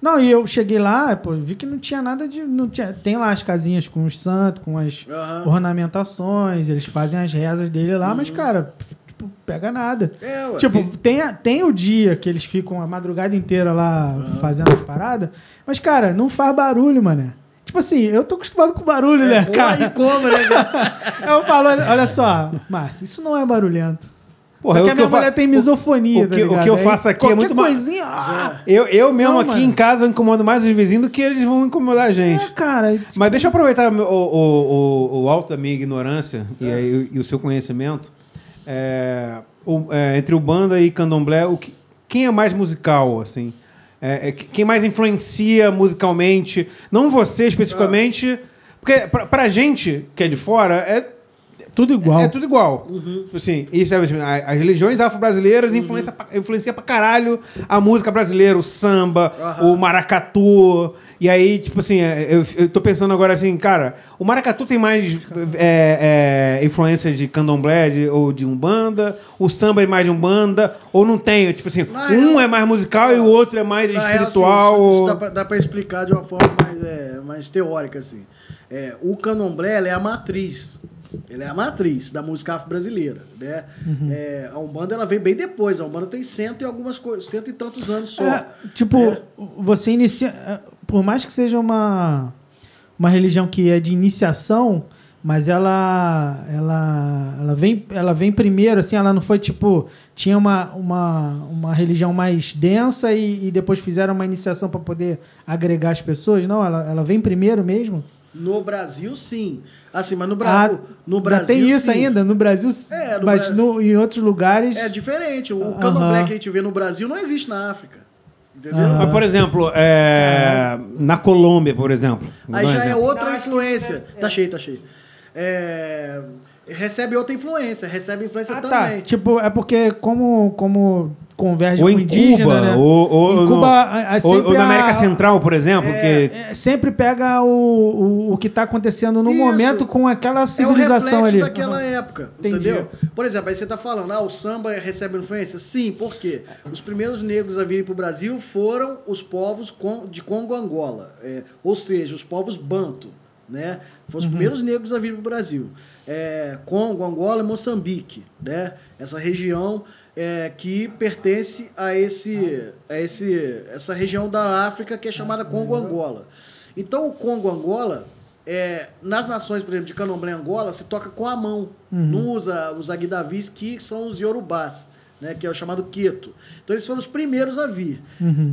Não, e eu cheguei lá, pô, vi que não tinha nada de. Não tinha, tem lá as casinhas com os santos, com as Aham. ornamentações, eles fazem as rezas dele lá, mas, cara, tipo, pega nada. É, ué. Tipo, tem, tem o dia que eles ficam a madrugada inteira lá fazendo as paradas, mas, cara, não faz barulho, mané. Tipo assim, eu tô acostumado com barulho, né, Pô, cara? e como, né? cara? *laughs* Eu falo, olha, olha só, Márcio, isso não é barulhento. Porra, só o que a minha mulher tem misofonia, o tá que- o ligado? que eu faço aqui é muito coisinha, ah, Eu, eu mesmo Não, aqui mano. em casa eu incomodo mais os vizinhos do que eles vão incomodar a gente. é, cara. Mas deixa eu aproveitar o, o, o, o alto da minha ignorância e, aí- e o seu conhecimento. É, o- é, entre o banda e candomblé, o que- quem é mais musical, assim? É, é, quem mais influencia musicalmente? Não você especificamente, porque pra, pra gente que é de fora, é Tudo igual. é tudo igual. Tipo Assim, e, sabe, assim, a- as religiões afro-brasileiras influenciam, pra- influencia pra caralho a música brasileira, o samba, Aham. o maracatu. E aí, tipo assim, é, eu, eu tô pensando agora assim, cara, o maracatu tem mais é, é, influência de candomblé de- ou de umbanda, o samba é mais de umbanda, ou não tem? Tipo assim, Na um real- é mais musical e o outro é mais Na real, espiritual. assim, isso, isso ou- dá, pra, dá pra explicar de uma forma mais, é, mais teórica, assim. É, o candomblé ela é a matriz. Ele é a matriz da música afro-brasileira, né? Uhum. É, a Umbanda ela veio bem depois. A Umbanda tem cento e algumas coisas, cento e tantos anos só. É, tipo, É. você inicia. Por mais que seja uma, uma religião que é de iniciação, mas ela ela, ela, vem, ela vem primeiro, assim, ela não foi tipo. Tinha uma, uma, uma religião mais densa e, e depois fizeram uma iniciação para poder agregar as pessoas. Não, ela, ela vem primeiro mesmo. No Brasil, sim. Assim, mas no, Bra... Ah, no Brasil. tem isso sim. ainda, no Brasil. É, no mas no- em outros lugares. É diferente. O Aham. candomblé que a gente vê no Brasil não existe na África. Entendeu? Aham. Mas, por exemplo, é, na Colômbia, por exemplo. Aí já é outra influência. é- Tá cheio, tá cheio. É, Recebe outra influência, recebe influência Ah, também. tá. Tipo, é porque como, como converge Ou com em indígena, Cuba, né? ou, ou, em Cuba, no- a- a- ou- na a- América Central, por exemplo, É, que É, sempre pega o, o, o que está acontecendo no Isso. momento com aquela É o civilização reflexo ali. daquela Aham. época, Entendi. entendeu? Por exemplo, aí você tá falando, ah, o samba recebe influência? Sim, por quê? Os primeiros negros a virem pro Brasil foram os povos de Congo-Angola, é, ou seja, os povos banto, né? Foram os primeiros negros a virem pro Brasil. É, Congo, Angola e Moçambique, né? Essa região é, que pertence a, esse, a esse, essa região da África que é chamada Congo-Angola. Então, o Congo-Angola, é, nas nações, por exemplo, de Candomblé Angola, se toca com a mão. Não usa os aguidavis, que são os iorubás, né, que é o chamado queto. Então, eles foram os primeiros a vir.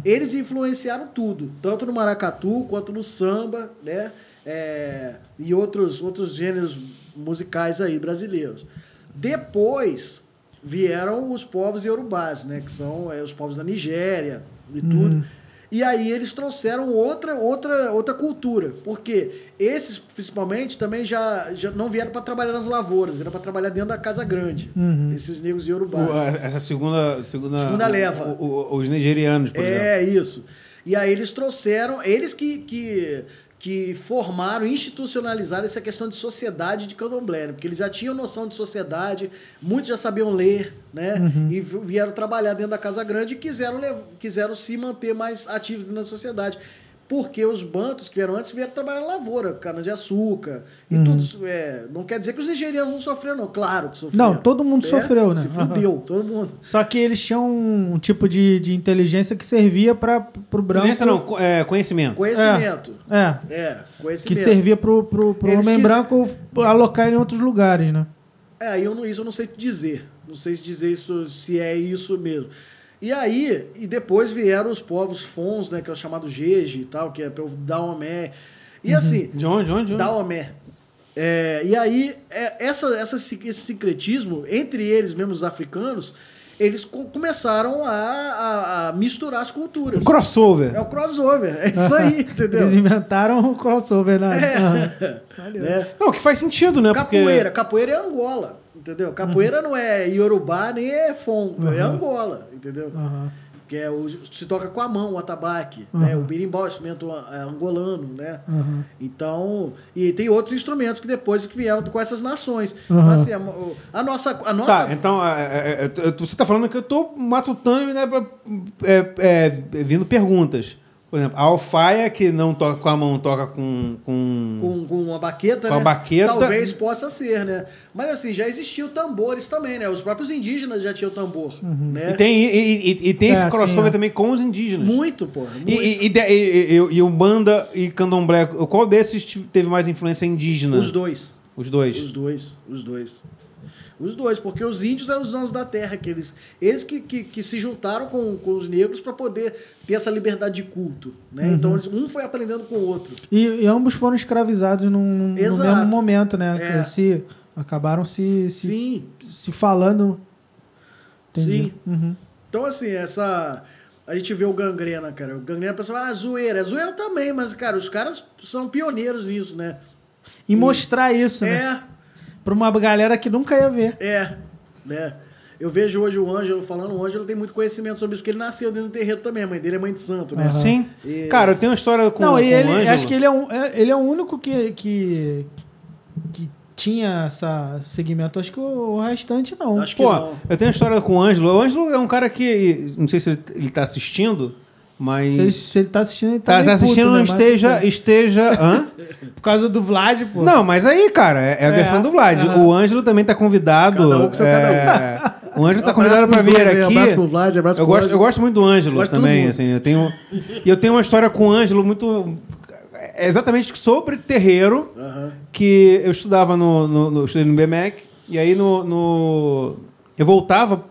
Eles influenciaram tudo, tanto no maracatu quanto no samba, né, é, e outros, outros gêneros musicais aí brasileiros. Depois vieram os povos iorubás, né, que são é, os povos da Nigéria e tudo. E aí eles trouxeram outra, outra, outra cultura. Porque esses, principalmente, também já, já não vieram para trabalhar nas lavouras, vieram para trabalhar dentro da Casa Grande. Esses negros o- a- essa segunda, segunda, Segunda leva. o- o- os nigerianos, por exemplo. É, isso. E aí eles trouxeram, eles que, que, que formaram, institucionalizaram essa questão de sociedade de candomblé, né? porque eles já tinham noção de sociedade, muitos já sabiam ler, né? E vi- vieram trabalhar dentro da Casa Grande e quiseram, quiseram se manter mais ativos dentro da sociedade. Porque os bantos que vieram antes vieram trabalhar na lavoura, cana-de-açúcar e tudo. isso, É, não quer dizer que os nigerianos não sofreram, não. Claro que sofreram. Não, todo mundo É, sofreu, né? Se fudeu, todo mundo. Só que eles tinham um tipo de, de inteligência que servia para o branco. Doença não, é, conhecimento. Conhecimento. É, É, que conhecimento. servia pro, pro, pro Eles homem quis- branco alocar ele em outros lugares, né? É, aí eu não, isso eu não sei te dizer. Não sei te dizer isso, se é isso mesmo. E aí, e depois vieram os povos Fons, né, que é o chamado Jeje e tal, que é pelo Daomé. E assim, De onde? De onde? De onde? Daomé. É, e aí, é, essa, essa, esse sincretismo, entre eles mesmos os africanos, eles co- começaram a, a- a misturar as culturas. Um crossover. É o crossover, é isso aí, *laughs* entendeu? Eles inventaram o crossover, né? Aham. É. *laughs* Né? Não, que faz sentido, né? Capoeira, capoeira é Angola, entendeu? Capoeira não é Yorubá nem é Fon, é Angola, entendeu? Aham. que é o, se toca com a mão, o atabaque, né? O birimbau, instrumento é, angolano, né? Aham. Então, e tem outros instrumentos que depois que vieram com essas nações. Mas, assim, a, a nossa, a nossa Tá, então, é, é, é, você está falando que eu estou matutando né, é, é, vindo perguntas. Por exemplo, a alfaia, que não toca com a mão, toca com. com... com, com uma baqueta, Com a né? baqueta. Talvez possa ser, né? Mas assim, já existiam tambores também, né? Os próprios indígenas já tinham tambor, né? E tem, e, e- e tem É, esse sim, crossover é. também com os indígenas. Muito, pô. Muito. E, e, e, e, e, e o Banda e Candomblé, qual desses te- teve mais influência indígena? Os dois. Os dois. Os dois, os dois. Os dois, porque os índios eram os donos da terra, que eles, eles que, que, que se juntaram com, com os negros para poder ter essa liberdade de culto. Né? Uhum. Então eles, um foi aprendendo com o outro. E, e ambos foram escravizados num, no mesmo momento, né? É. Se, acabaram se, se, Sim, se falando. Entendi. Sim. Uhum. Então, assim, essa. A gente vê o gangrena, cara. O gangrena, a pessoa fala, ah, zoeira. É zoeira também, mas, cara, os caras são pioneiros nisso, né? E mostrar isso, né? É, Pra uma galera que nunca ia ver. é, né? Eu vejo hoje o Ângelo falando, o Ângelo tem muito conhecimento sobre isso, porque ele nasceu dentro do terreiro também, a mãe dele é mãe de santo, né? Aham. Sim. E- Cara, eu tenho uma história com, não, com e ele, o Ângelo. acho que ele é, um, é- ele é o único que, que, que tinha essa segmento. Acho que o, o restante não. Acho que Pô, não. eu tenho uma história com o Ângelo. O Ângelo é um cara que. Não sei se ele, ele tá assistindo, mas. Se ele, se ele tá assistindo, ele tá, tá, tá assistindo, puto, não né? Esteja. esteja hã? *laughs* Por causa do Vlad, pô. Não, mas aí, cara, é, é a É, versão do Vlad. O Ângelo também tá convidado. Cada um com seu é, O Ângelo tá convidado pra pros vir aqui. Abraço pro Vlad, abraço Eu pro gosto, Ângelo. eu gosto muito do Ângelo também, assim, eu tenho e eu tenho uma história com o Ângelo muito é exatamente sobre terreiro Aham. que eu estudava no, no, no eu estudei no BMEC e aí no, no- eu voltava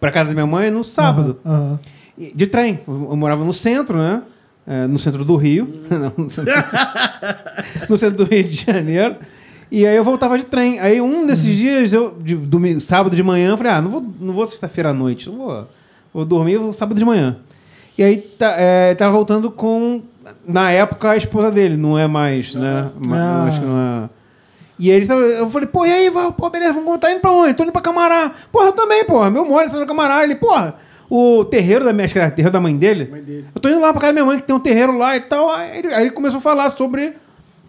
pra casa da minha mãe no sábado Aham, aham. E- de trem. Eu, eu morava no centro, né? É, no centro do Rio, *laughs* Não, no, centro, *laughs* no centro do Rio de Janeiro. E aí eu voltava de trem. Aí um desses dias, eu, de domingo, sábado de manhã, eu falei, ah, não vou, não vou sexta-feira à noite, não vou, vou dormir vou sábado de manhã. E aí tá, é, tava voltando com, na época, a esposa dele, não é mais, né? Ma- Ah. acho que não é. E aí eu falei, pô, e aí, pô, beleza, vamos tá indo pra onde? Tô indo pra Camará. Porra, eu também, porra, meu mora no Camará. Ele, porra, o terreiro da minha, acho que era o terreiro da mãe dele. Mãe dele. Eu tô indo lá pra casa da minha mãe, que tem um terreiro lá e tal. Aí ele, aí ele começou a falar sobre.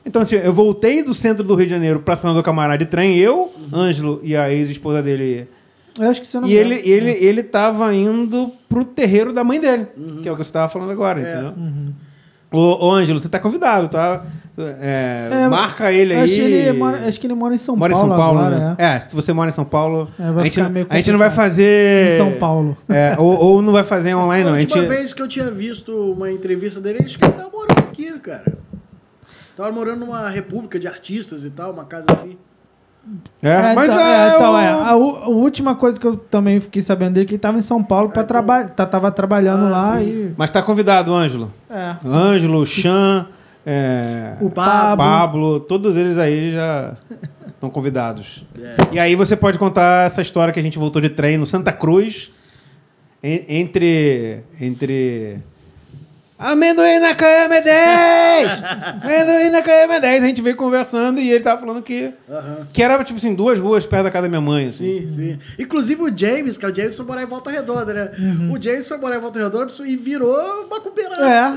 Então, assim, eu voltei do centro do Rio de Janeiro pra do Camará de trem, eu, Ângelo e a ex-esposa dele. Eu acho que você não E ele, ele, ele tava indo pro terreiro da mãe dele, que é o que você tava falando agora, É. entendeu? Ô, ô, Ângelo, você tá convidado, tá? É, É, marca ele aí. Acho que ele mora, acho que ele mora em São Mora em Paulo. São Paulo, agora, né? é. É. se você mora em São Paulo, É, a, gente, a gente não vai fazer. Em São Paulo. É, ou, ou não vai fazer online, não. A A gente, última vez que eu tinha visto uma entrevista dele, acho que ele tava morando aqui, cara. Tava morando numa república de artistas e tal, uma casa assim. é, mas então, é, é, então, é. A, a última coisa que eu também fiquei sabendo dele é que ele tava em São Paulo para então- trabalhar. Tá, tava trabalhando Ah, lá sim. e. Mas tá convidado, Ângelo. É. Ângelo, Chan, é, O Pablo. Pablo. todos eles aí já estão convidados. E aí você pode contar essa história que a gente voltou de trem no Santa Cruz, en- entre. entre Amendoim na cama é 10! Amendoim na cama é 10! A gente veio conversando e ele tava falando que. Aham. Que era, tipo assim, duas ruas perto da casa da minha mãe. Assim. Sim, sim. Inclusive o James, cara, o James foi morar em Volta Redonda, né? O James foi morar em Volta Redonda e virou macumbeiraço. É,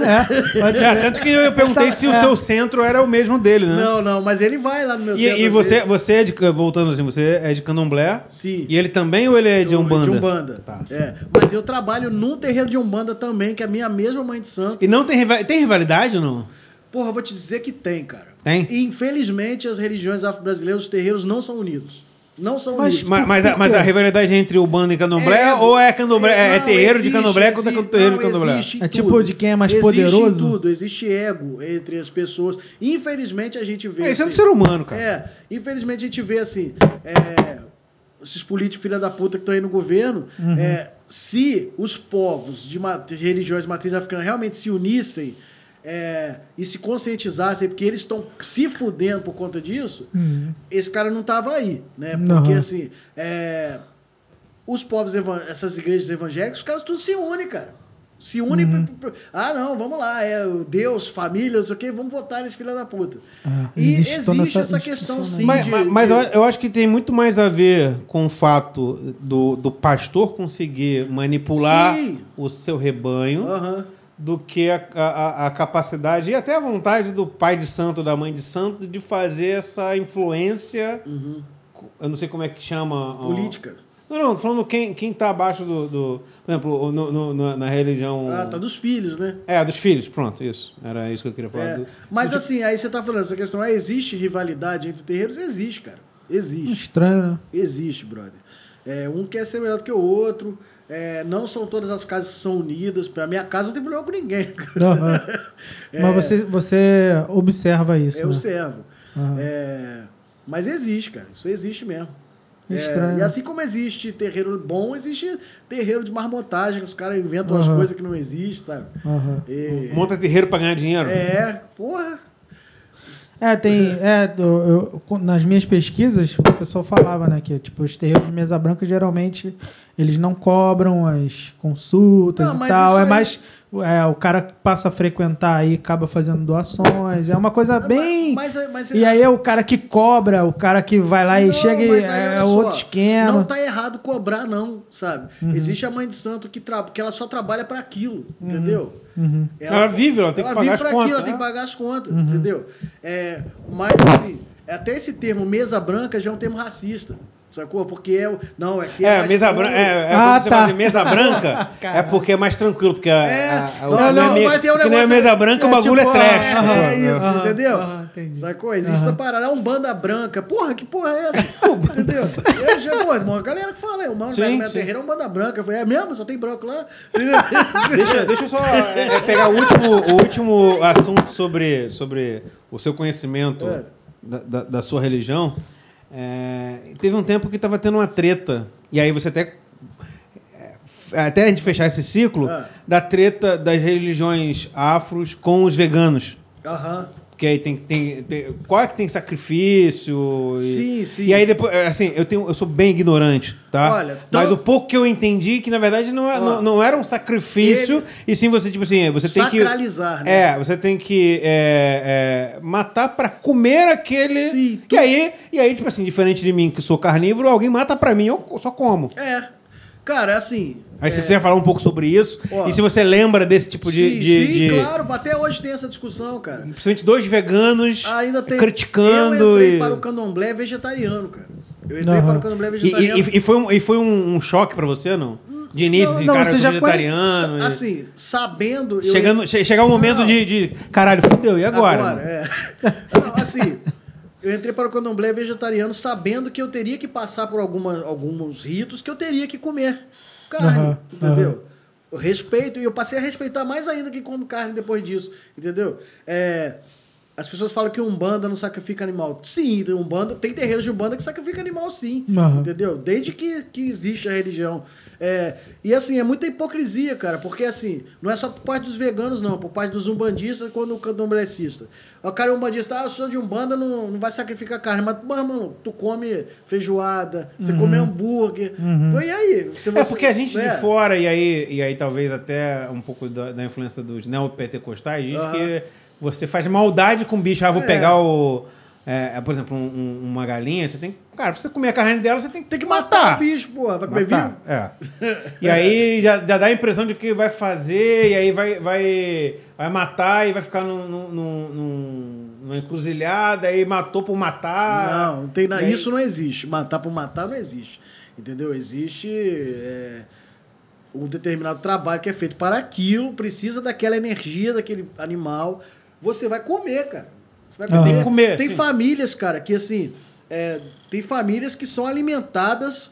é. Pode É, *laughs* tanto que eu perguntei Tá, se o é. seu centro era o mesmo dele, né? Não, não, mas ele vai lá no meu E, centro e você, você é de. Voltando assim, você é de candomblé? Sim. E ele também ou ele é de Umbanda? De Umbanda. Tá. É. Mas eu trabalho num terreiro de Umbanda também, que é a minha mesma mãe de santo. E não tem, riva- tem rivalidade ou não? Porra, eu vou te dizer que tem, cara. Tem? E, infelizmente, as religiões afro-brasileiras, os terreiros não são unidos. Não são Mas- unidos. Mas, mas, a, mas a rivalidade entre Umbanda e candomblé É, ou é candomblé? É, é não, terreiro de existe, candomblé contra existe- terreiro de não, candomblé? existe É tipo tudo. de quem é mais Existe poderoso? tudo, existe ego entre as pessoas. Infelizmente a gente vê. É, isso é do assim- ser humano, cara. É, infelizmente a gente vê assim. é, esses políticos filha da puta que estão aí no governo, Uhum. é, se os povos de, de religiões de matriz africana realmente se unissem é, e se conscientizassem, porque eles estão se fudendo por conta disso, Uhum. esse cara não tava aí, né? Não. Porque assim, é, os povos, essas igrejas evangélicas, os caras tudo se unem, cara. Se une. Uhum. Pra, pra, ah, não, vamos lá, é Deus, família, não sei o quê, vamos votar nesse filho da puta. Ah, e existe, existe essa questão, sim. Mas, de, mas, mas eu acho que tem muito mais a ver com o fato do, do pastor conseguir manipular sim. o seu rebanho. Uhum. Do que a, a, a, capacidade e até a vontade do pai de santo, da mãe de santo, de fazer essa influência. Uhum. Eu não sei como é que chama. Política. Não, não, falando quem, quem tá abaixo do. do por exemplo, no, no, na, na, religião. Ah, tá dos filhos, né? É, dos filhos, pronto, isso. Era isso que eu queria falar. É, do, mas do assim, aí você tá falando essa questão, é, existe rivalidade entre terreiros? Existe, cara. Existe. Estranho, né? Existe, brother. É, um quer ser melhor do que o outro. É, não são todas as casas que são unidas. Pra minha casa não tem problema com ninguém. *laughs* Uhum. é, mas você, você observa isso. Eu né? observo. Uhum. mas existe, cara. Isso existe mesmo. É, e assim como existe terreiro bom, existe terreiro de marmotagem, que os caras inventam uhum. as coisas que não existem, sabe? Uhum. E... Monta terreiro para ganhar dinheiro. É, porra. É, tem. É, eu, eu, nas minhas pesquisas, o pessoal falava, né, que tipo, os terreiros de mesa branca geralmente eles não cobram as consultas não, e tal. É aí... mais é, o cara passa a frequentar e acaba fazendo doações. É uma coisa bem. Mas, mas, mas e aí é o cara que cobra, o cara que vai lá e não, chega e é outro esquema. Não tá errado cobrar, não, sabe? Uhum. Existe a mãe de santo que, tra... que ela só trabalha para aquilo, uhum. entendeu? Uhum. Ela, ela, vive, ela tem ela que pagar as contas. Aquilo, ela tem que pagar as contas, uhum. entendeu? É, mas assim, até esse termo mesa branca já é um termo racista. Sacou? Porque é. Não, é que é. é mesa branca. É, é ah, você tá. mesa branca, é porque é mais tranquilo. Porque a, é, a, a, não, não, não, vai ter um negócio. mesa branca, é, o bagulho tipo, é trash. É, é isso, uhum, entendeu? Uhum, Sacou? Existe uhum. essa parada. É um banda branca. Porra, que porra é essa? *laughs* entendeu? Eu já, pô, uma galera que fala, o mano sim, minha terreira é um banda branca. Eu falei, é mesmo? Só tem branco lá? *laughs* deixa, deixa eu só é, pegar o último, o último assunto sobre, sobre o seu conhecimento da, da, da sua religião. É, teve um tempo que estava tendo uma treta. E aí você até. É, até a gente fechar esse ciclo, ah. da treta das religiões afros com os veganos. Aham. Porque aí tem, tem, tem, Qual é que tem sacrifício? E, sim, sim. E aí depois, assim, eu, tenho, eu sou bem ignorante, tá? Olha, então, Mas o pouco que eu entendi que, na verdade, não, é, não, não, era um sacrifício, ele, e sim você, tipo assim, você tem que. Sacralizar, né? É, você tem que é, é, matar para comer aquele. Sim. Tu... E aí, e aí, tipo assim, diferente de mim, que sou carnívoro, alguém mata para mim, eu só como. É. Cara, é assim. Aí se é... você ia falar um pouco sobre isso, Ó, e se você lembra desse tipo de. Sim, de, sim de... claro, até hoje tem essa discussão, cara. Principalmente dois veganos Ainda tem... criticando. Eu entrei e... para o candomblé vegetariano, cara. Eu entrei uhum. para o candomblé vegetariano. E, e, e foi, um, e foi um, um choque para você, não? De início, não, não, cara, você já vegetariano. Conhece, assim, sabendo. Chegando, eu... Chegar o um momento de, de. Caralho, fudeu, e agora? Agora, é. Não, assim. Eu entrei para o candomblé vegetariano sabendo que eu teria que passar por alguma, alguns ritos que eu teria que comer carne, uhum, entendeu? Uhum. Eu respeito, e eu passei a respeitar mais ainda que como carne depois disso, entendeu? É, as pessoas falam que Umbanda não sacrifica animal. Sim, Umbanda, tem terreiros de Umbanda que sacrifica animal sim, uhum. entendeu? Desde que, que existe a religião. É, e assim, é muita hipocrisia, cara, porque assim, não é só por parte dos veganos, não, por parte dos umbandistas quando o candomblessista. O cara é umbandista, ah, eu sou de umbanda, não, não vai sacrificar carne, mas, mano, tu come feijoada, você uhum. come hambúrguer. Uhum. E aí? Se você, é porque a gente é. de fora, e aí, e aí talvez até um pouco da, da influência dos neopentecostais, diz uhum. que você faz maldade com o bicho. Ah, vou é. pegar o é, é, por exemplo, um, um, uma galinha, você tem Cara, pra você comer a carne dela, você tem, tem que matar. matar o bicho, porra. Vai comer matar. vivo? É. e aí já, já, dá a impressão de que vai fazer, e aí vai, vai, vai matar e vai ficar num, num, num, numa encruzilhada, e matou por matar. Não, não tem nada. Aí... Isso não existe. Matar por matar não existe. Entendeu? Existe. É um determinado trabalho que é feito para aquilo, precisa daquela energia daquele animal. Você vai comer, cara. Você vai comer. Tem, comer, tem famílias, cara, que assim, é, tem famílias que são alimentadas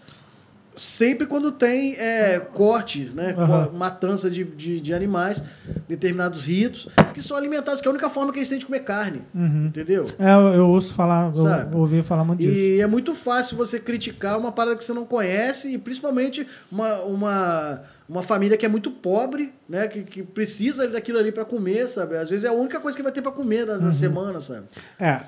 sempre quando tem é, corte, né? Uhum. Matança de, de, de, animais, determinados ritos, que são alimentados, que é a única forma que eles têm de comer carne. Uhum. Entendeu? É, eu ouço falar, Sabe? eu ouvi falar muito disso. E é muito fácil você criticar uma parada que você não conhece, e principalmente uma, uma uma família que é muito pobre, né? Que, que precisa daquilo ali para comer, sabe? Às vezes é a única coisa que vai ter para comer na, na semana, sabe? É, é,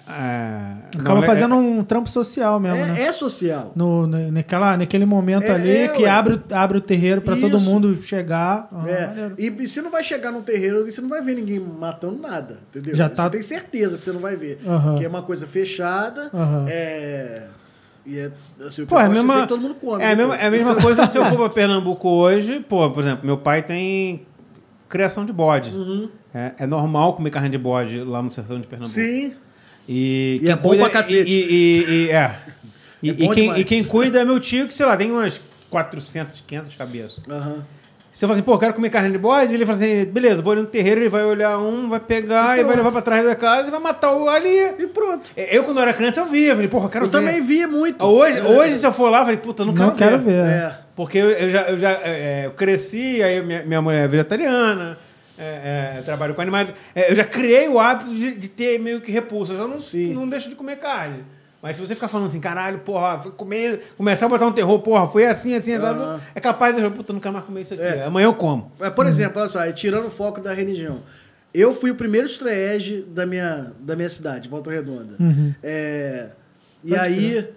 Acaba não, é- fazendo um trampo social mesmo, né? É, é social. No, na- naquela, naquele momento É, ali é, que abre, o- abre o terreiro pra todo mundo chegar. Ah, É, e, e você não vai chegar num terreiro e você não vai ver ninguém matando nada, entendeu? Já tá- Você tem certeza que você não vai ver. Aham. Que é uma coisa fechada, Aham. é... E é, assim, o que Pô, é posso mesma, que todo mundo come. é mesma, depois. é a mesma coisa se eu *laughs* for pra Pernambuco hoje. Pô, por exemplo, meu pai tem criação de bode. Uhum. É, é normal comer carne de bode lá no sertão de Pernambuco. Sim. E, E é bom cuida- pra cacete. E, e- e- é. E, *laughs* É e bom quem, e quem cuida é meu tio, que sei lá, tem umas 400, 500 cabeças. Aham. Você fala assim, pô, eu quero comer carne de bode. Ele fala assim, beleza, vou ali no terreiro, ele vai olhar um, vai pegar e, vai pronto. levar pra trás da casa e vai matar o ali. E pronto. Eu, quando eu era criança, eu via. Eu falei, porra, eu quero Eu ver. também via muito. Hoje, É. hoje, se eu for lá, eu falei, puta, não, Não quero, quero ver. ver. É. Porque eu, eu já, eu já é, eu cresci, aí minha, minha mulher é vegetariana, é, é, trabalho com animais. É, eu já criei o hábito de, de ter meio que repulsa. Eu já não, Sim. não deixo de comer carne. Mas se você ficar falando assim, caralho, porra, comer, começar a botar um terror, porra, foi assim, assim, exato, Aham. é capaz de eu, puta, nunca mais comer isso aqui. É. Amanhã eu como. Mas, por exemplo, olha só, tirando o foco da religião. Eu fui o primeiro estreege da minha, da minha cidade, Volta Redonda. Uhum. É, e Pode aí,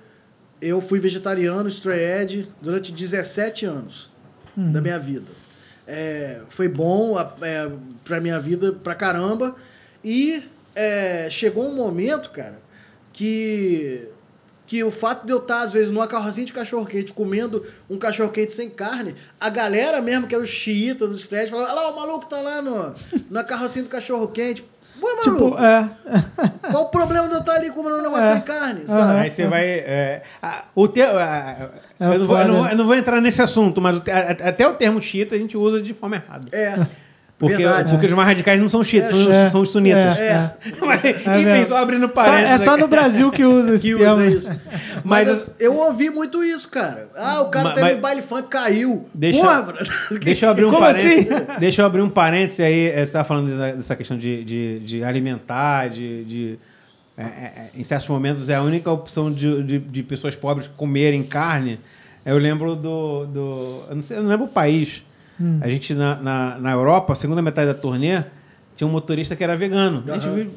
eu fui vegetariano, estreege, durante 17 anos Uhum. da minha vida. É, foi bom é, pra minha vida pra caramba. E é, chegou um momento, cara, que que o fato de eu estar, às vezes, numa carrocinha de cachorro-quente, comendo um cachorro-quente sem carne, a galera mesmo, que era os xiitas dos threads, falava, olha lá, o maluco tá lá no, na carrocinha do cachorro-quente. Ué, maluco, Tipo, é. *laughs* qual o problema de eu estar ali comendo um negócio É. sem carne, sabe? Aí você vai. é, a- o te, a- eu, não vou, eu, não vou, foda. eu não vou entrar nesse assunto, mas o te- a- até o termo xiita a gente usa de forma errada. É, Porque, verdade. porque os mais radicais não são xiitas, É, são, é, são os sunitas. é, É. *laughs* Mas, É enfim, só abrindo parênteses. é só no Brasil que usa *laughs* esse que termo. usa isso. Mas Mas, as- eu ouvi muito isso, cara. Ah, o cara mas- no baile funk, caiu. Deixa- Porra. *laughs* Deixa eu abrir um Como parênteses. assim? Deixa eu abrir um parênteses aí. Você estava falando dessa, questão de, de, de alimentar, de. de é, é, é, em certos momentos é a única opção de, de, de pessoas pobres comerem carne. Eu lembro do. do eu, não sei, eu não lembro o país. Hum. A gente, na, na, na Europa, segunda metade da turnê, tinha um motorista que era vegano. A gente viu.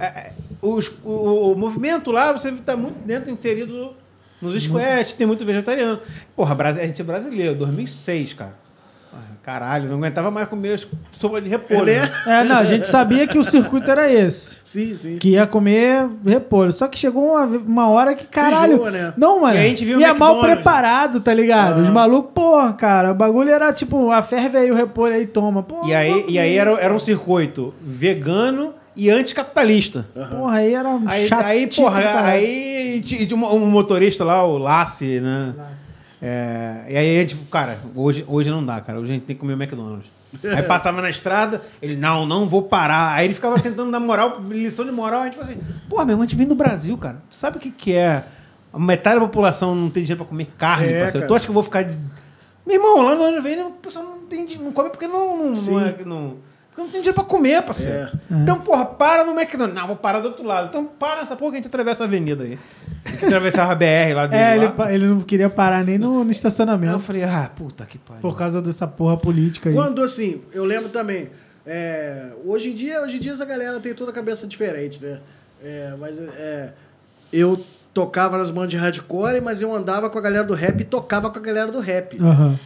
É. É, é, os- o, o movimento lá, você está muito dentro, inserido nos squats, tem muito vegetariano. Porra, a gente é brasileiro, 2006, cara. Ah, Caralho, não aguentava mais comer sopa de repolho. Né? né? É, não, a gente sabia que o circuito era esse. *laughs* Sim, sim. Que ia comer repolho. Só que chegou uma, uma hora que, caralho. Né? Não, mano. E a gente viu o ia mal preparado, tá ligado? Os malucos, porra, cara. O bagulho era tipo, a ferve aí o repolho aí, toma. Porra, E aí, e aí era, era um circuito vegano e anticapitalista. Porra, aí era Aí, chato. aí porra, aí tinha tinha um, um motorista lá, o Lassi, né? É, e aí a gente, cara, hoje, hoje não dá, cara. Hoje a gente tem que comer o McDonald's. *laughs* Aí passava na estrada, ele, não, não vou parar. Aí ele ficava tentando dar moral, lição de moral. A gente falou assim, pô, meu irmão, a gente vem do Brasil, cara. Tu sabe o que, que é? A metade da população não tem dinheiro pra comer carne, É, parceiro. Tu acha que eu vou ficar de... Meu irmão, lá no ano vem, o pessoal não, tem, não come porque não, não, não, é, não, porque não tem dinheiro pra comer, parceiro. É. Então, porra, para no McDonald's. Não, vou parar do outro lado. Então, para nessa porra que a gente atravessa a avenida aí. A gente atravessava a BR lá dele. É, ele, pa- ele não queria parar nem no, no Aí eu estacionamento. falei, ah, puta que pariu. Por causa dessa porra política aí. Quando assim, eu lembro também. é, hoje em dia, hoje em dia essa galera tem toda a cabeça diferente, né? É, mas é, eu tocava nas bandas de hardcore, mas eu andava com a galera do rap e tocava com a galera do rap. Aham.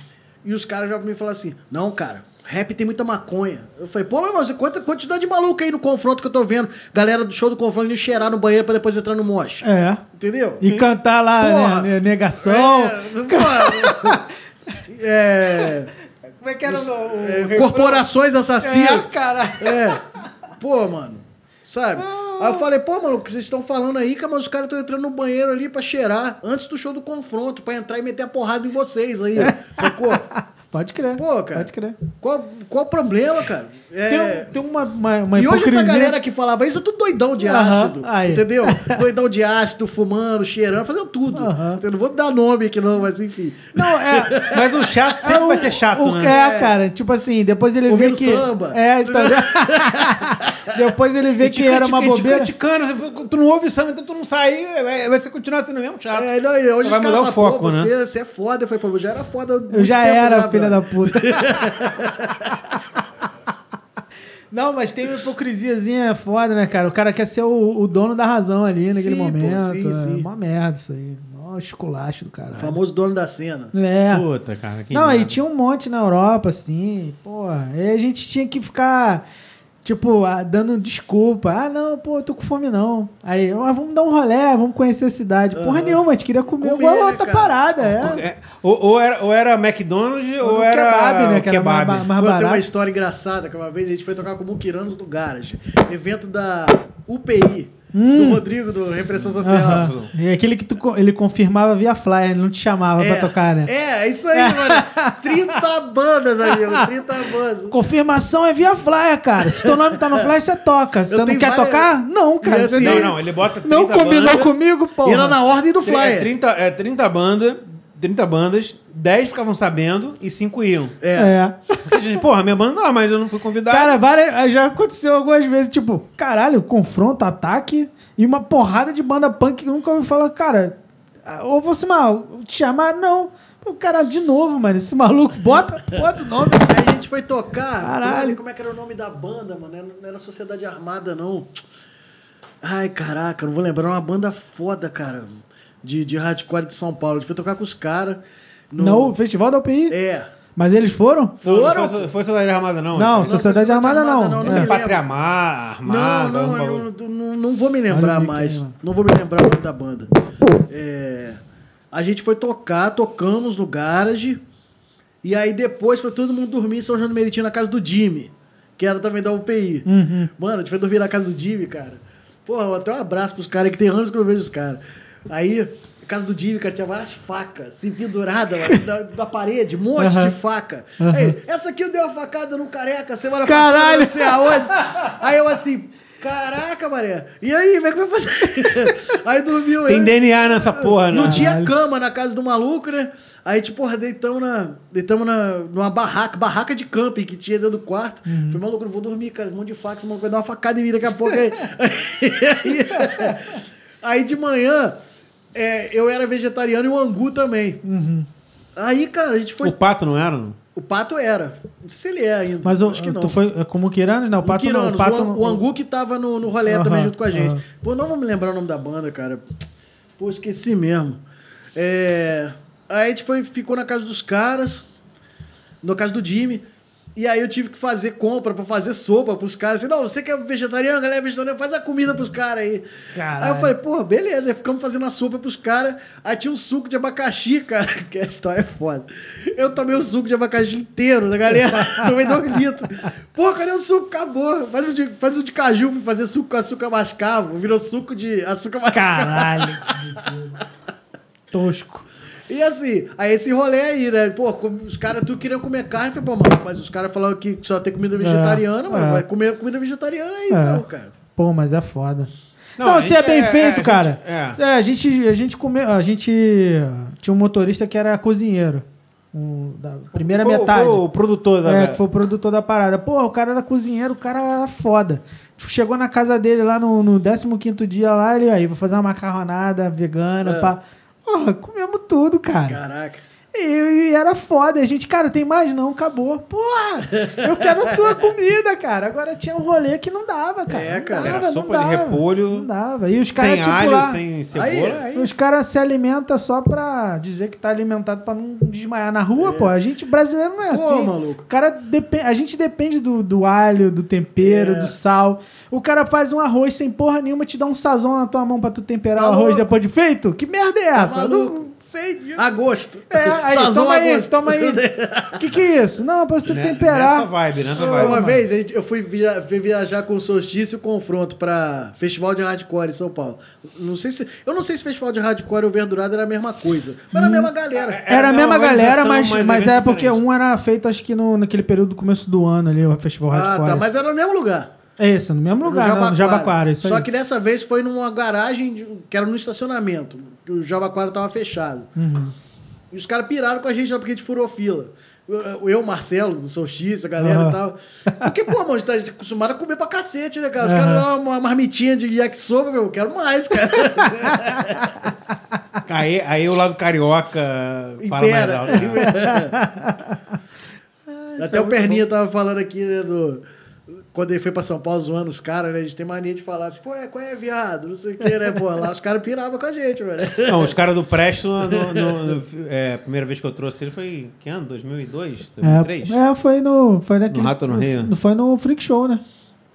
E os caras já pra mim falaram assim: não, cara, rap tem muita maconha. Eu falei, pô, meu irmão, você quanta quantidade de maluco aí no confronto que eu tô vendo. Galera do show do confronto indo cheirar no banheiro pra depois entrar no mosh. É. Entendeu? E cantar lá, né, negação. É, *laughs* é, Como é que era o... é, corporações assassinas. É, cara. É. Pô, mano. Sabe? Aí eu falei, pô, mano, o que vocês estão falando aí, cara, mas os caras estão entrando no banheiro ali pra cheirar antes do show do confronto, pra entrar e meter a porrada em vocês aí. Sacou? *laughs* Pode crer. Pô, cara. Pode crer. Qual, qual o problema, cara? É, Tem, tem uma, uma, uma e hoje essa galera que falava isso é tudo doidão de ácido. aí. Entendeu? *laughs* doidão de ácido, fumando, cheirando, fazendo tudo. Aham. Eu não vou dar nome aqui, não, mas enfim. Não, é. *laughs* Mas o chato sempre é vai ser chato, o- né? É, cara. Tipo assim, depois ele vê Ouvindo que. samba. É, entendeu? *laughs* Depois ele vê que era uma bobeira. criticando, tu não ouve samba, então tu não sai, vai, vai ser continuar sendo mesmo chato. É, não, hoje Vai os mudar caras o foco, pô, né? você, você é foda. Eu falei, pô, eu já era foda. Eu já era, filha da puta. *laughs* Não, mas tem uma hipocrisiazinha foda, né, cara? O cara quer ser o, o dono da razão ali naquele Sim, pô, momento. sim, é sim. uma merda isso aí. Mó esculacho do caralho. O famoso dono da cena. É. Puta, cara. que Não, aí merda. tinha um monte na Europa, assim, porra. Aí a gente tinha que ficar, tipo, ah, dando desculpa. Ah, não, pô, eu tô com fome não. Aí, ah, vamos dar um rolé, vamos conhecer a cidade. Porra nenhuma, a gente queria comer, Comer, igual né, outra cara? parada, é. É, ou, ou era, ou era McDonald's ou, Ou era kebab, né, que era kebab. mais- mais- tem uma história engraçada que uma vez a gente foi tocar com o Muquiranos do Garage. Evento da UPI, do Rodrigo, do Repressão Social. Hum. Aham. E aquele que tu, ele confirmava via flyer, ele não te chamava pra tocar, né? É, é isso aí, mano. *laughs* 30 bandas, amigo. 30 bandas. Confirmação é via flyer, cara. Se teu nome tá no flyer, você toca. Você não quer várias- tocar? Não, cara. Você assim, Não, não, ele bota 30 não combinou bandas, comigo, pô. E era na ordem do É flyer. 30, é 30 bandas, 30 bandas, 10 ficavam sabendo e 5 iam. É. É. Porque, gente, porra, minha banda lá, mas eu não fui convidado. Cara, várias, já aconteceu algumas vezes, tipo, caralho, confronto, ataque e uma porrada de banda punk que eu nunca ouvi falar, cara, ah, ô você mal, te chamar? Não. O cara, de novo, mano, esse maluco, bota a porra do nome. *laughs* Aí a gente foi tocar. Caralho. Como é que era o nome da banda, mano? Não era- Não era Sociedade Armada, não. Ai, caraca, não vou lembrar. Era uma banda foda, cara. De, de hardcore de São Paulo. A gente foi tocar com os caras. No Festival da UPI. É. Mas eles foram? Não, Foram? Não foi, foi Sociedade Armada, não. Não, Não, Sociedade Armada não. Armada, não, não sei É. Pátria Mar, Armada. não, não, eu não, não vou me lembrar mais. não vou me lembrar o nome da banda. É, a gente foi tocar, tocamos no garage. E aí depois foi todo mundo dormir em São João do Meriti na casa do Jimmy, que era também da UPI. Uhum. Mano, a gente foi dormir na casa do Jimmy, cara. Porra, até um abraço pros caras que tem anos que eu não vejo os caras. Aí, na casa do Jimmy, cara, tinha várias facas, assim, penduradas mano, da parede, um monte de faca. Aí, essa aqui eu dei uma facada no careca semana Caralho! passada, não sei aonde. Aí eu assim, caraca, Maré. E aí, como é que vai fazer? *laughs* Aí dormiu Tem ele. DNA nessa porra, né? Não tinha cama na casa do maluco, né? Aí, tipo, porra, deitamos, na, deitamos na, numa barraca, barraca de camping que tinha dentro do quarto. Uhum. Falei, maluco, não vou dormir, cara, esse monte de faca, esse maluco vai dar uma facada em mim daqui a pouco. Aí, *laughs* aí, aí de manhã, é, eu era vegetariano e o angu também. Uhum. Aí, cara, a gente foi... O pato não era, não? O pato era. Não sei se ele é ainda. Mas o, acho que não. tu foi é como Quiranos? Não, o Pato não. Quiranos, O, pato, o, o Angu que tava no, no rolê também junto com a gente. Pô, não vou me lembrar o nome da banda, cara. Pô, esqueci mesmo. É, Aí a gente foi, ficou na casa dos caras, na casa do Jimmy. E aí eu tive que fazer compra pra fazer sopa pros caras. Assim, não, você que é vegetariano, galera é vegetariana, faz a comida pros caras aí. Caralho. Aí eu falei, pô, beleza. Aí ficamos fazendo a sopa pros caras. Aí tinha um suco de abacaxi, *laughs* cara. Que a história é foda. Eu tomei o suco de abacaxi inteiro, né, galera? *laughs* tomei dois litros. Pô, cadê o suco? Acabou. Faz o de, faz o de caju, fui fazer suco com açúcar mascavo. Virou suco de açúcar mascavo. Caralho. *laughs* Tosco. E assim, aí esse rolê aí, né? Pô, os caras tudo queriam comer carne. Eu falei, pô, mano, mas os caras falaram que só tem comida vegetariana, É, mano. é. Vai comer comida vegetariana aí, É. então, cara. Pô, mas é foda. Não, Não, se é bem é, feito, é, a cara. gente- É. a gente, a gente comeu, a gente tinha um motorista que era cozinheiro. Um, da primeira Foi- metade. Foi o produtor da. É, que foi o produtor da parada. Porra, o cara era cozinheiro, o cara era foda. Chegou na casa dele lá no, no 15 dia lá, ele aí, vou fazer uma macarronada vegana, É. pá. Porra, comemos tudo, cara. Caraca. E, e era foda. A gente, cara, tem mais? Não, acabou. Porra, eu quero a tua comida, cara. Agora tinha um rolê que não dava, cara. É, Não cara, dava, era sopa de dava, repolho, Não dava. E os sem caras, tipo, alho, lá, sem cebola. Aí, aí. os caras se alimentam só pra dizer que tá alimentado pra não desmaiar na rua, pô. A gente brasileiro não é Pô, assim. maluco. O cara depende, a gente depende do, do alho, do tempero, É. do sal. O cara faz um arroz sem porra nenhuma, te dá um sazão na tua mão pra tu temperar Tá o arroz louco. depois de feito? Que merda é essa? maluco. Sei disso. Agosto. É, aí, Sazão toma aí, agosto. toma aí. O *laughs* que que é isso? Não, pra você Né- temperar. Nessa vibe, nessa Uma vibe. vez a gente- eu fui, via- fui viajar com o Solstício e o Confronto pra Festival de Hardcore em São Paulo. Não sei se, eu não sei se Festival de Hardcore e o Verdurado era a mesma coisa. Mas era a mesma galera. É, Era a Era mesma uma galera, mas, mas mas é porque um era feito, acho que no, naquele período do começo do ano ali, o Festival Ah, Hardcore. tá. Mas era no mesmo lugar. É isso, no mesmo lugar, no Jabaquara. isso Só aí. que dessa vez foi numa garagem de- que era no estacionamento. que O Jabaquara tava fechado. Uhum. E os caras piraram com a gente lá porque a gente furou fila. Eu, Marcelo, do Solstice, a galera Aham. e tal. Porque, pô, mano, a gente tá acostumado a comer pra cacete, né, cara? Os Aham. caras dão uma marmitinha de yakisoba, eu quero mais, cara. *laughs* Aí, aí o lado carioca fala mais alto. né? *laughs* Até o Perninha tava falando aqui, né, do... Quando ele foi pra São Paulo zoando os caras, né? A gente tem mania de falar assim, pô, é, qual é, viado? Não sei o que, né? Pô, lá os caras piravam com a gente, velho. Não, os caras do Presto, no, no- no- é, a primeira vez que eu trouxe ele foi que ano? 2002? 2003? É, é, foi no. Foi naquele, No Rato no Rio? Foi no Freak Show, né?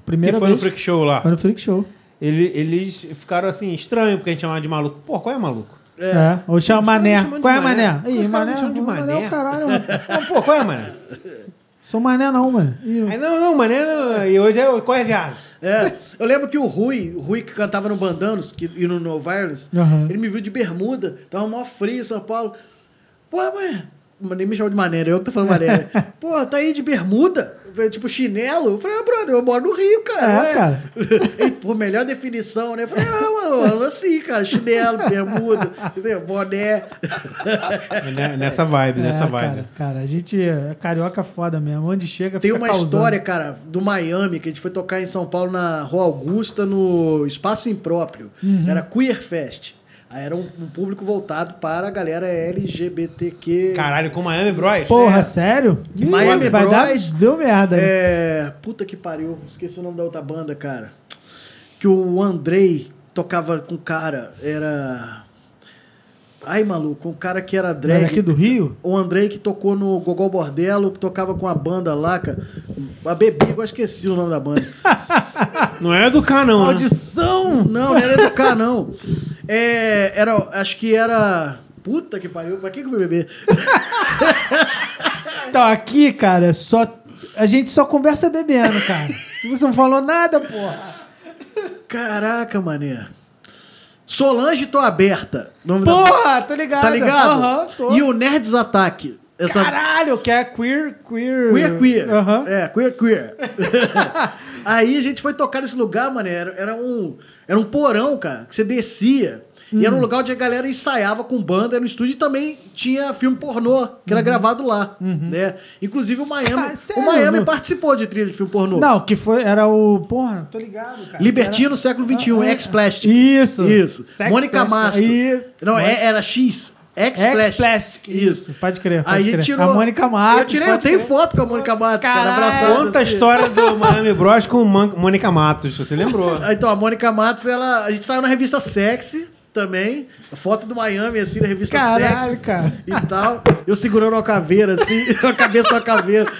Primeira que foi vez. no Freak Show lá. Foi no Freak Show. Ele- eles ficaram assim, estranho, porque a gente chamava de maluco. Pô, qual é maluco? É. Ou chama Mané. Qual é Mané. Mané? Ih, Mané. Mané é Mané. o caralho, *laughs* mano. Não, pô, qual é, mano? Sou Mané não, mano. Ih, Aí, não, não, mané, não. E hoje é o qual é viado? É, eu lembro que o Rui, o Rui que cantava no Bandanos que, e no No Violence, Aham. ele me viu de bermuda, tava mó frio em São Paulo. Porra, mãe, mas nem me chamou de maneira, eu que tô falando maneira. *laughs* Porra, tá aí de bermuda? Tipo chinelo? Eu falei, ah, brother, eu moro no Rio, cara. É, ué. cara. *laughs* E, por melhor definição, né? Eu falei, ah, mano, assim, cara, chinelo, bermuda, entendeu? boné. Né- Nessa vibe, nessa É, vibe. Cara, cara, a gente é carioca foda mesmo. Onde chega, Tem fica uma causando. história, cara, do Miami, que a gente foi tocar em São Paulo, na Rua Augusta, no Espaço Impróprio. Uhum. Era Queer Fest. Era um, um público voltado para a galera LGBTQ. Caralho, com Miami Bros. Porra, É. sério? Ih, Miami vai dar, Bros. deu merda. né? É. Puta que pariu. Esqueci o nome da outra banda, cara. Que o Andrei tocava com cara. Era. Ai, maluco, um cara que era Mas drag. aqui do Rio? O Andrei que tocou no Gogol Bordello, que tocava com a banda lá, cara. A Bebi, eu esqueci o nome da banda. *laughs* Não é educar, não. Né? Maldição! Não, não era educar, não. É, era, acho que era. Puta que pariu, pra que que eu fui beber? *laughs* Então, aqui, cara, só. A gente só conversa bebendo, cara. Você não falou nada, porra. Caraca, mané. Solange Tô Aberta. Nome da- Porra, tô ligado. Tá ligado? Aham, tô. E o Nerds Ataque. Essa... Caralho, que é queer, queer. Queer, queer. Aham. É, queer, queer. *laughs* Aí a gente foi tocar nesse lugar, mano. Era, era um, era um porão, cara, que você descia. E Hum. era um lugar onde a galera ensaiava com banda no estúdio e também tinha filme pornô, que era gravado lá. Né? Inclusive o Miami. Uhum. sério, o Miami participou de trilha de filme pornô. Não, que foi. Era o. Porra, tô ligado, cara. Libertino, século XXI, Ah, é. Ex-Plastic. Isso. Isso. Sex Mônica Plastic. Mastro. Isso. Não, Mônica- é- era X. Ex-Plastic. Ex-Plastic. Isso. Pode crer. Pode Aí crer. tirou. A Mônica Matos. Eu tirei, eu tenho foto com a Mônica Matos, cara, Caralho. abraçada. Conta a assim. história do Miami Bros com Man- Mônica Matos, você lembrou. *laughs* Então, a Mônica Matos, ela, a gente saiu na revista Sexy também. A foto do Miami, assim, na revista Caralho, Sexy. cara. E tal. Eu segurando uma caveira, assim, *laughs* a cabeça da caveira.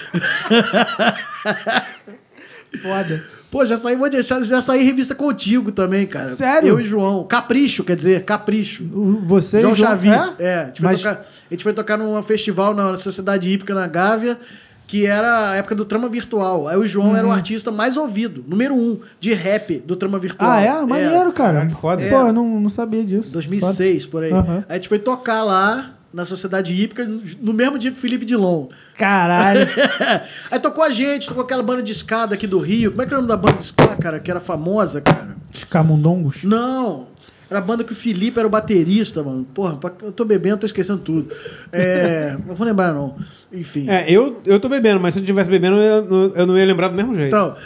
Foda. Pô, já saí, vou deixar, já saí em revista contigo também, cara. Sério? Eu e João. Capricho, quer dizer, Capricho. Você João e o João Xavier. É? É, a, gente foi Mas- tocar, a gente foi tocar num festival na Sociedade Hípica na Gávea, que era a época do Trama Virtual. Aí o João era o artista mais ouvido, número um, de rap do Trama Virtual. Uhum. Ah, é? Maneiro, cara. Caralho, foda. Pô, É. eu não, não sabia disso. 2006, por aí. Aham. Aí a gente foi tocar lá na Sociedade Hípica no mesmo dia que o Felipe Dilon. Caralho. *laughs* Aí tocou a gente, tocou aquela banda de escada aqui do Rio. Como é que era o nome da banda de escada, cara? Que era famosa, cara. Os camundongos. Não. Era a banda que o Felipe era o baterista, mano. Porra, eu tô bebendo, tô esquecendo tudo. É, *laughs* não vou lembrar, não. Enfim. É, eu, eu tô bebendo, mas se eu tivesse bebendo, eu, não- eu não ia lembrar do mesmo jeito. Então,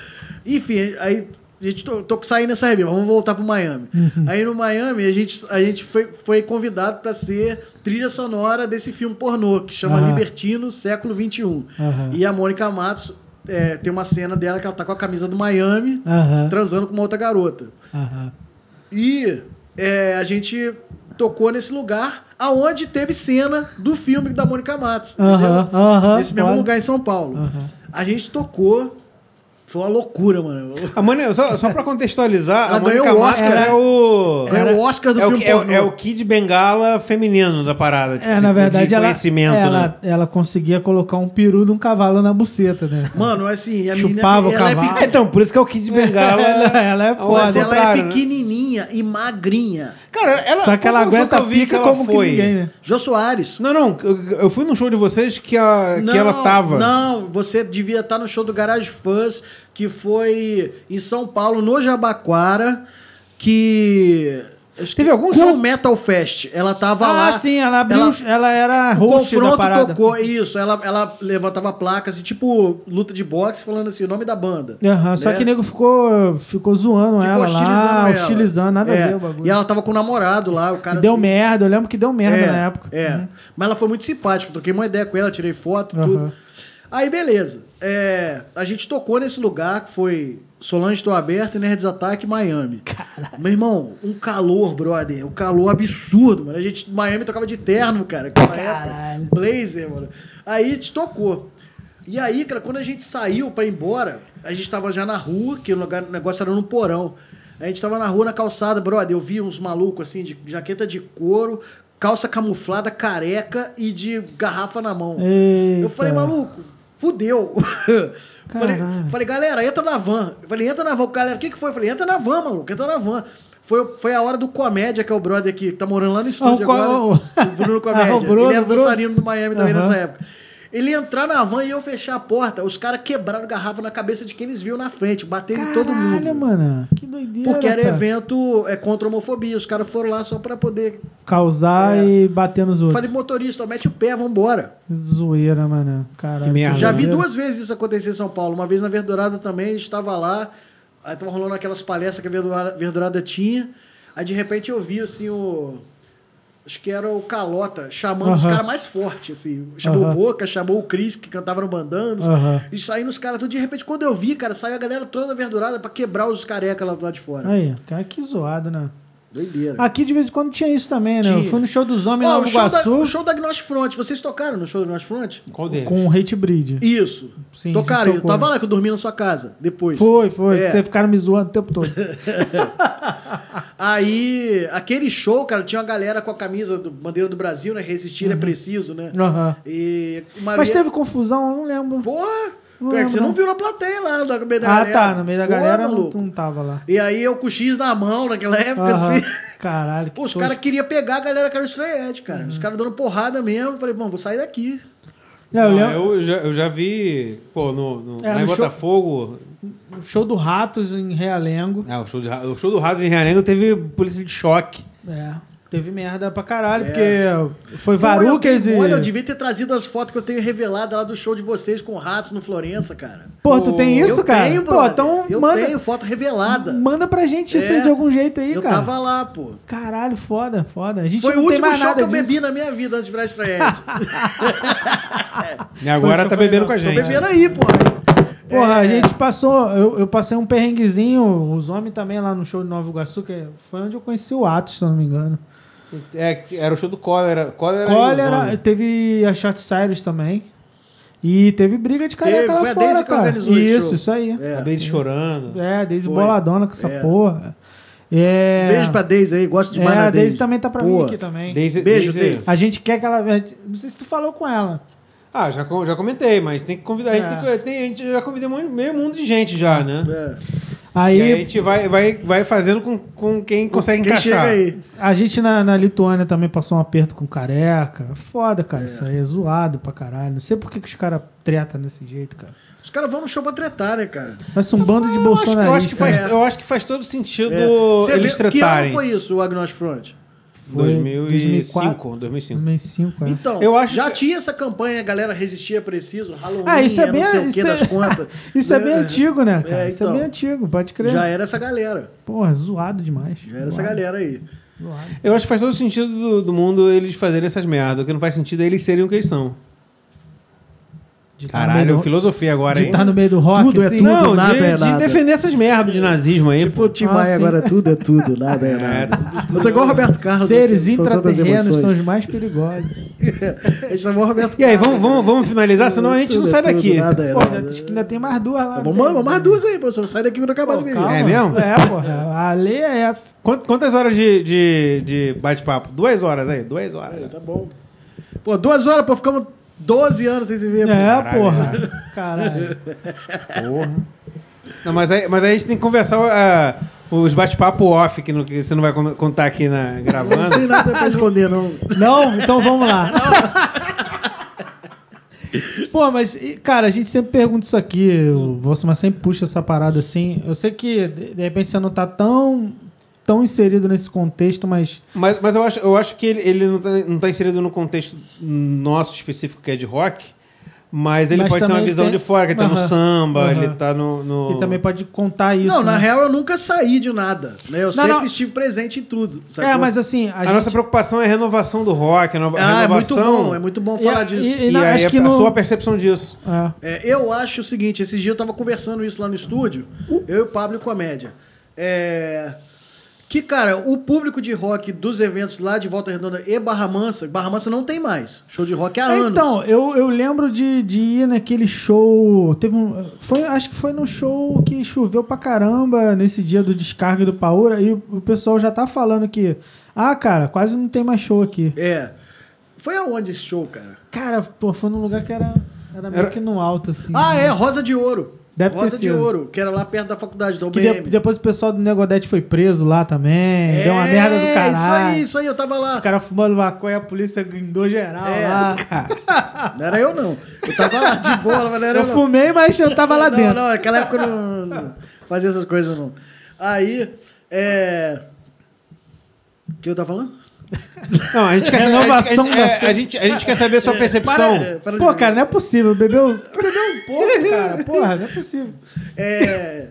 enfim, aí a gente tô, tô saindo nessa revista, vamos voltar pro Miami. Aí no Miami a gente, a gente foi, foi convidado para ser trilha sonora desse filme pornô que chama Aham. Libertino Século XXI. Aham. E a Mônica Matos é, tem uma cena dela que ela tá com a camisa do Miami transando com uma outra garota. E é, a gente tocou nesse lugar aonde teve cena do filme da Mônica Matos. Nesse mesmo lugar em São Paulo. A gente tocou. Foi uma loucura, mano. A Mônica, só, só pra contextualizar, Ela a Mônica ganhou o Oscar, é o... Ganhou o Oscar do é o, filme é, o- pornô. é o Kid Bengala feminino da parada. tipo, É, na verdade, de ela, conhecimento, ela, né? ela conseguia colocar um peru de um cavalo na buceta, né? Mano, assim, a Chupava o menina, ela é, cavalo. Ah, pequ- então, por isso que é o Kid Bengala. *laughs* ela, ela é foda. mas ela é né? pequenininha e magrinha. Cara, ela, Só que ela aguenta que eu vi pica que ela como foi? que ninguém, né? Jô Soares. Não, não, eu, eu fui num show de vocês que, a, que ela tava. Não, você devia estar no show do Garage Fãs, que foi em São Paulo, no Jabaquara, que Teve algum show- Metal Fest. Ela tava Ah, lá. sim, ela abriu. ela- Ela, era host da confronto parada. tocou, isso, ela, ela levantava placas, assim, tipo luta de boxe, falando assim, o nome da banda. Só né? que o nego ficou, ficou zoando Ficou ela hostilizando lá, ela. hostilizando, nada É, a ver o bagulho. E ela tava com o namorado lá, o E cara deu assim, merda, eu lembro que deu merda é, na época. É. Uhum. Mas ela foi muito simpática, troquei uma ideia com ela, tirei foto, Aham. tudo. Aí, beleza. É, a gente tocou nesse lugar que foi Solange Estou Aberta e Nerds Attack Miami. Meu irmão, um calor, brother. Um calor absurdo, mano. A gente, Miami tocava de terno, cara. naquela época. Caralho. Blazer, mano. Aí a gente tocou. E aí, cara, quando a gente saiu pra ir embora, a gente tava já na rua, que o, lugar, o negócio era no porão. A gente tava na rua, na calçada, brother. Eu vi uns malucos assim, de jaqueta de couro, calça camuflada, careca e de garrafa na mão. Eita. Eu falei, maluco, fudeu. *laughs* falei, falei, galera, entra na van. Eu falei, entra na van. Galera, o que, que foi? Eu falei, entra na van, maluco, entra na van. Foi, foi a hora do Comédia, que é o brother que tá morando lá no estúdio Ah, o agora. *laughs* O Bruno Comédia. Ah, o Bruno, Ele era dançarino do Miami também Aham. nessa época. Ele entrar na van e eu fechar a porta, os caras quebraram garrafa na cabeça de quem eles viam na frente, bateram em todo mundo. Caralho, mano. Que doideira. Porque era cara. evento é, contra a homofobia. Os caras foram lá só pra poder. Causar É. e bater nos outros. Falei, motorista, ó, mete o pé, vambora. Zoeira, mano. Caralho. Que merda. Já vi doideira. duas vezes isso acontecer em São Paulo. Uma vez na Verdurada também, a gente estava lá, aí tava rolando aquelas palestras que a Verdurada, Verdurada tinha. Aí de repente eu vi assim o. Acho que era o Calota, chamando os Aham. caras mais fortes, assim. Chamou Aham. o Boca, chamou o Cris, que cantava no Bandanos. Aham. E saindo os caras tudo. De repente, quando eu vi, cara, saiu a galera toda da Verdurada pra quebrar os careca lá do lado de fora. Aí, cara, que zoado, né? Doideira. Aqui de vez em quando tinha isso também, né? Tinha. Eu fui no show dos homens Ó, lá o, no show da, Iguaçu o show da Gnost Front. Vocês tocaram no show da Gnost Front? Qual deles? com o Hate Breed. Isso. Sim, tocaram. Eu tava lá que eu dormi na sua casa depois. Foi, foi. É. Vocês ficaram me zoando o tempo todo. *laughs* Aí, aquele show, cara, tinha uma galera com a camisa do Bandeira do Brasil, né? Resistir é preciso, né? Aham. E uma Mas teve confusão, eu não lembro. Porra! Não é que você não não. viu na plateia lá, no meio da Ah, galera. tá. No meio da Porra, galera não, maluco. não tava lá. E aí eu com o X na mão naquela época, Aham. assim. Caralho. Pô, os caras queriam pegar a galera que era Edge, cara. Uhum. Os caras dando porrada mesmo. Eu falei, bom, vou sair daqui. Não, eu Não, eu, já, eu já vi, pô, no, no, É, lá em show- Botafogo. O show do Ratos em Realengo. Ah, o, show de, o show do Rato de Realengo teve polícia de choque. É. Teve merda pra caralho, É. porque foi eu Varucas e. Olha, eu devia ter trazido as fotos que eu tenho revelado lá do show de vocês com ratos no Florença, cara. Pô, tu tem isso, eu cara? tenho, Pô, então eu manda, tenho foto revelada. manda pra gente isso É. aí de algum jeito aí, eu cara. tava lá, pô. Caralho, foda, foda. A gente Foi não o tem último mais show nada que eu disso. bebi na minha vida antes de virar estreante. *laughs* E agora Poxa, tá bebendo com a Tô gente. bebendo aí, pô. Porra, a É. gente passou. Eu, eu passei um perrenguezinho, os homens também lá no show de Nova Iguaçu, que foi onde eu conheci o Atos, se eu não me engano. É, era o show do Cólera. Cólera, Cólera, teve a Shot Cyrus também. E teve briga de careca Teve, lá foi a fora, que cara. organizou esse Isso, show. isso aí. É. A Daisy chorando. É, Daisy Foi. boladona com essa É. porra. É... Beijo pra Deise aí, gosto É, demais da a Daisy Deise. também tá pra Pô. mim aqui também. Daisy, Beijo, Daisy- Daisy. A gente quer que ela. Não sei se tu falou com ela. Ah, já, já comentei, mas tem que convidar. A gente, É. tem a gente já convidou meio mundo de gente já, né? É. Aí, E aí a gente vai, vai, vai fazendo com, com quem consegue Quem encaixar. chega aí? a gente na, na Lituânia também passou um aperto com careca. Foda, cara. Isso aí é zoado pra caralho. Não sei por que, que os caras tretam desse jeito, cara. Os caras vão no show pra tretar, né, cara? Parece um bando de Eu que- eu, acho que bolsonaristas. faz, É. eu acho que faz todo sentido É. Você eles vê- Que ano foi isso, o Agnost Front? Foi 2005, 2005. 2005, é. Então, Eu acho já que- tinha essa campanha, a galera resistia preciso, Halloween, Ah, isso é não bem- sei o que isso das é- *laughs* contas. Isso é bem Né? antigo, né, cara? É, Isso é então. bem antigo, pode crer. Já era essa galera. Porra, zoado demais. Já era essa Zoado, galera aí. zoado. Eu acho que faz todo sentido do, do mundo eles fazerem essas merdas. O que não faz sentido é eles serem o que eles são. De tá Caralho, do- filosofia agora, De hein? estar no meio do rock, Tudo é assim. tudo. Não, nada de, é de nada. defender essas merdas de nazismo aí. Tipo pô. o Tim Maia agora, tudo é tudo, nada é *laughs* nada. Eu tô igual o Roberto Carlos. Seres são tantas intraterrenos são os mais perigosos. A gente tá igual o Roberto E aí, Carlos. vamos, vamos, vamos finalizar, senão a gente Tudo não é sai tudo, daqui. nada é Pô, nada. acho que ainda tem mais duas lá. Vamos, vamos mais duas aí, pô. Você não sai daqui quando acabar Pô, de beber. calma. É mesmo? É, porra. A lei é essa. Quant- Quantas horas de, de, de bate-papo? Duas horas aí, duas horas. É, tá bom. Pô, duas horas, pô, ficamos 12 anos sem se ver. É, Caralho, porra. Caralho. Porra. Não, mas, aí, mas aí a gente tem que conversar ah, os bate-papo off, que, não- que você não vai contar aqui na, Não tem gravando. nada pra esconder, não. Não? Então vamos lá. *laughs* Pô, mas, cara, a gente sempre pergunta isso aqui, o Você mas sempre puxa essa parada assim. Eu sei que, de de repente, você não tá tão tão inserido nesse contexto, mas. Mas, mas eu, acho, eu acho que ele, ele não, está, não tá inserido no contexto nosso específico, que é de rock. Mas ele Mas pode ter uma visão tem- de fora, que ele tá no samba, aham. ele tá no. no... E também pode contar isso. não, na né? real eu nunca saí de nada. Né? Eu Não, sempre não. estive presente em tudo. sacou? É, mas assim, a, A, gente... nossa preocupação é a renovação do rock, a, nova, Ah, é muito renovação. bom, é muito bom E falar a- disso. e- E, não, aí acho a, que a no- sua percepção disso. É. É, eu acho o seguinte, esses dias eu tava conversando isso lá no estúdio, eu e o Pablo e Comédia. É, que, cara, o público de rock dos eventos lá de Volta Redonda e Barra Mansa, Barra Mansa não tem mais. Show de rock há anos. Então, eu, eu lembro de, de ir naquele show. Teve um. Foi, acho que foi no show que choveu pra caramba nesse dia do descarga do Paura. E o, pessoal já tá falando que. Ah, cara, quase não tem mais show aqui. É. Foi aonde esse show, cara? Cara, pô, foi num lugar que era, era meio Era- que no alto, assim. Ah, é, Rosa de Ouro. Deve Rosa de. Ouro, que era lá perto da faculdade da Que UBM. de- depois o pessoal do Negodete foi preso lá também. deu uma merda do É, caralho. Isso aí, isso aí, eu tava lá. Os caras fumando maconha, a polícia guindou geral É. lá. *laughs* Não era eu, não. Eu tava lá de boa, mas não era Eu eu, fumei, mas eu tava lá não, dentro. Não, naquela época eu não, não fazia essas coisas, não. Aí, é... O que eu tava falando? Não, a gente quer saber. Renovação a, gente, da é, a, gente, a gente quer saber a sua percepção. Para- para Pô, cara, não é possível. Bebeu, bebeu um pouco, cara. Porra, não é possível. É...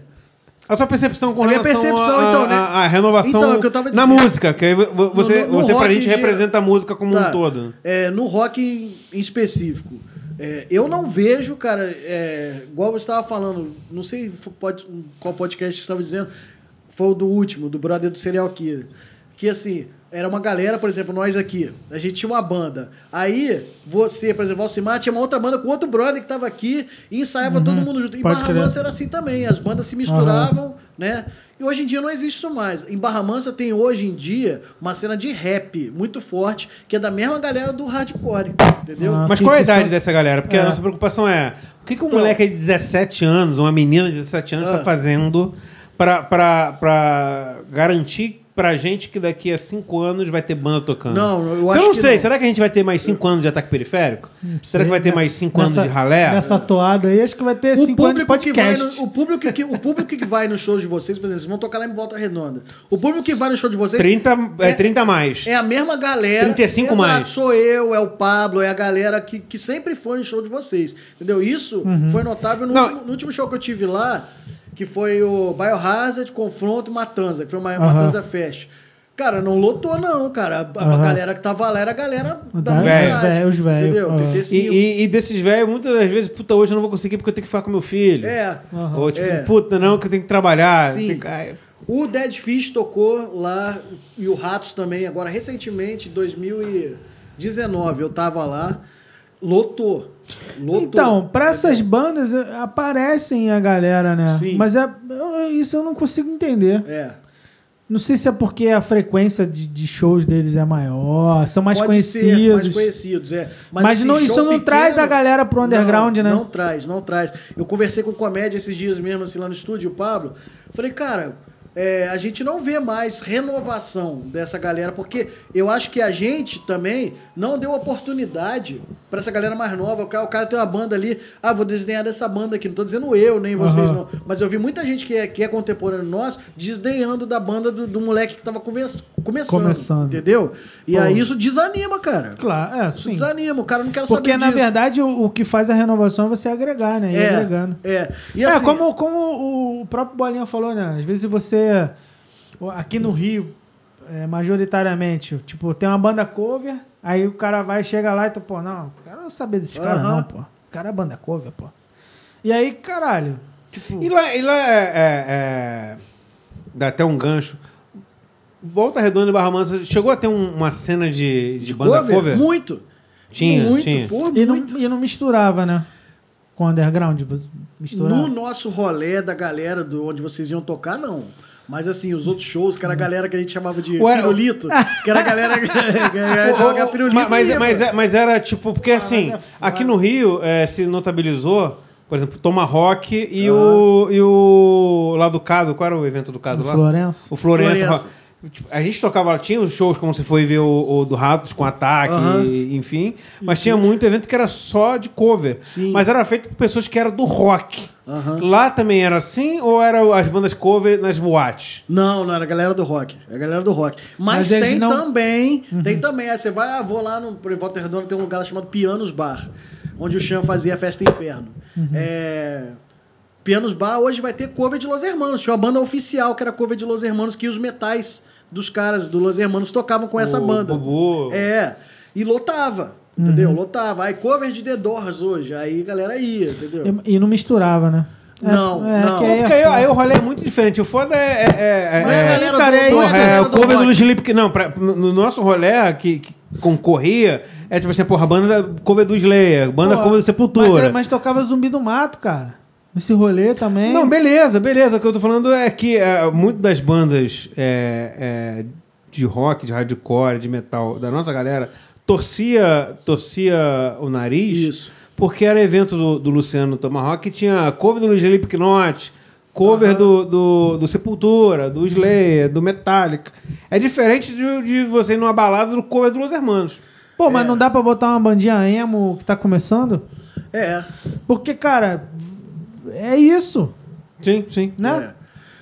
A sua percepção com A relação percepção, à- então, né? à- à renovação Então, é o que eu tava na música, que você, No- no você pra gente representa a música como Tá. um todo. É, no rock em, em específico. É, eu não vejo, cara, é, igual você estava falando, não sei pode- qual podcast você estava dizendo, foi o do último, do brother do Serial Killer. Que assim, era uma galera, por exemplo, nós aqui, a gente tinha uma banda. Aí, você, por exemplo, Alcimar, tinha uma outra banda com outro brother que estava aqui e ensaiava todo mundo junto. Em Uhum. pode Barra. Mansa era assim também, as bandas se misturavam, né? E hoje em dia não existe isso mais. Em Barra Mansa tem hoje em dia uma cena de rap muito forte, que é da mesma galera do hardcore, entendeu? Ah, Mas qual é a idade são- dessa galera? Porque É. a nossa preocupação é o que, que um Então- moleque de 17 anos, uma menina de 17 anos, está Ah. fazendo pra garantir pra gente que daqui a 5 anos vai ter banda tocando? Não, eu acho eu não que sei, não. será que a gente vai ter mais 5 anos de ataque periférico? será que vai ter Sei, mais 5 anos nessa- de ralé? Nessa toada aí, acho que vai ter O 5 anos de público, que vai podcast. no, o, público que, o público que vai nos shows de vocês, por exemplo, vocês vão tocar lá em Volta Redonda. O público que vai no show de vocês 30, é, é- 30 a mais. é a mesma galera. 35 Exato, mais. Sou eu, é o Pablo, é a galera que, que sempre foi no show de vocês. Entendeu? Isso foi notável no Não. último, no último show que eu tive lá, que foi o Biohazard, Confronto e Matanza, que foi uma Aham. Matanza Fest. Cara, não lotou, não, cara. A, galera que tava lá era a galera da Velho. idade, velho, os velhos. Entendeu? Aham. 35. E, e- e desses velhos, muitas das vezes, puta, hoje eu não vou conseguir porque eu tenho que ficar com meu filho. É. Ou tipo, É. puta, não, que eu tenho que trabalhar. Sim. Tem que- ai, O Dead Fish tocou lá e o Ratos também, agora recentemente, em 2019, eu tava lá, lotou. lotou. Então, pra essas bandas eh, aparecem a galera, né? Sim. Mas é, isso eu não consigo entender. É. Não sei se é porque a frequência de, de shows deles é maior, são mais Pode conhecidos. ser mais conhecidos, é. Mas, assim, não, isso não pequeno- traz a galera pro underground, não, né? Não traz, não traz. Eu conversei com o Comédia esses dias mesmo, assim, lá no estúdio, o Pablo. Falei, cara, é, a gente não vê mais renovação dessa galera, porque eu acho que a gente também não deu oportunidade pra essa galera mais nova. O cara, o cara tem uma banda ali, ah, vou desdenhar dessa banda aqui. Não tô dizendo eu, nem vocês, Aham. não. Mas eu vi muita gente que é, que é contemporâneo nosso desdenhando da banda do, do moleque que tava conversa- começando, Começando. Entendeu? E Pô. aí isso desanima, cara. Claro, é, Isso sim. desanima, o cara não quer Porque, saber na disso. verdade, o, o que faz a renovação é você agregar, né? Ir é, agregando. é. E é, assim, como, como o próprio Bolinha falou, né? Às vezes você. Aqui no Rio, é, majoritariamente, tipo, tem uma banda cover, aí o cara vai, chega lá e tu, pô, não, quero não saber desse cara, Aham. não, pô. O cara é banda cover, pô. E aí, caralho, tipo. E lá, e lá é, é- é- Dá até um gancho. Volta Redonda e Barra Mansa chegou a ter um- uma cena de, de banda cover? Muito. Tinha, muito, tinha. pô, E não, muito. e não misturava, né? Com o underground, você misturava. No nosso rolê da galera do onde vocês iam tocar, não. Mas assim, os outros shows, que era a galera que a gente chamava de Ué, pirulito, *laughs* que era a galera que a galera Ô, chamava ô, de pirulito. mas, mas, ia, mas, mas era tipo, porque assim, é aqui no Rio é, se notabilizou, por exemplo, Tomahawk e, Ah. o, e o lá do Cado, qual era o evento do Cado No lá? Florença. O Florença. Florença. Tipo, a gente tocava, tinha os shows como você foi ver o, o do Ratos com ataque, Aham. e- enfim. Mas tinha muito evento que era só de cover. Sim. Mas era feito por pessoas que eram do rock. Aham. Lá também era assim ou eram as bandas cover nas boates? Não, não, era a galera do rock. É a galera do rock. Mas, Mas tem não- também, tem também. Aí você vai, ah, vou lá no por Volta Redonda, tem um lugar lá chamado Pianos Bar, onde o Chan fazia Festa Inferno. É, Pianos Bar hoje vai ter cover de Los Hermanos. Tinha uma banda oficial que era cover de Los Hermanos, que os metais dos caras do Los Hermanos tocavam com essa O banda. Bubu. É, e lotava. Entendeu? Lotava. Aí cover de The Doors hoje. Aí a galera ia, entendeu? E, e não misturava, né? É- Não, não. que Não, aí é porque aí, foda. aí o rolê é muito diferente. O foda é. é, é, Não é a é- galera do, é é, o do cover do. Sleep. que Não, pra- no no nosso rolê que, que concorria, é tipo assim, porra, a banda da- cover do Slayer, banda Pô, cover do Sepultura. Mas, é- mas tocava Zumbi do Mato, cara. Esse rolê também. Não, beleza, beleza. O que eu tô falando é que é, muito das bandas é, é, de rock, de hardcore, de metal da nossa galera torcia, torcia o nariz Isso. porque era evento do, do Luciano Tomahawk que tinha cover do Luiz Felipe Knott, cover Aham. do, do, do Sepultura, do Slayer, do Metallica. É diferente de, de você ir numa balada do cover do Los Hermanos. Pô, mas É. não dá pra botar uma bandinha emo que tá começando? É. Porque, cara, é isso, Sim, sim. né? É.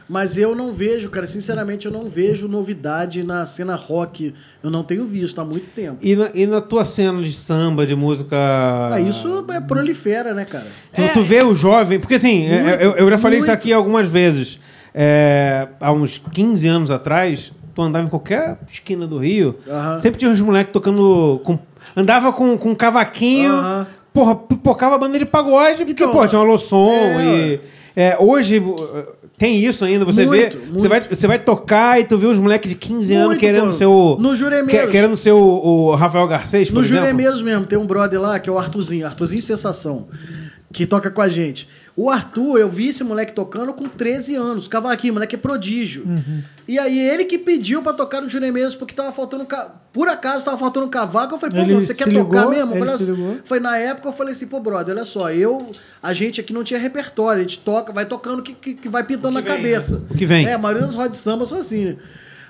Mas eu não vejo, cara, sinceramente, eu não vejo novidade na cena rock. Eu não tenho visto há muito tempo. E na, e na tua cena de samba, de música. Ah, isso é prolifera, né, cara? Tu, tu vê o jovem. Porque assim, Muito, é, eu, eu já falei isso muito. aqui algumas vezes. É, há uns 15 anos atrás, tu andava em qualquer esquina do Rio, Aham. sempre tinha uns moleques tocando. Com, andava com, com um cavaquinho, Aham. Porra, pipocava a banda de pagode, porque, Então, pô, tinha uma loção é, e. é, hoje uh, tem isso ainda, você Muito, vê. muito. Você vai, você vai tocar e tu vê os moleques de 15 anos Muito, querendo pô. ser o. No Juremeiros. que- querendo ser o, o Rafael Garcês, por No exemplo. Juremeiros mesmo, tem um brother lá que é o Arthurzinho, Arthurzinho Sensação, que toca com a gente. O Arthur, eu vi esse moleque tocando com 13 anos, cavaquinho, moleque é prodígio. Uhum. E aí ele que pediu pra tocar no Juremeiros porque tava faltando. ca- Por acaso tava faltando cavaco. Eu falei, pô, Ele mano, você quer se tocar ligou, mesmo? Eu falei, assim- ligou. foi na época eu falei assim, pô, brother, olha só, eu. A gente aqui não tinha repertório, a gente toca, vai tocando que, que, que vai pintando O que na vem, cabeça. né? O que vem. É, a maioria das rodas de samba são assim, né?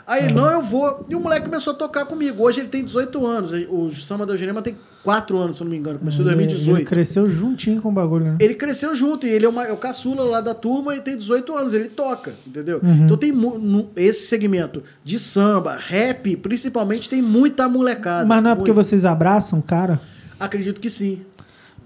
Aí, não, eu vou. E o moleque começou a tocar comigo. Hoje ele tem 18 anos. O samba da Eugênia tem 4 anos, se não me engano. Começou em Ele- 2018. Ele cresceu juntinho com o bagulho, né? Ele cresceu junto e ele é, uma, é o caçula lá da turma e tem 18 anos. Ele toca, entendeu? Uhum. Então tem no- esse segmento de samba, rap, principalmente, tem muita molecada. Mas não é porque Muito. vocês abraçam o cara? Acredito que sim.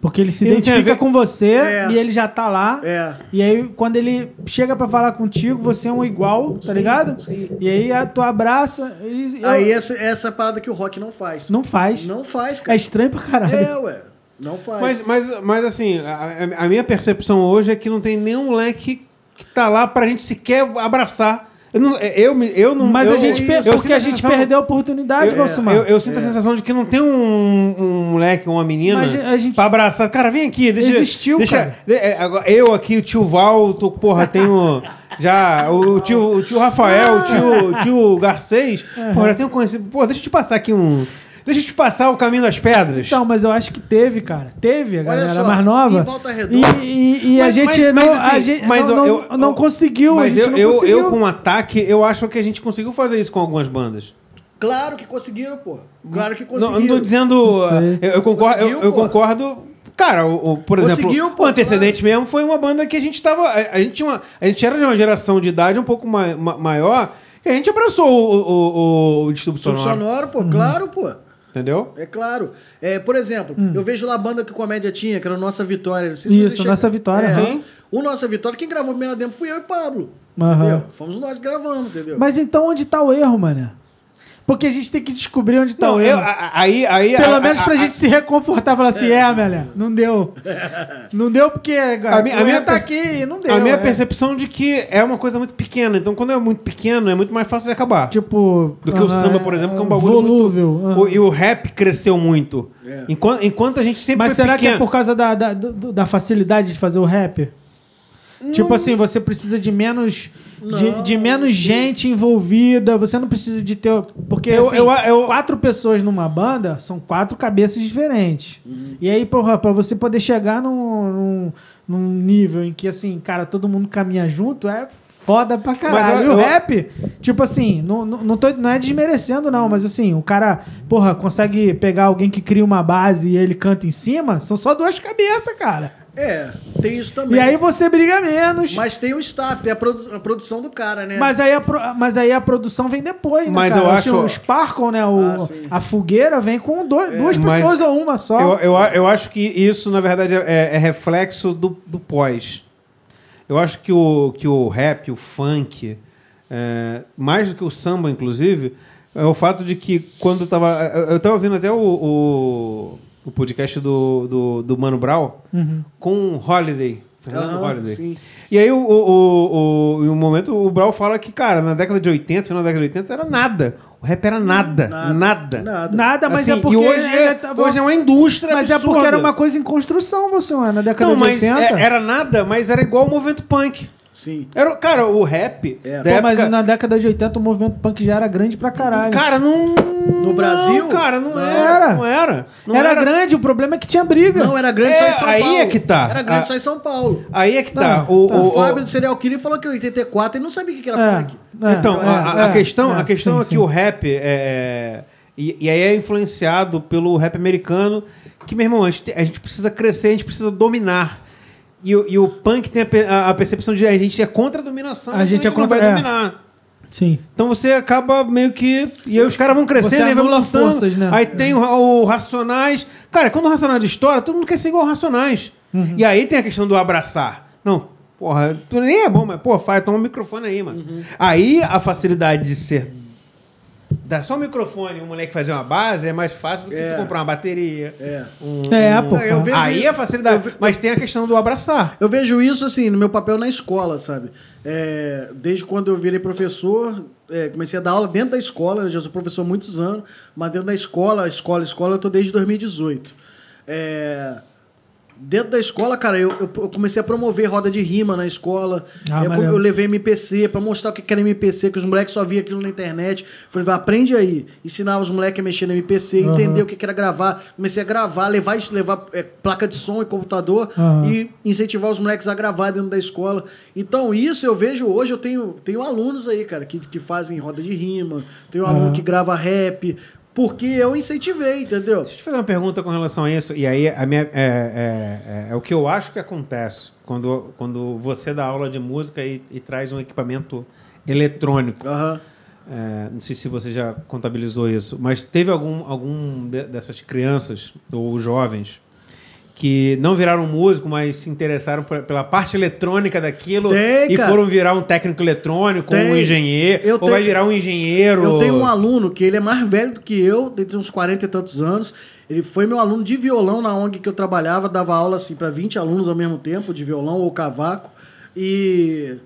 Porque ele se E a identifica ver- com você É. e ele já tá lá. É. E aí, quando ele chega pra falar contigo, você é um igual, tá Sim, ligado? sim. E aí a- tu abraça e eu- Aí essa, essa é a parada que o rock não faz. não faz. Não faz, É cara. estranho pra caralho. É, ué. Não faz. Mas, mas, mas assim, a, a- a minha percepção hoje é que não tem nenhum moleque que tá lá pra gente sequer abraçar. Eu não. Eu, me- eu não Mas eu, a gente eu porque sinto a gente perdeu a oportunidade, Eu, Valsimar. eu, eu sinto a sensação de que não tem um, um moleque uma menina Mas a gente- pra abraçar. Cara, vem aqui, deixa. Existiu, deixa, cara. é, eu aqui, o tio Val, tô, porra, tenho. *laughs* Já, o tio, o tio Rafael, o tio, o tio Garcês. Porra, já tenho conhecido. Pô, deixa eu te passar aqui um. Deixa eu te passar o caminho das pedras. Então, mas eu acho que teve, cara. Teve a galera só, mais nova. em Volta Redonda- E, e- e a Mas- gente mas- não, mas, assim, a gente mas não, eu- não- eu- não eu- conseguiu. Mas a gente eu, não eu, conseguiu. eu, com ataque, eu acho que a gente conseguiu fazer isso com algumas bandas. Claro que conseguiram, pô. Claro que Não, conseguiram. eu não tô dizendo. Não sei. Eu, eu concordo. Eu, Conseguiu, eu pô. concordo. Cara, o, o- por exemplo, Conseguiu, pô, o Antecedente mesmo foi uma banda que a gente tava. A, a gente, tinha uma, a gente era de uma geração de idade um pouco ma- ma- maior e a gente abraçou o, o, o, o distúrbio sonoro. sonoro, pô. Uhum. Claro, pô. Entendeu? É claro. É, por exemplo, Hum. eu vejo lá a banda que o Comédia tinha, que era o Nossa Vitória. Não sei se Isso, você Nossa Vitória, É, aham. O Nossa Vitória, quem gravou a primeira demo fui eu e Pablo. Aham. Entendeu? Fomos nós que gravamos, entendeu? Mas então onde tá o erro, mano? Porque a gente tem que descobrir onde tá Não, o eu, erro. a- aí, aí, Pelo a- menos a- pra a- gente se reconfortar e falar assim, é, Amélia, não deu. Não deu porque A minha, a minha tá aqui e não deu. a minha é. percepção de que é uma coisa muito pequena. Então, quando é muito pequeno, é muito mais fácil de acabar. Tipo... Do que o ah, samba, por exemplo, que é um bagulho Volúvel. muito- ah. O- e o rap cresceu muito. É. Enquanto, enquanto a gente sempre Mas foi será pequeno. que é por causa da, da, da facilidade de fazer o rap? Tipo assim, você precisa de menos de, de menos gente envolvida, você não precisa de ter. Porque Eu- assim, eu- eu- quatro pessoas numa banda são quatro cabeças diferentes. Uhum. E aí, porra, pra você poder chegar num, num, num nível em que, assim, cara, todo mundo caminha junto, é foda pra caralho. Mas e eu- o eu- rap, tipo assim, não, não, não, tô, não é desmerecendo, não, mas assim, o cara, porra, consegue pegar alguém que cria uma base e ele canta em cima, são só duas cabeças, cara. É, tem isso também. E aí você briga menos. Mas, Mas tem o staff, tem a, produ- a produção do cara, né? aí a, pro- mas aí a produção vem depois, né, Mas cara? eu Acho O Sparkle, né, o, Ah, a fogueira vem com dois- duas mas pessoas ou uma só. Eu, eu, eu acho que isso, na verdade, é, é reflexo do, do pós. Eu acho que o, que o rap, o funk, é, mais do que o samba, inclusive, é o fato de que quando tava. Eu eu tava ouvindo até o, o, o podcast do, do, do Mano Brown Uhum. com o Holiday. Fernando Holiday. sim. E aí, o, o, o, o, em um momento, o Brown fala que, cara, na década de 80, final da década de 80, era nada. O rap era nada. Nada. Nada. Nada. Nada, mas Assim, é porque e hoje, é, tava- hoje é uma indústria Mas é absurda. porque era uma coisa em construção, você, na década Não, de mas 80. é- era nada, mas era igual o movimento punk. Sim. Era, cara, o rap. Era. da Pô, mas época- na década de 80 o movimento punk já era grande pra caralho. Cara, não. No Brasil? Não, cara, não, Não era. era. Não era. Não era, grande, o problema é que tinha briga. Não, era grande É, só em São aí Paulo. é que tá. Era grande Ah. só em São Paulo. Aí é que tá. Não, o, tá. o, O o- Fábio do Serial Killer falou que em 84 ele não sabia o que era É, punk. é, então, é, a, a é, questão, é, a questão sim, é que sim. o rap é. E, e aí é influenciado pelo rap americano, que, meu irmão, a gente, a gente precisa crescer, a gente precisa dominar. E, o- e o punk tem a, a- percepção de a gente é contra a dominação, A gente é não contra- vai é. dominar. Sim. Então você acaba meio que. E aí os caras vão crescendo e vão anula lutando. forças, né? Aí tem o, o Racionais. Cara, quando o Racionais estoura, todo mundo quer ser igual ao Racionais. Uhum. E aí tem a questão do abraçar. Não, porra, tu nem é bom, mas, pô, faz, toma o microfone aí, mano. Uhum. Aí a facilidade de ser. Dar só o microfone e um moleque fazer uma base é mais fácil do que É. tu comprar uma bateria. É. um- É, um- pô. Aí a facilidade. Mas tem a questão do abraçar. Eu vejo isso assim no meu papel na escola, sabe? É, desde quando eu virei professor, é, comecei a dar aula dentro da escola, eu já sou professor há muitos anos, mas dentro da escola, escola, escola, eu tô desde 2018. É, dentro da escola, cara, eu, eu- eu comecei a promover roda de rima na escola. Ah, eu, maneiro. eu levei MPC pra mostrar o que era MPC, que os moleques só viam aquilo na internet. Falei, vai, aprende aí. Ensinava os moleques a mexer no MPC, Aham. entender o que era gravar. Comecei a gravar, levar, levar é, placa de som e computador Aham. e incentivar os moleques a gravar dentro da escola. Então, isso eu vejo hoje, eu tenho, tenho alunos aí, cara, que, que fazem roda de rima, tenho aluno Aham. que grava rap, porque eu incentivei, entendeu? Deixa eu te fazer uma pergunta com relação a isso. E aí, a minha, é, é- é- é o que eu acho que acontece quando, quando você dá aula de música e, e traz um equipamento eletrônico. Aham. É, não sei se você já contabilizou isso, mas teve algum, algum de- dessas crianças ou jovens que não viraram músico, mas se interessaram pela parte eletrônica daquilo Tem, e cara. foram virar um técnico eletrônico, Tem. um engenheiro, Eu ou tenho- vai virar um engenheiro. Eu tenho um aluno que ele é mais velho do que eu, tem uns 40 e tantos anos. Ele foi meu aluno de violão na ONG que eu trabalhava, dava aula assim para 20 alunos ao mesmo tempo, de violão ou cavaco. E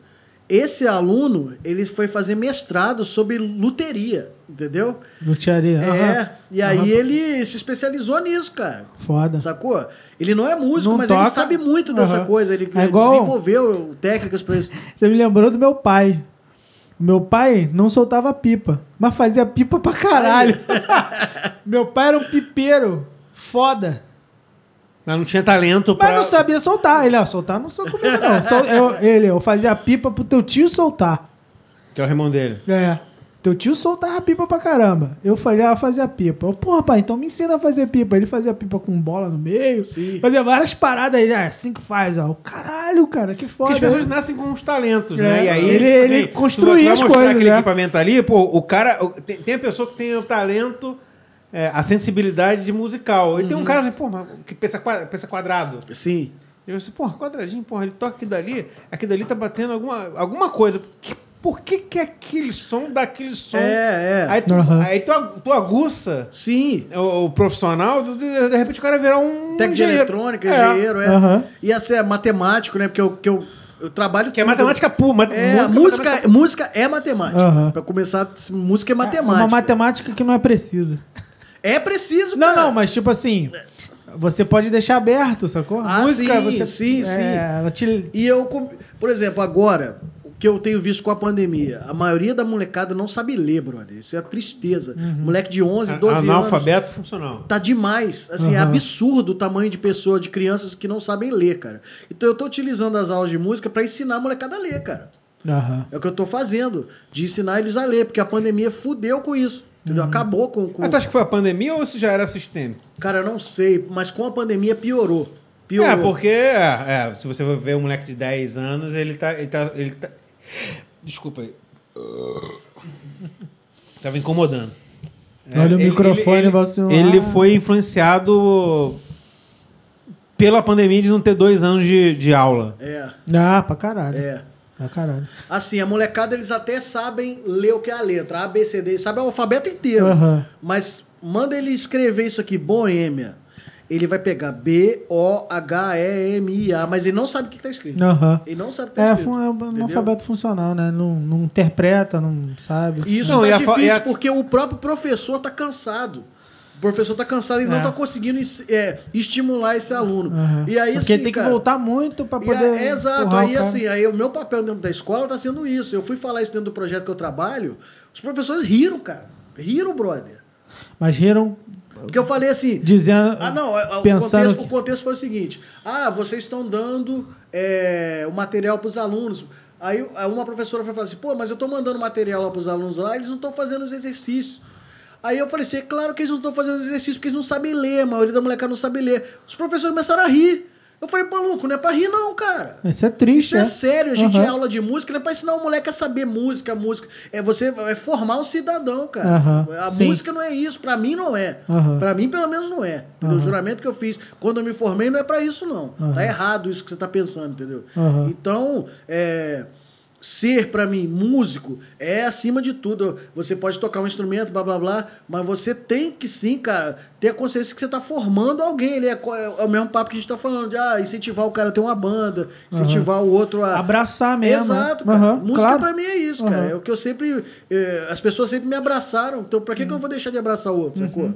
esse aluno, ele foi fazer mestrado sobre luteria, entendeu? Lutearia. É, aham. e aí Aham. ele se especializou nisso, cara. Foda. Sacou? Ele não é músico, Não mas toca. ele sabe muito dessa Aham. coisa. Ele É igual- desenvolveu técnicas para isso. Você me lembrou do meu pai. Meu pai não soltava pipa, mas fazia pipa pra caralho. *laughs* meu pai era um pipeiro. Foda. Mas não tinha talento Mas pra... não sabia soltar. Ele, ó, soltar não sou comigo, não. Sol- eu, ele, eu fazia pipa pro teu tio soltar. Que é o irmão dele. É. Teu tio soltava pipa pra caramba. Eu falhava fazia pipa. Eu, Porra, pai, então me ensina a fazer pipa. Ele fazia pipa com bola no meio. Sim. Fazia várias paradas aí. É assim que faz, ó. Caralho, cara, que foda. Porque as pessoas nascem com uns talentos, né? É, E aí, ele- ele tu- construía tu vai as mostrar coisas, aquele né? equipamento ali, pô, o cara... Tem, tem a pessoa que tem o talento, é, a sensibilidade de musical. E tem Uhum. um cara assim, pô, que pensa, pensa quadrado. Sim. E eu assim, porra, quadradinho, porra, ele toca aqui dali, aqui dali tá batendo alguma, alguma coisa. Que- por que que aquele som dá aquele som? É, é. Aí tu, Aham. aí tu, tu aguça Sim. o, o profissional, de, repente o cara virar um Técnico de eletrônica, É. engenheiro, é. Aham. Ia ser matemático, né? Porque eu, que eu, eu trabalho. Que é tudo. matemática pura. mat- É, música, música, música é matemática. Aham. Pra começar, música é matemática. Uma matemática que não é precisa. É preciso, Não, cara. não, mas tipo assim, você pode deixar aberto, sacou? A Ah, música, sim, você. sim, é, sim. Ela te. E eu, por exemplo, agora, que eu tenho visto com a pandemia, a maioria da molecada não sabe ler, brother. Isso é tristeza. Uhum. Moleque de 11, 12 anos. Analfabeto funcional. Tá demais. Assim, é Aham. absurdo o tamanho de pessoa, de crianças que não sabem ler, cara. Então eu tô utilizando as aulas de música pra ensinar a molecada a ler, cara. Aham. É o que eu tô fazendo, de ensinar eles a ler, porque a pandemia fudeu com isso. Entendeu? Acabou com. com... Mas tu acha que foi a pandemia ou isso já era sistêmico? Cara, eu não sei, mas com a pandemia piorou. Piorou. É, porque é, é, se você for ver um moleque de 10 anos, ele tá. Ele tá, ele tá... Desculpa aí. Tava incomodando. É, Olha o microfone, ele, ele Ah. foi influenciado pela pandemia de não ter dois anos de, de aula. É, Ah, pra caralho. é. Pra caralho. Assim, a molecada, eles até sabem ler o que é a letra. A, B, C, D, sabe o alfabeto inteiro. Mas manda ele escrever isso aqui, boêmia. Ele vai pegar B-O-H-E-M-I-A, mas ele não sabe o que está escrito. Aham. Ele não sabe o que está É, escrito. é um entendeu? analfabeto funcional, né? Não, não interpreta, não sabe. E isso Não, tá e fa- difícil a- porque o próprio professor tá cansado. O professor tá cansado e não É. tá conseguindo es- é, estimular esse aluno. Aham. E aí, Porque assim, tem que cara, voltar muito pra e poder. é- é exato. Aí, assim, aí o meu papel dentro da escola tá sendo isso. Eu fui falar isso dentro do projeto que eu trabalho, os professores riram, cara. Riram, brother. Mas riram Porque eu falei assim, dizendo. Ah, não. é, O Pensando contexto, que- o contexto foi o seguinte: ah, vocês estão dando é, o material para os alunos. Aí uma professora foi falar assim: pô, mas eu estou mandando material para os alunos lá, eles não estão fazendo os exercícios. Aí eu falei assim: é claro que eles não estão fazendo os exercícios porque eles não sabem ler, a maioria da molecada não sabe ler. Os professores começaram a rir. Eu falei, maluco, não é pra rir, não, cara. Isso é triste, Isso é é. sério, a gente Aham. é aula de música, não é pra ensinar o moleque a saber música, música. É você é formar um cidadão, cara. Aham, A sim. música não é isso, pra mim não é. Aham. Pra mim, pelo menos, não é. Entendeu? O juramento que eu fiz quando eu me formei não é pra isso, não. Tá errado isso que você tá pensando, entendeu? Então, é, ser pra mim músico é acima de tudo. Você pode tocar um instrumento, blá blá blá, mas você tem que sim, cara, ter a consciência que você tá formando alguém. Ele é, co- é o mesmo papo que a gente tá falando, de ah, incentivar o cara a ter uma banda, incentivar o outro a. Abraçar mesmo. né? Exato, cara. Aham, Música claro. pra mim é isso, cara. Aham. É o que eu sempre. eh, as pessoas sempre me abraçaram. Então, pra que, que eu vou deixar de abraçar o outro, sacou?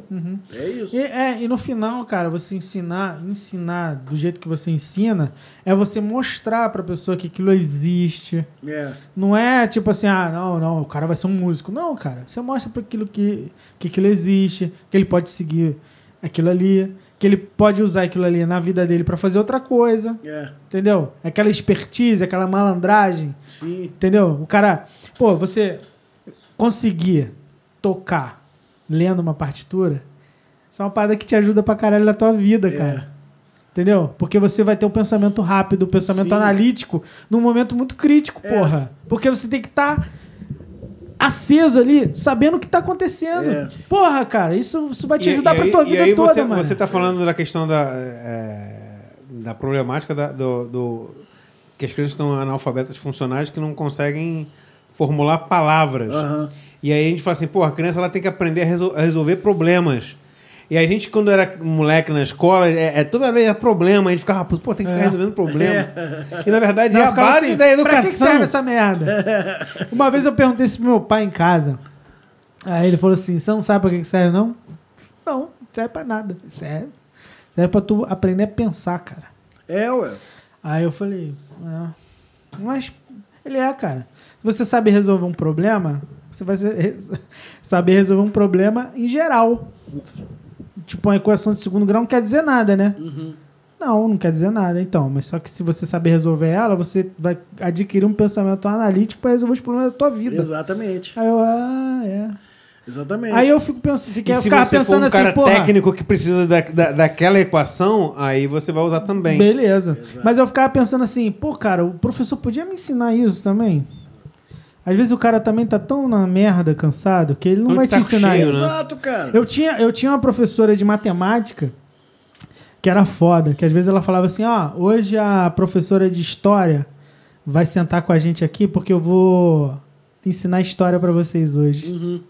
É isso. Uhum, E, é, e no final, cara, você ensinar, ensinar do jeito que você ensina, é você mostrar pra pessoa que aquilo existe. É. Não é tipo assim, ah, não, não, o cara vai ser um músico. Não, cara, você mostra para aquilo que, que aquilo existe, que ele pode seguir aquilo ali, que ele pode usar aquilo ali na vida dele pra fazer outra coisa, É. entendeu? Aquela expertise, aquela malandragem, Sim. entendeu? O cara, pô, você conseguir tocar lendo uma partitura, isso é uma parada que te ajuda pra caralho na tua vida, É. cara. Entendeu? Porque você vai ter um pensamento rápido, um pensamento Sim. analítico num momento muito crítico, É. porra. Porque você tem que estar aceso ali, sabendo o que tá acontecendo. É. Porra, cara, isso, isso vai te ajudar pra aí- tua e vida aí toda, você, mano. Você tá falando da questão da, é, da problemática da- do, do- que as crianças estão analfabetas funcionais que não conseguem formular palavras. Aham. E aí a gente fala assim, pô, a criança ela tem que aprender a, resol- a resolver problemas. E a gente, quando era moleque na escola, é, é toda vez é problema, a gente ficava, pô, tem que ficar É. resolvendo problema. *laughs* E na verdade Não, é a base assim, da Pra educação. que que serve essa merda? *laughs* Uma vez eu perguntei isso pro meu pai em casa. Aí ele falou assim: Você não sabe pra que que serve, não? Não, não serve pra nada. Serve. Serve pra tu aprender a pensar, cara. É, ué. Aí eu falei: "É." Mas ele é, cara. Se você sabe resolver um problema, você vai *laughs* saber resolver um problema em geral. Tipo, uma equação de segundo grau não quer dizer nada, né? Uhum. Não, não quer dizer nada, então. Mas só que se você saber resolver ela, você vai adquirir um pensamento analítico para resolver os problemas da tua vida. Exatamente. Aí eu, ah, é. Exatamente. Aí eu fico pensando, fiquei, E se ficava você for pensando um cara assim, porra. técnico que precisa da, da- daquela equação, aí você vai usar também. Beleza. Exato. Mas eu ficava pensando assim, pô, cara, o professor podia me ensinar isso também? Às vezes o cara também tá tão na merda, cansado, que ele não vai te ensinar cheio, isso. né? Exato, cara. Eu tinha, eu tinha uma professora de matemática que era foda, que às vezes ela falava assim, ó, hoje a professora de história vai sentar com a gente aqui porque eu vou ensinar história pra vocês hoje. Uhum.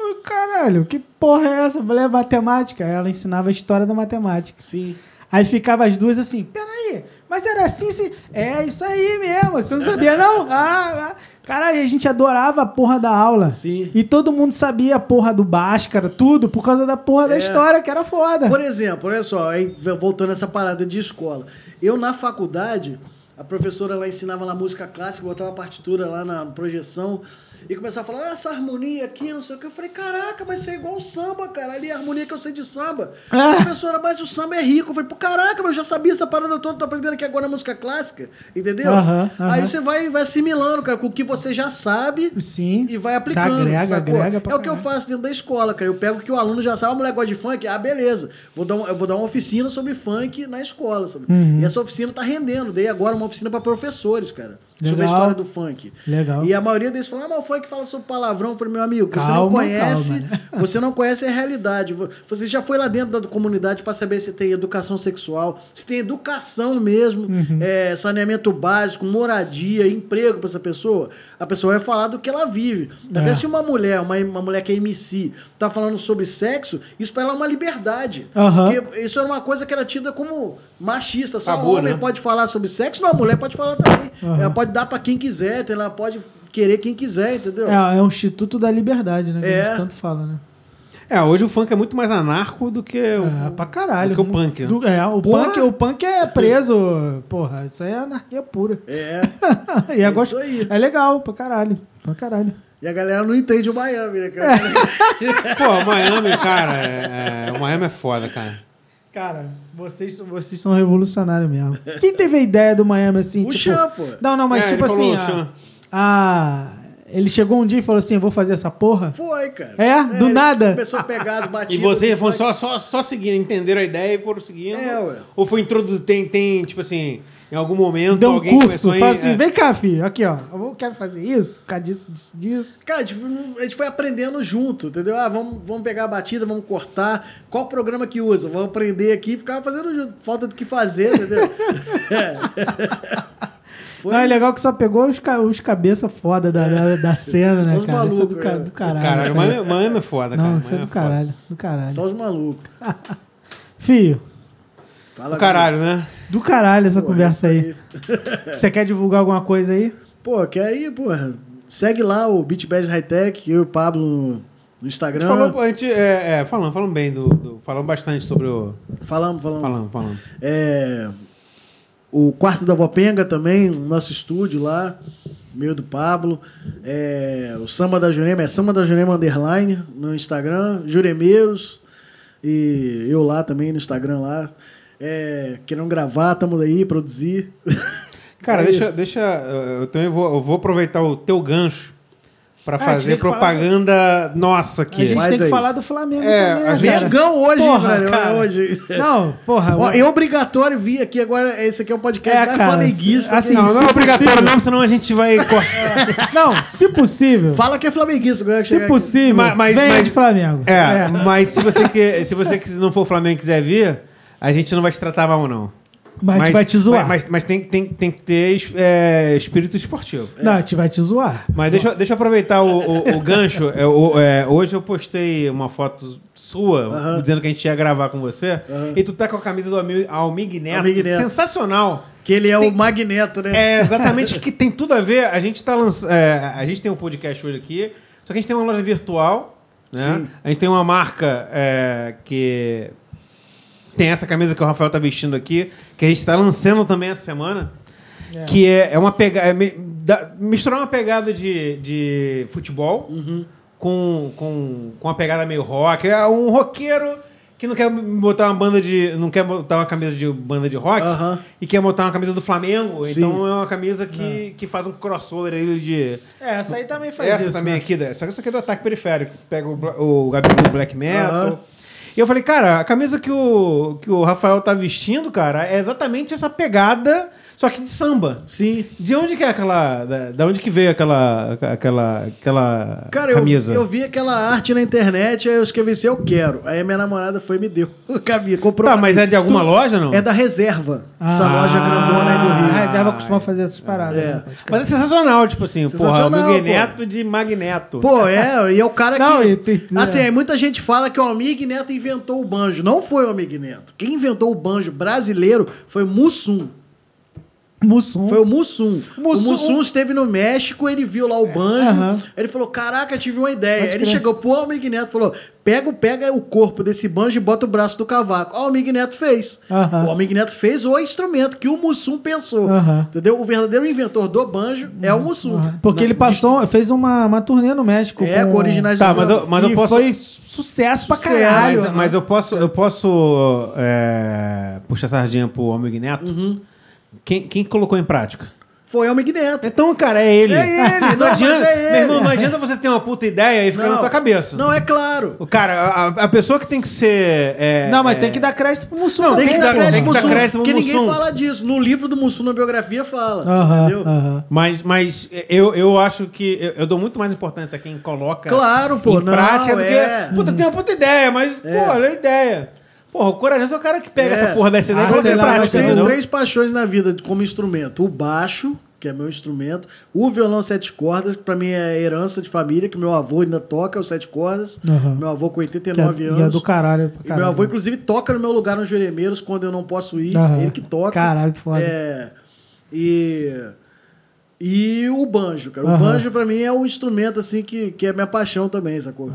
Eu, Caralho, que porra é essa? Eu falei, é matemática. Ela ensinava a história da matemática. Sim. Aí ficava as duas assim, peraí, mas era assim, sim. É isso aí mesmo, você não sabia não? Ah, ah. Caralho, a gente adorava a porra da aula. Sim. E todo mundo sabia a porra do Bhaskara, tudo, por causa da porra da É. história, que era foda. Por exemplo, olha só, aí voltando essa parada de escola. Eu, na faculdade, a professora lá ensinava lá música clássica, botava a partitura lá na projeção. E começar a falar, ah, essa harmonia aqui, não sei o que. Eu falei, caraca, mas isso é igual o samba, cara. Ali é a harmonia que eu sei de samba. Ah. Professora, mas o samba é rico. Eu falei, pô, caraca, mas eu já sabia essa parada toda, tô aprendendo aqui agora a música clássica, entendeu? Aham. Aí você vai, vai assimilando, cara, com o que você já sabe Sim. e vai aplicando. agrega, sacou? agrega pra é o que eu faço dentro da escola, cara. Eu pego o que o aluno já sabe, a mulher gosta de funk, ah, beleza. Vou dar um- eu vou dar uma oficina sobre funk na escola, sabe? Uhum. E essa oficina tá rendendo. Dei agora uma oficina para professores, cara. Sobre a Legal. história do funk. Legal. E a maioria deles fala, ah, mas o funk fala sobre palavrão para meu amigo. que você não Calma, conhece, calma, *laughs* você não conhece a realidade. Vo- Você já foi lá dentro da comunidade para saber se tem educação sexual, se tem educação mesmo, Uhum. é, saneamento básico, moradia, emprego para essa pessoa. A pessoa vai falar do que ela vive. Até É. se uma mulher, uma, uma mulher que é MC, tá falando sobre sexo, isso para ela é uma liberdade. Aham. Porque isso era uma coisa que era tida como machista. Só Tabu, homem né? pode falar sobre sexo, não, a mulher pode falar também. Aham. Ela pode dar para quem quiser, ela pode querer quem quiser, entendeu? É, é um instituto da liberdade, né? Que É. a gente tanto fala, né? É, hoje o funk é muito mais anarco do que o, É, pra caralho. do que o punk. né? Do- é, o Porra! punk, o punk é preso. Porra, isso aí é anarquia pura. É. *laughs* e é, É isso aí. é legal, pra caralho. Pra caralho. E a galera não entende o Miami, né, cara? *laughs* Pô, Miami, cara, é, é, o Miami é foda, cara. Cara, vocês, vocês são revolucionários mesmo. Quem teve a ideia do Miami assim? O tipo, Chan, pô. Não, não, mas É, tipo ele falou assim. a- a- ele chegou um dia e falou assim: vou fazer essa porra. Foi, cara. É? Do ele nada? Começou a pegar as E batidas. vocês do foram funk. só, só, só seguindo, entenderam a ideia e foram seguindo? É, ué. Ou foi introduzido, tem, tem, tipo assim, em algum momento Deu um alguém curso, começou a... fala assim: é, vem cá, filho, aqui ó, eu quero fazer isso, por causa disso, disso, disso. Cara, a gente, a gente foi aprendendo junto, entendeu? Ah, vamos, vamos pegar a batida, vamos cortar. Qual programa que usa? Vamos aprender aqui e ficava fazendo junto. Falta do que fazer, entendeu? *laughs* É. Foi Não, é legal que só pegou os, os cabeça foda da, da, da cena, né, Os cara? Isso é do, malucos, ca- é. do caralho. Caralho, cara. Miami, Miami é foda, cara. Não, isso é do foda. caralho, do caralho. Só os malucos. *laughs* Filho, Fala Do caralho, né? do caralho essa Pô, conversa aí. Você quer divulgar alguma coisa aí? Pô, quer ir, porra. Segue lá o Beat Bad High Tech, eu e o Pablo no, no A gente Instagram. falou, a gente, é, é, falando, falando bem do, do- Falando bastante sobre o... Falamos, falamos. Falando, falando. É, o Quarto da Vopenga também, nosso estúdio lá, meio do Pablo. É, o Samba da Jurema, é Samba da Jurema Underline no Instagram. Juremeiros. E eu lá também no Instagram lá. É, querendo gravar, estamos aí, produzir. Cara, *laughs* É deixa, isso. deixa. Eu também vou, eu vou aproveitar o teu gancho pra Ah, fazer que falar propaganda nossa aqui. A gente Faz tem que aí. falar do Flamengo É, também, a né, gente-? Mengão hoje, Porra, cara. hoje. Não, porra. Ó, é obrigatório vir aqui agora. Esse aqui é um podcast É, cara, flamenguista. assim, que- não, não é obrigatório, possível. não, senão a gente vai. *laughs* Não, se possível. Fala que é flamenguista. agora que Se chegar aqui. possível, Mas- mas- vem mas- de Flamengo. É, mas se você, que, se você que não for Flamengo e quiser vir, a gente não vai te tratar mal, não. Mas, gente vai te zoar. Mas, mas tem, tem, tem que ter é, espírito esportivo. Não, a gente vai te zoar. Mas deixa, eu- deixa eu aproveitar o, o- o gancho. É, é, hoje eu postei uma foto sua Aham. dizendo que a gente ia gravar com você. Aham. E tu tá com a camisa do Almig, Almig Neto. Almig Neto. Sensacional. Que ele é Tem- o Magneto, né? É exatamente que tem tudo a ver. A gente tá lançando. a gente tem um podcast hoje aqui, só que a gente tem uma loja virtual, né? Sim. A gente tem uma marca é, que tem essa camisa que o Rafael tá vestindo aqui, que a gente está lançando também essa semana. É. Que é, é uma pegada. misturar uma pegada de, de futebol Uhum. com, com, com uma pegada meio rock. É um roqueiro que não quer botar uma banda de. não quer botar uma camisa de banda de rock Aham. e quer botar uma camisa do Flamengo. Sim. Então é uma camisa que, que faz um crossover aí de. É, essa aí também faz Essa isso. também né? aqui, só que essa aqui é do ataque periférico. Pega o, o Gabriel do Black Metal. Aham. E eu falei, cara, a camisa que o, que o Rafael tá vestindo, cara, é exatamente essa pegada, só que de samba. Sim. De onde que é aquela. Da, da onde que veio aquela. aquela. aquela Cara, eu, camisa? eu vi aquela arte na internet, aí eu escrevi assim, eu quero. Aí a minha namorada foi e me deu. *laughs* Camisa, comprou. Tá, mas é de alguma loja, não? É da reserva. Essa Ah. loja grandona aí do A Rio. reserva costuma fazer essas paradas. É. né? Pode crer. Mas é sensacional, tipo assim, porra, Sensacional, o pô. Magneto de Magneto. Pô, é, e é o cara Não, que. e tem- assim, é. aí muita gente fala que o Almig Neto inventou o banjo. Não foi o Almig Neto. Quem inventou o banjo brasileiro foi Mussum. Mussum. Foi o Mussum. Mussum- O Mussum esteve no México, ele viu lá o banjo. Aham. Ele falou: Caraca, tive uma ideia. Pode ele crer. chegou pro Almig Neto e falou: pega, pega o corpo desse banjo e bota o braço do cavaco. O Almig Neto fez. Aham. O Almig Neto fez o instrumento que o Mussum pensou. Aham. Entendeu? O verdadeiro inventor do banjo é o Mussum. Porque ele passou, fez uma, uma turnê no México. É, com originais Tá, de mas eu, mas eu e posso. foi sucesso pra Sucesso. caralho. Mas, mas eu posso, eu posso é, puxar a sardinha pro Almig Neto? Uhum. Quem, quem colocou em prática? Foi Almig Neto. Então, cara, é ele. É ele, *laughs* não, adianta, é ele. Meu irmão, não adianta você ter uma puta ideia e ficar na tua cabeça. Não, é claro. O cara, a, a pessoa que tem que ser. é, Não, mas é, tem que dar crédito pro Mussum Não, também, Tem que dar crédito tem pro que dar Mussum. crédito pro Porque ninguém fala disso. No livro do Mussum, na biografia, fala. Aham, entendeu? aham. Mas, mas eu, eu acho que eu, eu dou muito mais importância a quem coloca Claro, pô, em não, prática do é. que. Puta, eu tenho uma puta ideia, mas, É. pô, olha a ideia. Porra, o corajoso é o cara que pega É. essa porra dessa ideia Ah, e coloca eu tenho três paixões na vida como instrumento. O baixo, que é meu instrumento. O violão sete cordas, que pra mim é herança de família, que meu avô ainda toca os sete cordas. Aham. Meu avô com Que 89 é, e anos. é do caralho. E caralho. meu avô, inclusive, toca no meu lugar nos Jeremeiros quando eu não posso ir. Aham. Ele que toca. Caralho, foda. É, e, e o banjo, cara. O Aham. banjo, pra mim, é o instrumento, assim, que, que é minha paixão também, sacou?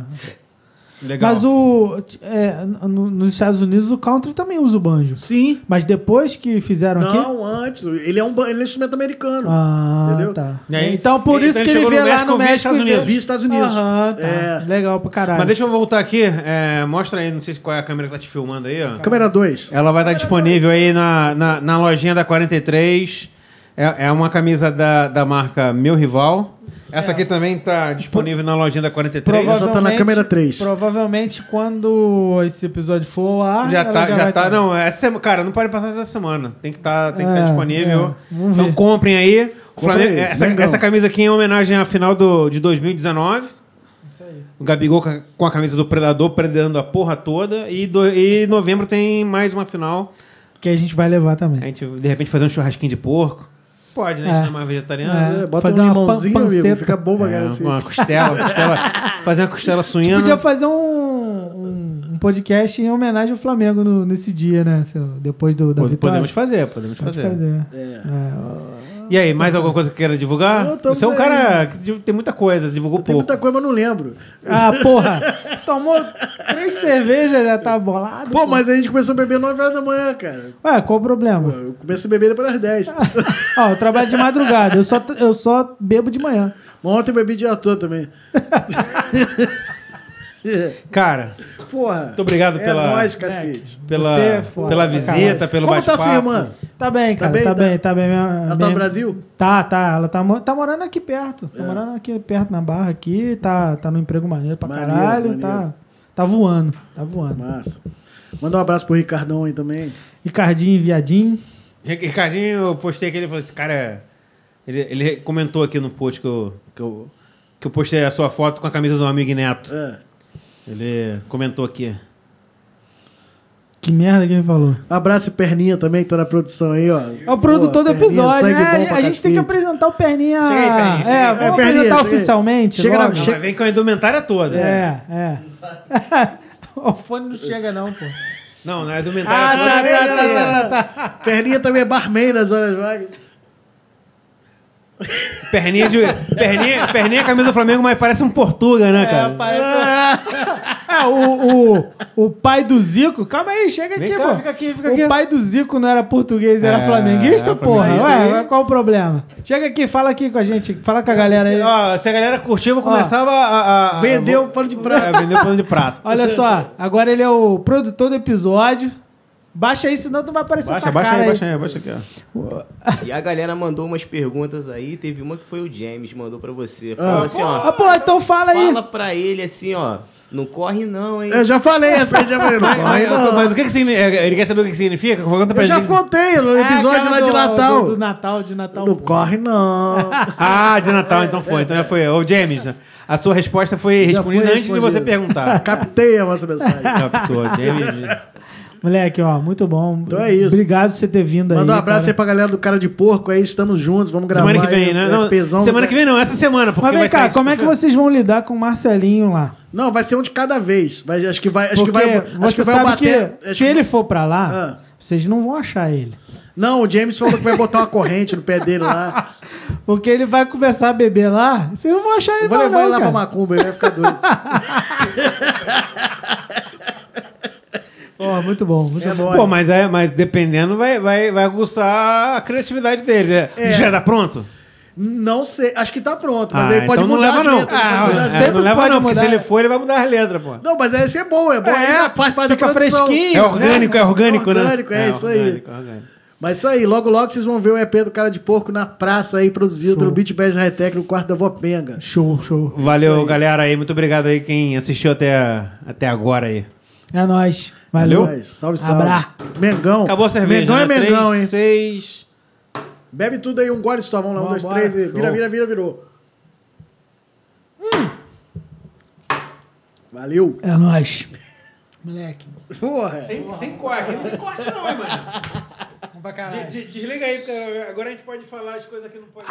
Legal. Mas o. é, no- nos Estados Unidos o country também usa o banjo. Sim. Mas depois que fizeram aqui. Não, antes. Ele é um, ele é um instrumento americano. Ah, Entendeu? tá. Aí- então por isso que ele no lá no México Estados e Unidos. Via Estados Unidos. Aham, tá. É. Legal pra caralho. Mas deixa eu voltar aqui. é, mostra aí, não sei qual é a câmera que tá te filmando aí, ó. Câmera 2. Ela vai estar disponível aí na, na, na lojinha da 43. É, é uma camisa da, da marca Meu Rival. Essa aqui também tá disponível na lojinha da 43. Prova- só tá na câmera três. Provavelmente quando esse episódio for ar. Já tá, já, vai tá. tá. Não, essa sema- cara, não pode passar essa semana. Tem que tá, tem que É, estar disponível. é. Então ver. comprem aí. Flamengo- essa, essa camisa aqui é em homenagem à final do, de 2019. Isso aí. O Gabigol com a- camisa do Predador, predando a porra toda. E, do, e em novembro tem mais uma final. Que a gente vai levar também. A gente, de repente, fazer um churrasquinho de porco. Pode, né? A gente É. não é mais vegetariano. É. bota fazer um uma pan- limãozinho, amigo. panceta. Fica bom pra É, cara assim. uma costela, costela- *laughs* fazer uma costela A gente suína. podia fazer um, um, um podcast em homenagem ao Flamengo no- nesse dia, né? Depois do, da Pod- vitória. Podemos fazer, podemos Pode fazer. fazer. É. E aí, mais alguma coisa que queira divulgar? Não, Você é um aí. cara que tem muita coisa, divulgou Tem pouco. muita coisa, mas não lembro. Ah, porra! *laughs* Tomou três cervejas, já tá bolado. Pô, mas a gente começou a beber 9 horas da manhã, cara. Ué, qual o problema? Eu comecei a beber depois das 10. *laughs* Ó, eu trabalho de madrugada, eu só, eu só bebo de manhã. Mas ontem eu bebi dia todo também. *laughs* *laughs* Cara, Porra. muito obrigado É pela, nóis, cacete. pela, Você é foda pela visita, caralho. pelo Como tá bate-papo. sua irmã? Tá bem, cara, bem? tá, Tá- bem, tá bem. Minha, Ela tá no Brasil? Tá, tá. Ela tá, tá morando aqui perto. Tá É. morando aqui perto na Barra aqui, tá, tá no emprego maneiro pra Maneiro, caralho, tá, maneiro. tá voando, tá voando. Massa. Manda um abraço pro Ricardão aí também. Ricardinho e Viadinho. Ricardinho, eu postei aqui, ele falou assim, cara, ele, ele comentou aqui no post que eu, que, eu, que eu postei a sua foto com a camisa do amigo Neto. É. Ele comentou aqui. Que merda que ele falou. Abraço e Perninha também, que tá na produção aí, ó. É o produtor do episódio, né? A gente tem que apresentar o Perninha. Chega aí, Perninha, chega aí. É, É, vamos Perninha, apresentar chega oficialmente. Chega na- logo. Não, Chega- mas vem com a indumentária toda. É, é. *laughs* o fone não chega, não, pô. Não, não é a Ah, indumentária toda. tá, é tá, tá, tá, tá, tá. Perninha também é barman nas horas vagas. Perninha, de, perninha, perninha é camisa do Flamengo, mas parece um Portuga, né, É, cara? parece... é, o, o, o pai do Zico... Calma aí, chega Vem aqui, cá, pô. fica aqui, fica o aqui. pai do Zico não era português, era É, flamenguista, é porra. flamenguista Ué, qual o problema? Chega aqui, fala aqui com a gente. Fala com a galera aí. Ó, se a galera curtir, eu vou começar a, a, a- Vendeu o pano de prato. É, vendeu pano de prato. Olha só, agora ele é o produtor do episódio. Baixa aí, senão tu vai aparecer Baixa, tua baixa cara aí, aí. baixa aí, baixa aqui, ó. *laughs* E a galera mandou umas perguntas aí. Teve uma que foi o James, mandou pra você. Falou assim, ó. Ah, pô, então fala aí. Fala pra ele assim, ó. Não corre não, hein? Eu já falei essa aí, já falei. Não, *laughs* Mas, corre, mas- não. mas o que, que significa? Ele quer saber o que que significa? Conta pra Eu já contei no É, episódio aquela lá de Natal. Do, do Natal, de Natal. Não pô. corre, não. *laughs* Ah, de Natal, então foi. Então já foi. Ô, James, a sua resposta foi Já respondida foi antes de você perguntar. Captei a vossa mensagem. Captou, James. Moleque, ó, muito bom. Então é isso. Obrigado por você ter vindo aí. Manda um abraço aí cara. pra galera do Cara de Porco aí, estamos juntos, vamos gravar. Semana que vem, aí, né? é, Não, pesão semana que vem não, essa semana. Porque Mas vem vai cá, como é que vocês vão lidar com o Marcelinho lá? Não, vai ser um de cada vez. Vai, acho que vai, acho Porque que vai, acho você que vai sabe bater. que acho se que- ele for pra lá, Ah. vocês não vão achar ele. Não, o James falou que vai botar uma corrente no pé dele lá. *laughs* Porque ele vai começar a beber lá, vocês não vão achar ele vou lá, levar não, ele lá cara. pra Macumba, ele vai ficar doido. *laughs* Ó, muito bom, muito É bom. Pô, mas, é, mas dependendo, vai, vai, vai aguçar a criatividade dele. É. Já tá pronto? Não sei, acho que tá pronto, mas Ah, ele pode então não mudar leva, as não. letras. ele Ah, mudar é, É, não leva não, porque se mudar. ele for, ele vai mudar as letras, pô. Não, mas esse é bom, é bom. É, faz parte fica da produção. fresquinho. É orgânico, é orgânico, né? Orgânico, é isso aí. orgânico, orgânico. Mas isso aí, logo logo vocês vão ver o EP do Cara de Porco na praça aí, produzido Show. pelo Beat Bass High Tech no quarto da Vopenga. Show, show. Valeu, galera aí. Muito obrigado aí quem assistiu até, até agora aí. É nóis. Valeu. Mas, salve, salve. Abra. Mengão. Acabou a cerveja, Mengão né? é Mengão, Três, hein? seis... Bebe tudo aí, um gole só. Vamos lá, um, dois, três. e Vira, vira, vira, virou. Hum. Valeu. É nóis. Moleque. Porra. Sem, sem corte, não tem corte não, hein, mano. Vamos pra caralho. De- de- desliga aí, porque agora a gente pode falar as coisas que não pode.